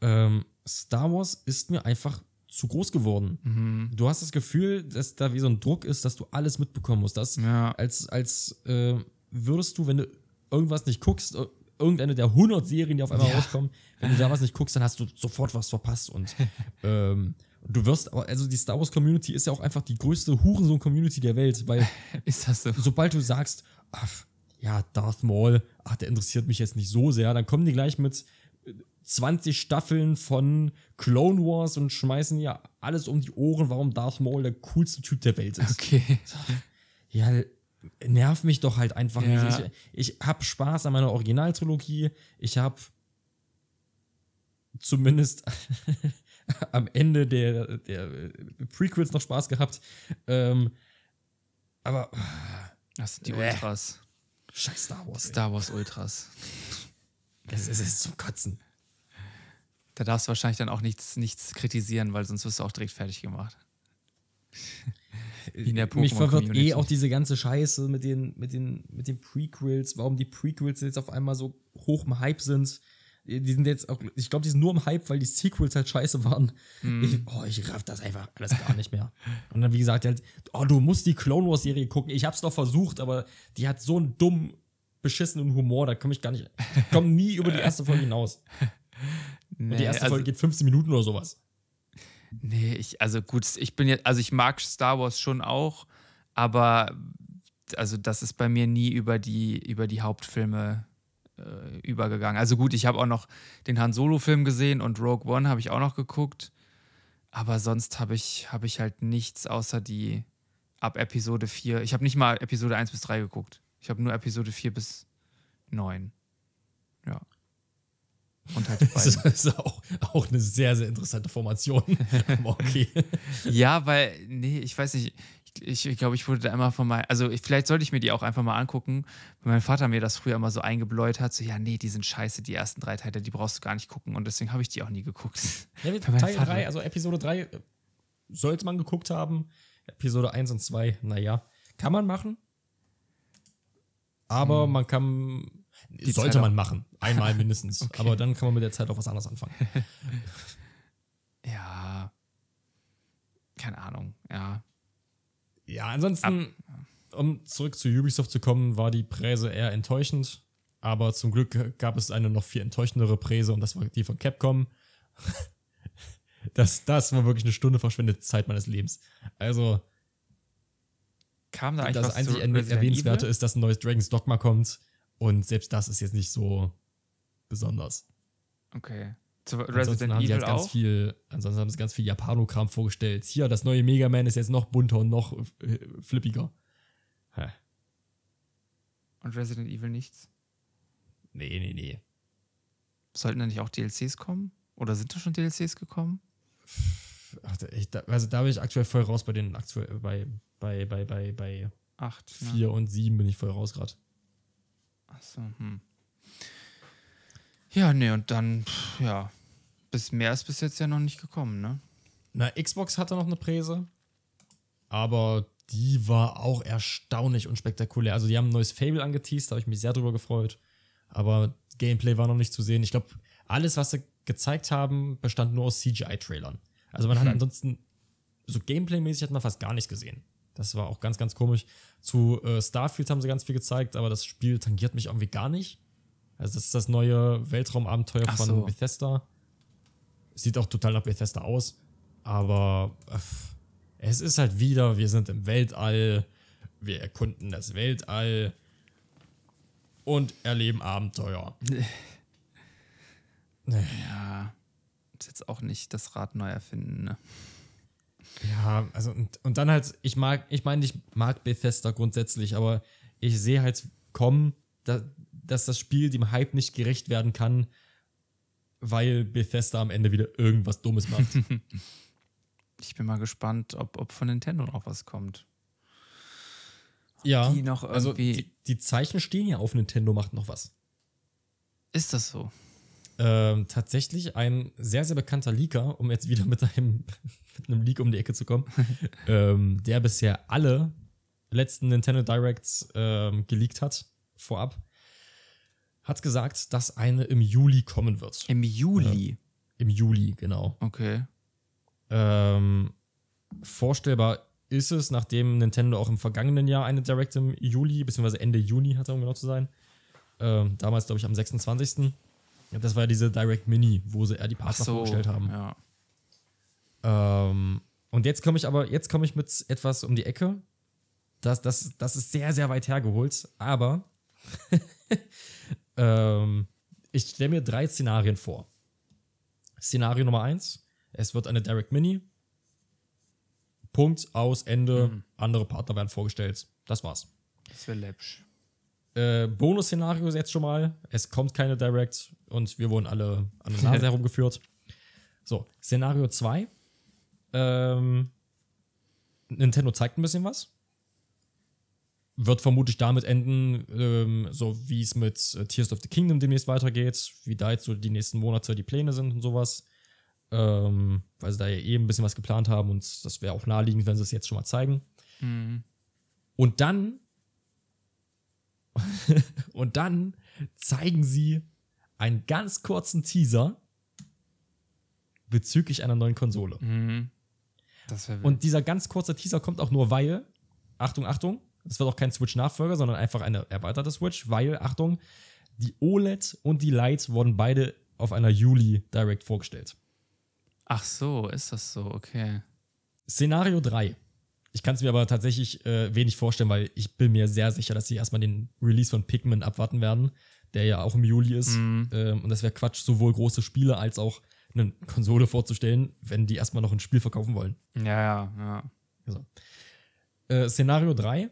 Speaker 2: Ähm, Star Wars ist mir einfach zu groß geworden.
Speaker 1: Mhm.
Speaker 2: Du hast das Gefühl, dass da wie so ein Druck ist, dass du alles mitbekommen musst. Dass
Speaker 1: Ja.
Speaker 2: als, als äh, würdest du, wenn du irgendwas nicht guckst, ir- irgendeine der 100 Serien, die auf einmal
Speaker 1: Ja.
Speaker 2: rauskommen, wenn du da was nicht guckst, dann hast du sofort was verpasst. Und ähm, du wirst, aber, also die Star Wars Community ist ja auch einfach die größte Hurensohn-Community der Welt, weil
Speaker 1: Ist das so?
Speaker 2: sobald du sagst, ach, ja, Darth Maul, ach, der interessiert mich jetzt nicht so sehr, dann kommen die gleich mit äh, 20 Staffeln von Clone Wars und schmeißen ja alles um die Ohren, warum Darth Maul der coolste Typ der Welt ist.
Speaker 1: Okay.
Speaker 2: Ja, nerv mich doch halt einfach
Speaker 1: Ja.
Speaker 2: nicht. Ich, ich hab Spaß an meiner Originaltrilogie. Ich hab zumindest am Ende der, der Prequels noch Spaß gehabt. Ähm, aber.
Speaker 1: Das sind die
Speaker 2: Bäh.
Speaker 1: Ultras.
Speaker 2: Scheiß Star Wars. ey.
Speaker 1: Star Wars Ultras.
Speaker 2: Es ist, es zum Kotzen.
Speaker 1: Da darfst du wahrscheinlich dann auch nichts, nichts kritisieren, weil sonst wirst du auch direkt fertig gemacht. Wie in der
Speaker 2: Mich verwirrt
Speaker 1: Pokémon-Community.
Speaker 2: eh auch diese ganze Scheiße mit den, mit, den, mit den Prequels, warum die Prequels jetzt auf einmal so hoch im Hype sind. Die sind jetzt auch, ich glaube, die sind nur im Hype, weil die Sequels halt scheiße waren.
Speaker 1: Mhm.
Speaker 2: Ich, oh, ich raff das einfach alles gar nicht mehr. Und dann, wie gesagt, halt, oh, du musst die Clone Wars Serie gucken. Ich hab's doch versucht, aber die hat so einen dummen, beschissenen Humor, da komme ich gar nicht, ich komme nie über die erste Folge hinaus.
Speaker 1: Nee,
Speaker 2: Und die erste
Speaker 1: also,
Speaker 2: Folge geht 15 Minuten oder sowas.
Speaker 1: Nee, ich, also gut, ich bin jetzt, also ich mag Star Wars schon auch, aber also das ist bei mir nie über die, über die Hauptfilme äh, übergegangen. Also gut, ich habe auch noch den Han Solo-Film gesehen und Rogue One habe ich auch noch geguckt. Aber sonst habe ich, habe ich halt nichts außer die ab Episode 4. Ich habe nicht mal Episode 1 bis 3 geguckt. Ich habe nur Episode 4 bis 9. Ja. Und halt
Speaker 2: Das ist, das ist auch, auch eine sehr, sehr interessante Formation. Okay.
Speaker 1: ja, weil, nee, ich weiß nicht. Ich, ich glaube, ich wurde da immer von meinem, also ich, vielleicht sollte ich mir die auch einfach mal angucken, weil mein Vater mir das früher immer so eingebläut hat, so, ja, nee, die sind scheiße, die ersten drei Teile, die brauchst du gar nicht gucken und deswegen habe ich die auch nie geguckt.
Speaker 2: Ja, Teil
Speaker 1: Vater.
Speaker 2: 3, also Episode 3 äh, sollte man geguckt haben. Episode 1 und 2, naja, kann man machen. Aber man kann, sollte
Speaker 1: Zeit
Speaker 2: man
Speaker 1: auch-
Speaker 2: machen. Einmal mindestens.
Speaker 1: Okay.
Speaker 2: Aber dann kann man mit der Zeit auch was anderes anfangen.
Speaker 1: Ja. Keine Ahnung, ja.
Speaker 2: Ja, ansonsten, um zurück zu Ubisoft zu kommen, war die Präse eher enttäuschend. Aber zum Glück gab es eine noch viel enttäuschendere Präse und das war die von Capcom. Das, das war wirklich eine Stunde verschwendete Zeit meines Lebens. Also,
Speaker 1: Kam da eigentlich
Speaker 2: das
Speaker 1: was
Speaker 2: einzig Erwähnenswerte
Speaker 1: Evil?
Speaker 2: ist, dass ein neues Dragon's Dogma kommt. Und selbst das ist jetzt nicht so besonders.
Speaker 1: Okay. Zu
Speaker 2: Ansonsten
Speaker 1: Resident
Speaker 2: haben sie
Speaker 1: Evil
Speaker 2: halt ganz
Speaker 1: auch?
Speaker 2: viel, ansonsten haben sie ganz viel Japanokram vorgestellt. Hier, das neue Mega Man ist jetzt noch bunter und noch äh, flippiger. Hä.
Speaker 1: Und Resident Evil nichts?
Speaker 2: Nee, nee, nee.
Speaker 1: Sollten da nicht auch DLCs kommen? Oder sind da schon DLCs gekommen?
Speaker 2: Ach, da- ich, da, also da bin ich aktuell voll raus bei den aktuell bei bei bei bei bei
Speaker 1: Acht. ne?
Speaker 2: vier und sieben bin ich voll raus gerade.
Speaker 1: Achso, hm. Ja, nee, und dann, pff, ja. Bis mehr ist bis jetzt ja noch nicht gekommen, ne?
Speaker 2: Na, Xbox hatte noch eine Präse, aber die war auch erstaunlich und spektakulär. Also die haben ein neues Fable angeteased, da habe ich mich sehr drüber gefreut. Aber Gameplay war noch nicht zu sehen. Ich glaube, alles, was sie gezeigt haben, bestand nur aus CGI-Trailern. Also man hat
Speaker 1: Hm.
Speaker 2: ansonsten, so Gameplay-mäßig hat man fast gar nichts gesehen. Das war auch ganz, ganz komisch. Zu äh, Starfield haben sie ganz viel gezeigt, aber das Spiel tangiert mich irgendwie gar nicht. Also das ist das neue Weltraumabenteuer
Speaker 1: Ach
Speaker 2: von
Speaker 1: so.
Speaker 2: Bethesda. Sieht auch total nach Bethesda aus. Aber äh, es ist halt wieder, wir sind im Weltall, wir erkunden das Weltall und erleben Abenteuer.
Speaker 1: Ja. Ist jetzt auch nicht das Rad neu erfinden, ne?
Speaker 2: Ja, also und, und dann halt, ich mag, ich meine, ich mag Bethesda grundsätzlich, aber ich sehe halt kommen, da, dass das Spiel dem Hype nicht gerecht werden kann, weil Bethesda am Ende wieder irgendwas Dummes macht.
Speaker 1: Ich bin mal gespannt, ob, ob von Nintendo noch was kommt.
Speaker 2: ja,
Speaker 1: die noch
Speaker 2: also
Speaker 1: irgendwie-
Speaker 2: die, die Zeichen stehen ja auf Nintendo macht noch was.
Speaker 1: Ist das so?
Speaker 2: Ähm, tatsächlich ein sehr, sehr bekannter Leaker, um jetzt wieder mit einem, mit einem Leak um die Ecke zu kommen, ähm, der bisher alle letzten Nintendo Directs ähm, geleakt hat, vorab, hat gesagt, dass eine im Juli kommen wird.
Speaker 1: Im Juli.
Speaker 2: Im Juli, genau.
Speaker 1: Okay.
Speaker 2: Ähm, vorstellbar ist es, nachdem Nintendo auch im vergangenen Jahr eine Direct im Juli, beziehungsweise Ende Juni hatte, um genau zu sein. Ähm, damals, glaube ich, am 26. Ja, Das war ja diese Direct Mini, wo sie eher die Partner
Speaker 1: so.
Speaker 2: vorgestellt haben.
Speaker 1: Ja.
Speaker 2: Ähm, und jetzt komme ich aber, jetzt komme ich mit etwas um die Ecke. Das, das, das ist sehr, sehr weit hergeholt, aber ähm, ich stelle mir drei Szenarien vor. Szenario Nummer eins: Es wird eine Direct Mini. Punkt, aus, Ende. Andere Partner werden vorgestellt. Das war's.
Speaker 1: Das wäre läppsch.
Speaker 2: Äh, Bonus-Szenario ist jetzt schon mal. Es kommt keine Direct und wir wurden alle an der Nase herumgeführt. So, Szenario 2. Ähm, Nintendo zeigt ein bisschen was. Wird vermutlich damit enden, ähm, so wie es mit äh, Tears of the Kingdom demnächst weitergeht, wie da jetzt so die nächsten Monate die Pläne sind und sowas. Ähm, weil sie da ja eh ein bisschen was geplant haben und das wäre auch naheliegend, wenn sie es jetzt schon mal zeigen.
Speaker 1: Mhm.
Speaker 2: Und dann und dann zeigen sie einen ganz kurzen Teaser bezüglich einer neuen Konsole.
Speaker 1: Mhm.
Speaker 2: Und dieser ganz kurze Teaser kommt auch nur, weil, Achtung, Achtung, es wird auch kein Switch-Nachfolger, sondern einfach eine erweiterte Switch, weil, Achtung, die OLED und die Lite wurden beide auf einer Juli Direct vorgestellt.
Speaker 1: Ach so, ist das so, okay.
Speaker 2: Szenario 3. Ich kann es mir aber tatsächlich äh, wenig vorstellen, weil ich bin mir sehr sicher, dass sie erstmal den Release von Pikmin abwarten werden, der ja auch im Juli ist.
Speaker 1: Mhm.
Speaker 2: Ähm, und das wäre Quatsch, sowohl große Spiele als auch eine Konsole vorzustellen, wenn die erstmal noch ein Spiel verkaufen wollen.
Speaker 1: Ja, ja, ja.
Speaker 2: So. Äh, Szenario 3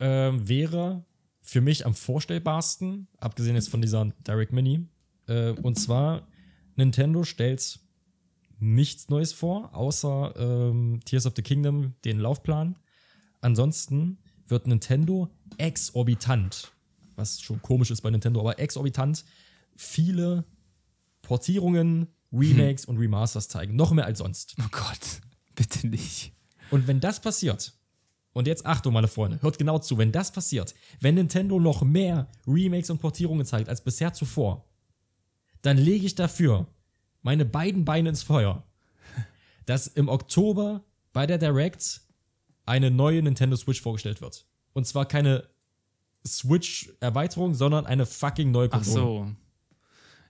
Speaker 2: ähm, wäre für mich am vorstellbarsten, abgesehen jetzt von dieser Direct Mini. Äh, und zwar, Nintendo stellt nichts Neues vor, außer ähm, Tears of the Kingdom, den Laufplan. Ansonsten wird Nintendo exorbitant, was schon komisch ist bei Nintendo, aber exorbitant viele Portierungen, Remakes und Remasters zeigen. Noch mehr als sonst.
Speaker 1: Oh Gott, bitte nicht.
Speaker 2: Und wenn das passiert, und jetzt Achtung, meine Freunde, hört genau zu, wenn das passiert, wenn Nintendo noch mehr Remakes und Portierungen zeigt als bisher zuvor, dann lege ich dafür meine beiden Beine ins Feuer, dass im Oktober bei der Direct eine neue Nintendo Switch vorgestellt wird. Und zwar keine Switch-Erweiterung, sondern eine fucking neue
Speaker 1: Ach
Speaker 2: Konsole.
Speaker 1: so.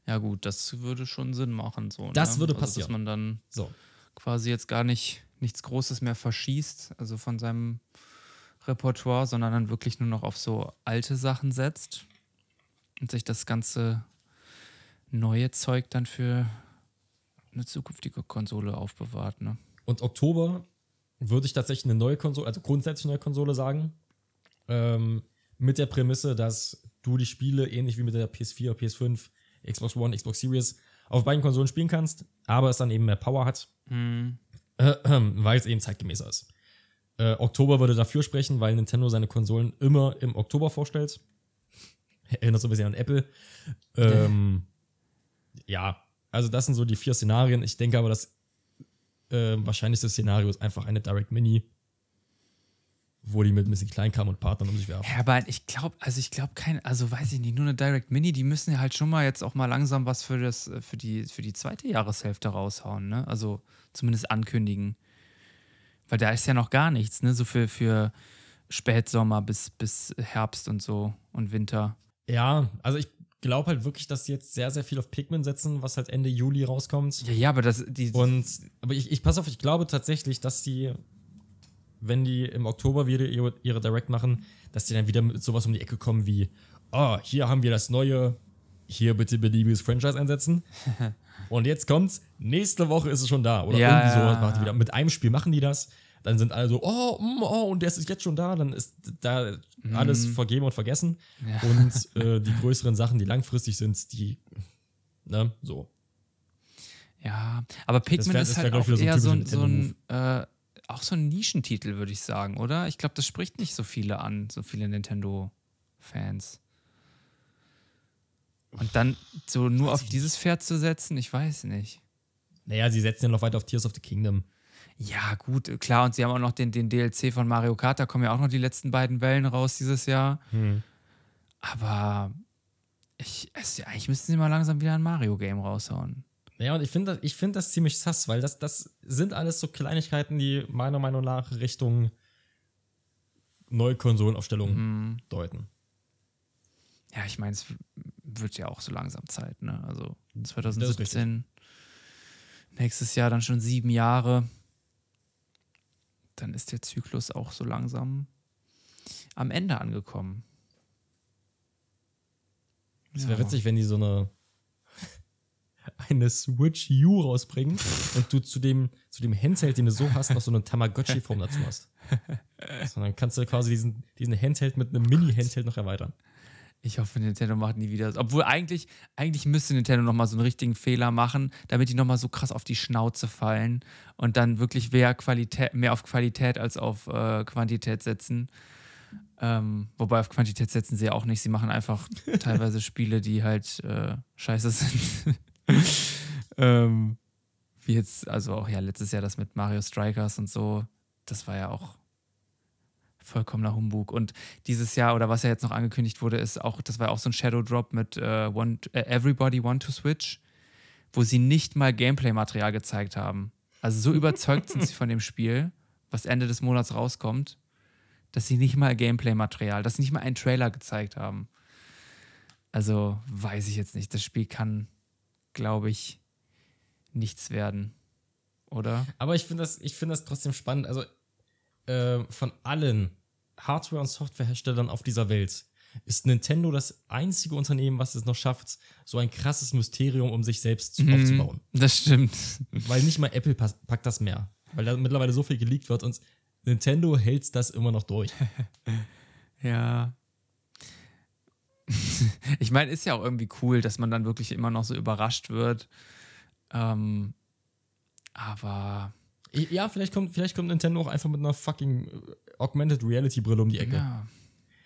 Speaker 1: Ja, gut, das würde schon Sinn machen. So,
Speaker 2: Das
Speaker 1: ne?
Speaker 2: würde
Speaker 1: also, Dass
Speaker 2: passieren.
Speaker 1: man dann
Speaker 2: So.
Speaker 1: quasi jetzt gar nicht nichts Großes mehr verschießt, also von seinem Repertoire, sondern dann wirklich nur noch auf so alte Sachen setzt und sich das ganze neue Zeug dann für eine zukünftige Konsole aufbewahrt. Ne?
Speaker 2: Und Oktober würde ich tatsächlich eine neue Konsole, also grundsätzlich eine neue Konsole sagen. Ähm, mit der Prämisse, dass du die Spiele ähnlich wie mit der PS4, PS5, Xbox One, Xbox Series auf beiden Konsolen spielen kannst, aber es dann eben mehr Power hat,
Speaker 1: Hm.
Speaker 2: äh, äh, weil es eben zeitgemäßer ist. Äh, Oktober würde dafür sprechen, weil Nintendo seine Konsolen immer im Oktober vorstellt. Erinnert so ein bisschen an Apple. Ähm, ja, also das sind so die vier Szenarien. Ich denke aber, das äh, wahrscheinlichste Szenario ist einfach eine Direct Mini, wo die mit ein bisschen Kleinkram und Partnern um sich werfen.
Speaker 1: Ja, aber ich glaube, also ich glaube kein, also weiß ich nicht, nur eine Direct Mini, die müssen ja halt schon mal jetzt auch mal langsam was für das, für die, für die zweite Jahreshälfte raushauen, ne? Also zumindest ankündigen. Weil da ist ja noch gar nichts, ne? So für, für Spätsommer bis, bis Herbst und so und Winter.
Speaker 2: Ja, also ich glaube halt wirklich, dass sie jetzt sehr, sehr viel auf Pikmin setzen, was halt Ende Juli rauskommt.
Speaker 1: Ja, ja, aber das, die,
Speaker 2: Und, aber ich, ich pass auf, ich glaube tatsächlich, dass die, wenn die im Oktober wieder ihre, ihre Direct machen, dass die dann wieder mit sowas um die Ecke kommen wie, oh, hier haben wir das neue, hier bitte beliebiges Franchise einsetzen. Und jetzt kommt's, nächste Woche ist es schon da. Oder
Speaker 1: Ja,
Speaker 2: irgendwie so,
Speaker 1: ja.
Speaker 2: wieder. Mit einem Spiel machen die das. Dann sind alle so, oh, mm, oh, und der ist jetzt schon da. Dann ist da alles vergeben und vergessen.
Speaker 1: Mhm. Ja.
Speaker 2: Und äh, die größeren Sachen, die langfristig sind, die, ne, so.
Speaker 1: ja, aber Pikmin
Speaker 2: wär-
Speaker 1: ist halt auch eher so so ein äh, auch so ein Nischentitel, würde ich sagen, oder? Ich glaube, das spricht nicht so viele an, so viele Nintendo-Fans. Und dann so nur auf dieses Pferd zu setzen, ich weiß nicht.
Speaker 2: Naja, sie setzen ja noch weiter auf Tears of the Kingdom.
Speaker 1: Ja, gut, klar. Und sie haben auch noch den, den DLC von Mario Kart. Da kommen ja auch noch die letzten beiden Wellen raus dieses Jahr. Aber ich, es, eigentlich müssten sie mal langsam wieder ein Mario-Game raushauen.
Speaker 2: Ja, und ich finde das, ich find das ziemlich sass, weil das, das sind alles so Kleinigkeiten, die meiner Meinung nach Richtung neue Konsolenaufstellung
Speaker 1: Mhm.
Speaker 2: deuten.
Speaker 1: Ja, ich meine, es wird ja auch so langsam Zeit, ne? Also
Speaker 2: Das ist
Speaker 1: 2017, nächstes Jahr dann schon sieben Jahre. Dann ist der Zyklus auch so langsam am Ende angekommen.
Speaker 2: Es wäre
Speaker 1: Ja.
Speaker 2: witzig, wenn die so eine eine Switch U rausbringen und du zu dem, zu dem Handheld, den du so hast, noch so eine Tamagotchi-Form dazu hast. So, dann kannst du quasi diesen, diesen Handheld mit einem Mini-Handheld noch erweitern.
Speaker 1: Ich hoffe, Nintendo macht nie wieder. Obwohl eigentlich, eigentlich müsste Nintendo nochmal so einen richtigen Fehler machen, damit die nochmal so krass auf die Schnauze fallen und dann wirklich mehr, Qualität, mehr auf Qualität als auf äh, Quantität setzen. Ähm, wobei auf Quantität setzen sie ja auch nicht. Sie machen einfach teilweise Spiele, die halt äh, scheiße sind. ähm, wie jetzt, also auch ja letztes Jahr das mit Mario Strikers und so. Das war ja auch vollkommener Humbug. Und dieses Jahr, oder was ja jetzt noch angekündigt wurde, ist auch, das war auch so ein Shadow Drop mit äh, One, äh, Everybody Want to Switch, wo sie nicht mal Gameplay-Material gezeigt haben. Also so überzeugt sind sie von dem Spiel, was Ende des Monats rauskommt, dass sie nicht mal Gameplay-Material, dass sie nicht mal einen Trailer gezeigt haben. Also weiß ich jetzt nicht. Das Spiel kann, glaube ich, nichts werden. Oder?
Speaker 2: Aber ich finde das, find das trotzdem spannend. Also äh, von allen Hardware- und Softwareherstellern auf dieser Welt ist Nintendo das einzige Unternehmen, was es noch schafft, so ein krasses Mysterium um sich selbst
Speaker 1: Mhm,
Speaker 2: aufzubauen.
Speaker 1: Das stimmt.
Speaker 2: Weil nicht mal Apple packt das mehr. Weil da mittlerweile so viel geleakt wird und Nintendo hält das immer noch durch.
Speaker 1: Ja. ich meine, ist ja auch irgendwie cool, dass man dann wirklich immer noch so überrascht wird. Ähm, aber
Speaker 2: Ja, vielleicht kommt, vielleicht kommt Nintendo auch einfach mit einer fucking äh, Augmented Reality Brille um die Ecke.
Speaker 1: ja.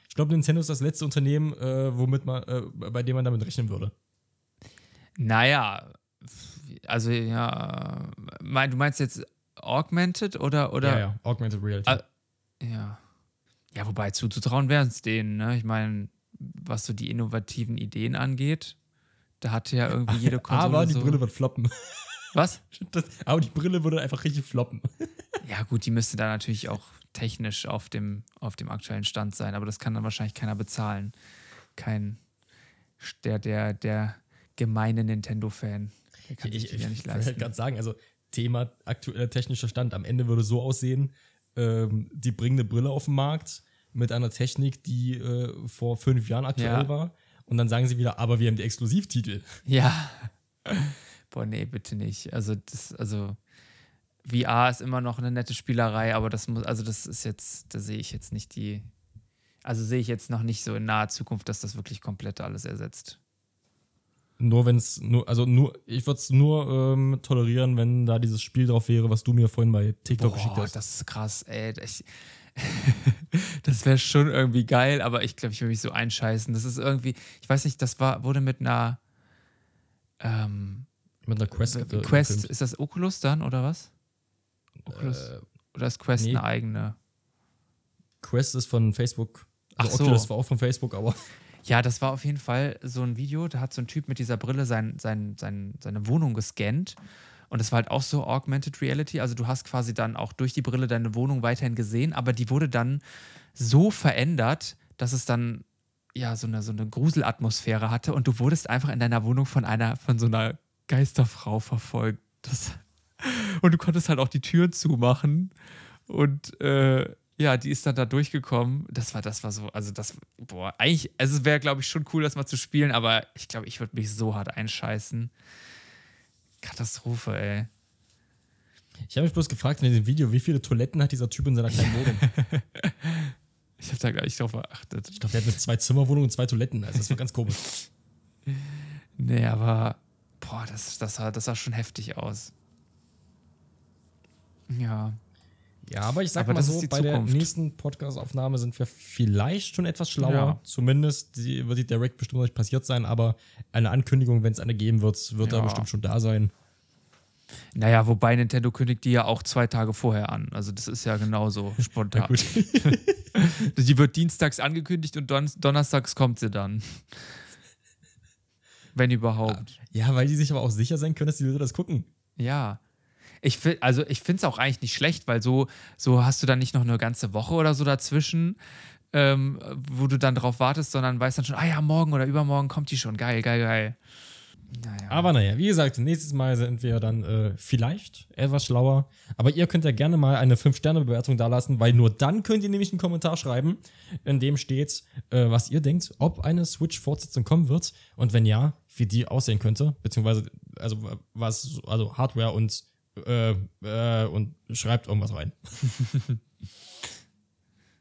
Speaker 2: Ich glaube, Nintendo ist das letzte Unternehmen, äh, womit man, äh, bei dem man damit rechnen würde.
Speaker 1: Naja, also ja, mein, du meinst jetzt Augmented oder oder
Speaker 2: ja, ja, Augmented Reality.
Speaker 1: Ah, ja. Ja, wobei zuzutrauen wäre es denen, ne? Ich meine, was so die innovativen Ideen angeht, da hatte ja irgendwie jede Konsole
Speaker 2: aber die
Speaker 1: so
Speaker 2: Brille wird floppen.
Speaker 1: Was?
Speaker 2: Das, aber die Brille würde einfach richtig floppen.
Speaker 1: Ja, gut, die müsste da natürlich auch technisch auf dem, auf dem aktuellen Stand sein, aber das kann dann wahrscheinlich keiner bezahlen. Kein der, der, der gemeine Nintendo-Fan. Der kann sich
Speaker 2: ich
Speaker 1: die ja nicht
Speaker 2: wollte halt
Speaker 1: leisten.
Speaker 2: gerade sagen, also Thema aktueller technischer Stand am Ende würde so aussehen, ähm, die bringen eine Brille auf den Markt mit einer Technik, die äh, vor fünf Jahren aktuell
Speaker 1: Ja.
Speaker 2: war. Und dann sagen sie wieder, aber wir haben die Exklusivtitel.
Speaker 1: Ja. Boah, nee, bitte nicht. Also, das, also VR ist immer noch eine nette Spielerei, aber das muss, also das ist jetzt, da sehe ich jetzt nicht die, also sehe ich jetzt noch nicht so in naher Zukunft, dass das wirklich komplett alles ersetzt.
Speaker 2: Nur wenn es nur, also nur, ich würde es nur ähm, tolerieren, wenn da dieses Spiel drauf wäre, was du mir vorhin bei TikTok geschickt
Speaker 1: Boah,
Speaker 2: hast.
Speaker 1: das ist krass, ey. Ich, das wäre schon irgendwie geil, aber ich glaube, ich will mich so einscheißen. Das ist irgendwie, ich weiß nicht, das war, wurde mit einer ähm,
Speaker 2: Mit einer Quest. äh,
Speaker 1: Quest, ist das Oculus dann oder was? Oculus?
Speaker 2: Äh,
Speaker 1: oder ist Quest
Speaker 2: nee.
Speaker 1: eine eigene?
Speaker 2: Quest ist von Facebook. Also
Speaker 1: Ach so.
Speaker 2: Oculus war auch von Facebook, aber
Speaker 1: Ja, das war auf jeden Fall so ein Video, da hat so ein Typ mit dieser Brille sein, sein, sein, seine Wohnung gescannt. Und das war halt auch so Augmented Reality. Also du hast quasi dann auch durch die Brille deine Wohnung weiterhin gesehen, aber die wurde dann so verändert, dass es dann ja so eine, so eine Gruselatmosphäre hatte und du wurdest einfach in deiner Wohnung von einer, von so einer Geisterfrau verfolgt. Das, und du konntest halt auch die Türen zumachen. Und äh, ja, die ist dann da durchgekommen. Das war, das war so, also das, boah, eigentlich, also es wäre, glaube ich, schon cool, das mal zu spielen, aber ich glaube, ich würde mich so hart einscheißen. Katastrophe, ey.
Speaker 2: ich habe mich bloß gefragt in dem Video, wie viele Toiletten hat dieser Typ in seiner kleinen Wohnung?
Speaker 1: Ich habe da gar nicht drauf geachtet.
Speaker 2: Ich glaube, der hat eine Zwei-Zimmer-Wohnung und zwei Toiletten. Also das war ganz komisch.
Speaker 1: Nee, aber, boah, das, das, sah, das sah schon heftig aus. Ja.
Speaker 2: Ja, aber ich sag
Speaker 1: Aber
Speaker 2: mal
Speaker 1: das
Speaker 2: so,
Speaker 1: ist die
Speaker 2: bei der
Speaker 1: Zukunft.
Speaker 2: nächsten Podcast-Aufnahme sind wir vielleicht schon etwas schlauer.
Speaker 1: Ja.
Speaker 2: Zumindest die, wird die Direct bestimmt noch nicht passiert sein, aber eine Ankündigung, wenn es eine geben wird, wird da
Speaker 1: Ja.
Speaker 2: bestimmt schon da sein.
Speaker 1: Naja, wobei Nintendo kündigt die ja auch zwei Tage vorher an. Also das ist ja genauso spontan. Die wird dienstags angekündigt und don donnerstags kommt sie dann. Wenn überhaupt.
Speaker 2: ja, weil die sich aber auch sicher sein können, dass die Leute das gucken.
Speaker 1: Ja. Ich find, also ich finde es auch eigentlich nicht schlecht, weil so, so hast du dann nicht noch eine ganze Woche oder so dazwischen, ähm, wo du dann drauf wartest, sondern weißt dann schon, ah ja, morgen oder übermorgen kommt die schon. Geil, geil, geil. Naja.
Speaker 2: Aber naja, wie gesagt, nächstes Mal sind wir dann äh, vielleicht etwas schlauer. Aber ihr könnt ja gerne mal eine 5-Sterne-Bewertung dalassen, weil nur dann könnt ihr nämlich einen Kommentar schreiben, in dem steht, äh, was ihr denkt, ob eine Switch-Fortsetzung kommen wird und wenn ja, wie die aussehen könnte, beziehungsweise also was, also Hardware und äh, äh, und schreibt irgendwas rein.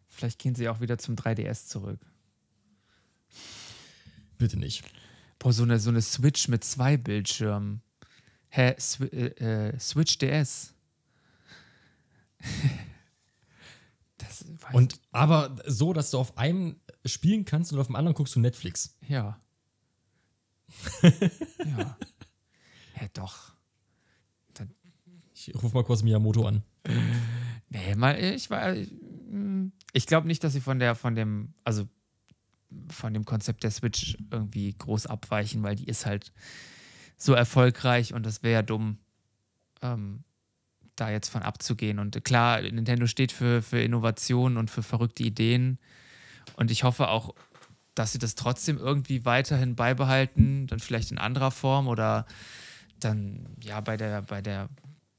Speaker 1: Vielleicht gehen sie auch wieder zum 3DS zurück.
Speaker 2: Bitte nicht.
Speaker 1: Boah, so eine, so eine Switch mit zwei Bildschirmen. Hä? Swi äh, äh, Switch DS. das
Speaker 2: Und aber so, dass du auf einem spielen kannst und auf dem anderen guckst du Netflix.
Speaker 1: Ja. ja. Ja, doch.
Speaker 2: Ich ruf mal kurz Miyamoto an.
Speaker 1: Nee, mal, ich war. Ich glaube nicht, dass sie von der, von dem, also von dem Konzept der Switch irgendwie groß abweichen, weil die ist halt so erfolgreich und das wäre ja dumm, ähm, da jetzt von abzugehen. Und klar, Nintendo steht für, für Innovation und für verrückte Ideen. Und ich hoffe auch, dass sie das trotzdem irgendwie weiterhin beibehalten, dann vielleicht in anderer Form oder dann ja bei der, bei der,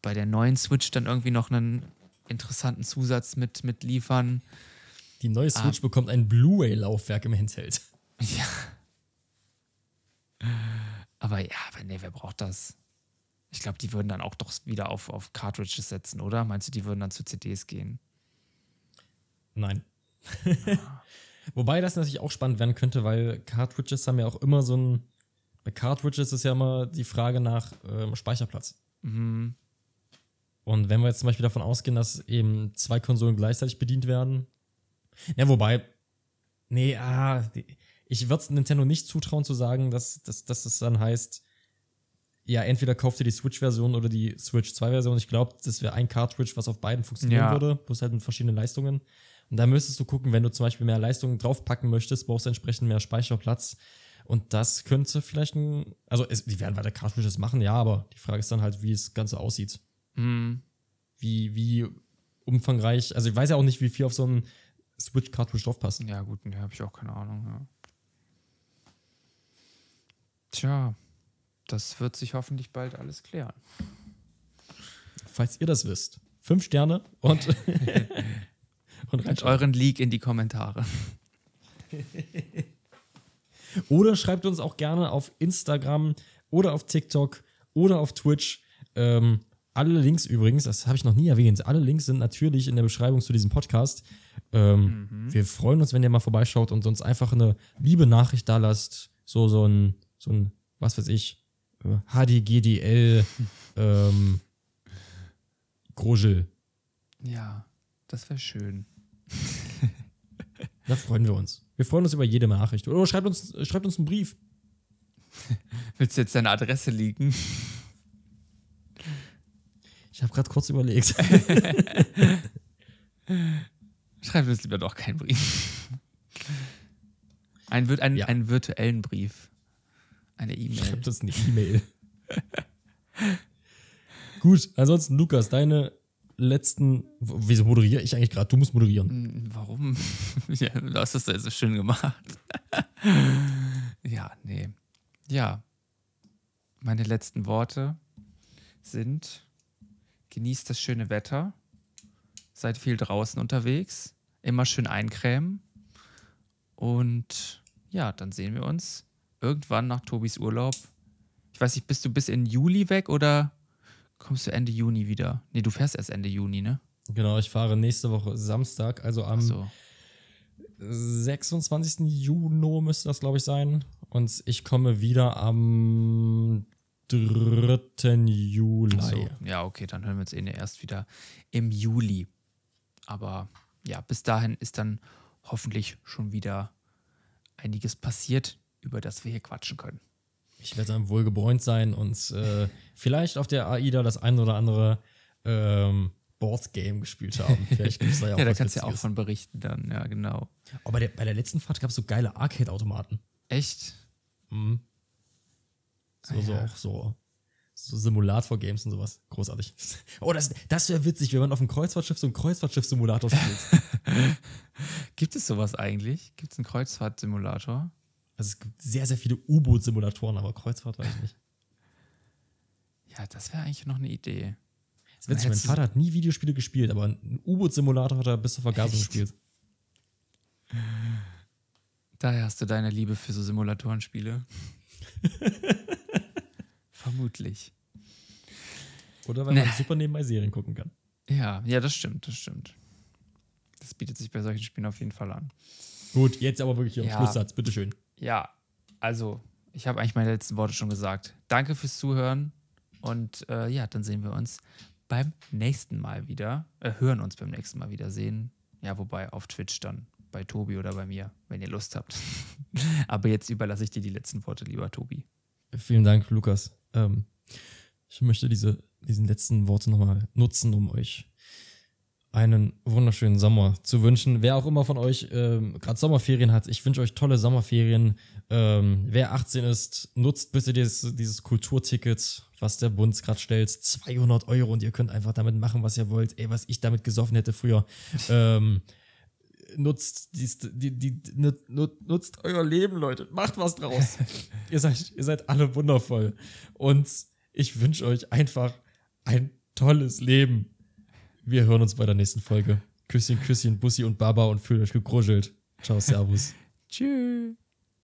Speaker 1: bei der neuen Switch dann irgendwie noch einen interessanten Zusatz mit, mit liefern.
Speaker 2: Die neue Switch bekommt ein Blu-ray-Laufwerk im Handheld.
Speaker 1: Ja. Aber ja, aber nee, wer braucht das? Ich glaube, die würden dann auch doch wieder auf, auf Cartridges setzen, oder? Meinst du, die würden dann zu CDs gehen?
Speaker 2: Nein. Wobei das natürlich auch spannend werden könnte, weil Cartridges haben ja auch immer so ein. Bei Cartridges ist ja immer die Frage nach ähm, Speicherplatz.
Speaker 1: Mhm.
Speaker 2: Und wenn wir jetzt zum Beispiel davon ausgehen, dass eben zwei Konsolen gleichzeitig bedient werden. Ja, wobei. Nee, ah, ich würde es Nintendo nicht zutrauen zu sagen, dass, dass, dass es dann heißt, ja, entweder kauft ihr die Switch-Version oder die Switch 2-Version. Ich glaube, das wäre ein Cartridge, was auf beiden funktionieren
Speaker 1: Ja.
Speaker 2: würde, bloß halt mit verschiedenen Leistungen. Und da müsstest du gucken, wenn du zum Beispiel mehr Leistungen draufpacken möchtest, brauchst du entsprechend mehr Speicherplatz. Und das könnte vielleicht ein. Also, es, die werden weiter Cartridges machen, ja, aber die Frage ist dann halt, wie das Ganze aussieht
Speaker 1: Mhm.
Speaker 2: wie, wie umfangreich, also ich weiß ja auch nicht, wie viel auf so einen Switch-Cartridge draufpasst.
Speaker 1: Ja, gut, da habe ich auch keine Ahnung. Ja. Tja, das wird sich hoffentlich bald alles klären.
Speaker 2: Falls ihr das wisst. Fünf Sterne und, und
Speaker 1: Und euren Leak in die Kommentare.
Speaker 2: Oder schreibt uns auch gerne auf Instagram oder auf TikTok oder auf Twitch. Ähm, alle Links übrigens, das habe ich noch nie erwähnt, alle Links sind natürlich in der Beschreibung zu diesem Podcast. Ähm, Wir freuen uns, wenn ihr mal vorbeischaut und uns einfach eine liebe Nachricht da lasst. So, so ein, so ein, was weiß ich, HDGDL, ähm, Grogel.
Speaker 1: Ja, das wäre schön.
Speaker 2: Da freuen wir uns. Wir freuen uns über jede Nachricht. Oder schreibt uns, schreibt uns einen Brief.
Speaker 1: Willst du jetzt deine Adresse liegen?
Speaker 2: Ich habe gerade kurz überlegt.
Speaker 1: Schreib uns lieber doch keinen Brief. Ein, ein,
Speaker 2: Ja.
Speaker 1: einen virtuellen Brief. Eine E-Mail.
Speaker 2: Schreibt uns eine E-Mail. Gut, ansonsten, Lukas, deine letzten. Wieso moderiere ich eigentlich gerade? Du musst moderieren.
Speaker 1: Hm, Warum? ja, du hast das ja so schön gemacht. ja, nee. Ja. Meine letzten Worte sind: Genießt das schöne Wetter. Seid viel draußen unterwegs. Immer schön eincremen. Und ja, dann sehen wir uns irgendwann nach Tobis Urlaub. Ich weiß nicht, bist du bis in Juli weg oder kommst du Ende Juni wieder? Nee, du fährst erst Ende Juni, ne?
Speaker 2: Genau, ich fahre nächste Woche Samstag, also am
Speaker 1: so.
Speaker 2: 26. Juni müsste das, glaube ich, sein. Und ich komme wieder am 3. Juli.
Speaker 1: So. Ja, okay, dann hören wir uns eh erst wieder im Juli. Aber ja, bis dahin ist dann hoffentlich schon wieder einiges passiert, über das wir hier quatschen können.
Speaker 2: Ich werde dann wohl gebräunt sein und äh, vielleicht auf der AIDA das ein oder andere ähm, Boardgame gespielt haben. Vielleicht gibt's da ja auch
Speaker 1: Ja, da kannst du ja auch von berichten dann, ja, genau.
Speaker 2: Aber bei der, bei der letzten Fahrt gab es so geile Arcade-Automaten.
Speaker 1: Echt?
Speaker 2: Mhm. So,
Speaker 1: Ah,
Speaker 2: so
Speaker 1: ja.
Speaker 2: auch so, so Simulator-Games und sowas. Großartig. Oh, das, das wäre witzig, wenn man auf dem Kreuzfahrtschiff so einen Kreuzfahrtschiff-Simulator spielt.
Speaker 1: Gibt es sowas eigentlich? Gibt es einen Kreuzfahrtsimulator?
Speaker 2: also es gibt sehr, sehr viele U-Boot-Simulatoren, aber Kreuzfahrt weiß ich nicht.
Speaker 1: Ja, das wäre eigentlich noch eine Idee.
Speaker 2: Das witzig, mein Vater hat nie Videospiele gespielt, aber einen U-Boot-Simulator hat er bis zur Vergasung
Speaker 1: Echt?
Speaker 2: gespielt.
Speaker 1: Daher hast du deine Liebe für so Simulatorenspiele. Vermutlich.
Speaker 2: Oder weil man super nebenbei Serien gucken kann.
Speaker 1: Ja, ja, das stimmt, das stimmt. Das bietet sich bei solchen Spielen auf jeden Fall an.
Speaker 2: Gut, jetzt aber wirklich am
Speaker 1: Ja.
Speaker 2: Schlusssatz, bitteschön.
Speaker 1: Ja, also, ich habe eigentlich meine letzten Worte schon gesagt. Danke fürs Zuhören und äh, ja, dann sehen wir uns beim nächsten Mal wieder. Äh, hören uns beim nächsten Mal wieder sehen. Ja, wobei auf Twitch dann bei Tobi oder bei mir, wenn ihr Lust habt. Aber jetzt überlasse ich dir die letzten Worte, lieber Tobi.
Speaker 2: Vielen Dank, Lukas. Ähm, ich möchte diese, diesen letzten Worte nochmal nutzen, um euch einen wunderschönen Sommer zu wünschen. Wer auch immer von euch ähm, gerade Sommerferien hat, ich wünsche euch tolle Sommerferien. Ähm, wer 18 ist, nutzt bitte dieses, dieses Kulturticket, was der Bund gerade stellt. 200 Euro und ihr könnt einfach damit machen, was ihr wollt. Ey, was ich damit gesoffen hätte früher. ähm, nutzt, dies, die, die, nutzt euer Leben, Leute. Macht was draus. ihr, seid, ihr seid alle wundervoll. Und ich wünsche euch einfach ein tolles Leben. Wir hören uns bei der nächsten Folge. Küsschen, Küsschen, Bussi und Baba und fühlt euch gegruschelt. Ciao, Servus.
Speaker 1: Tschüss.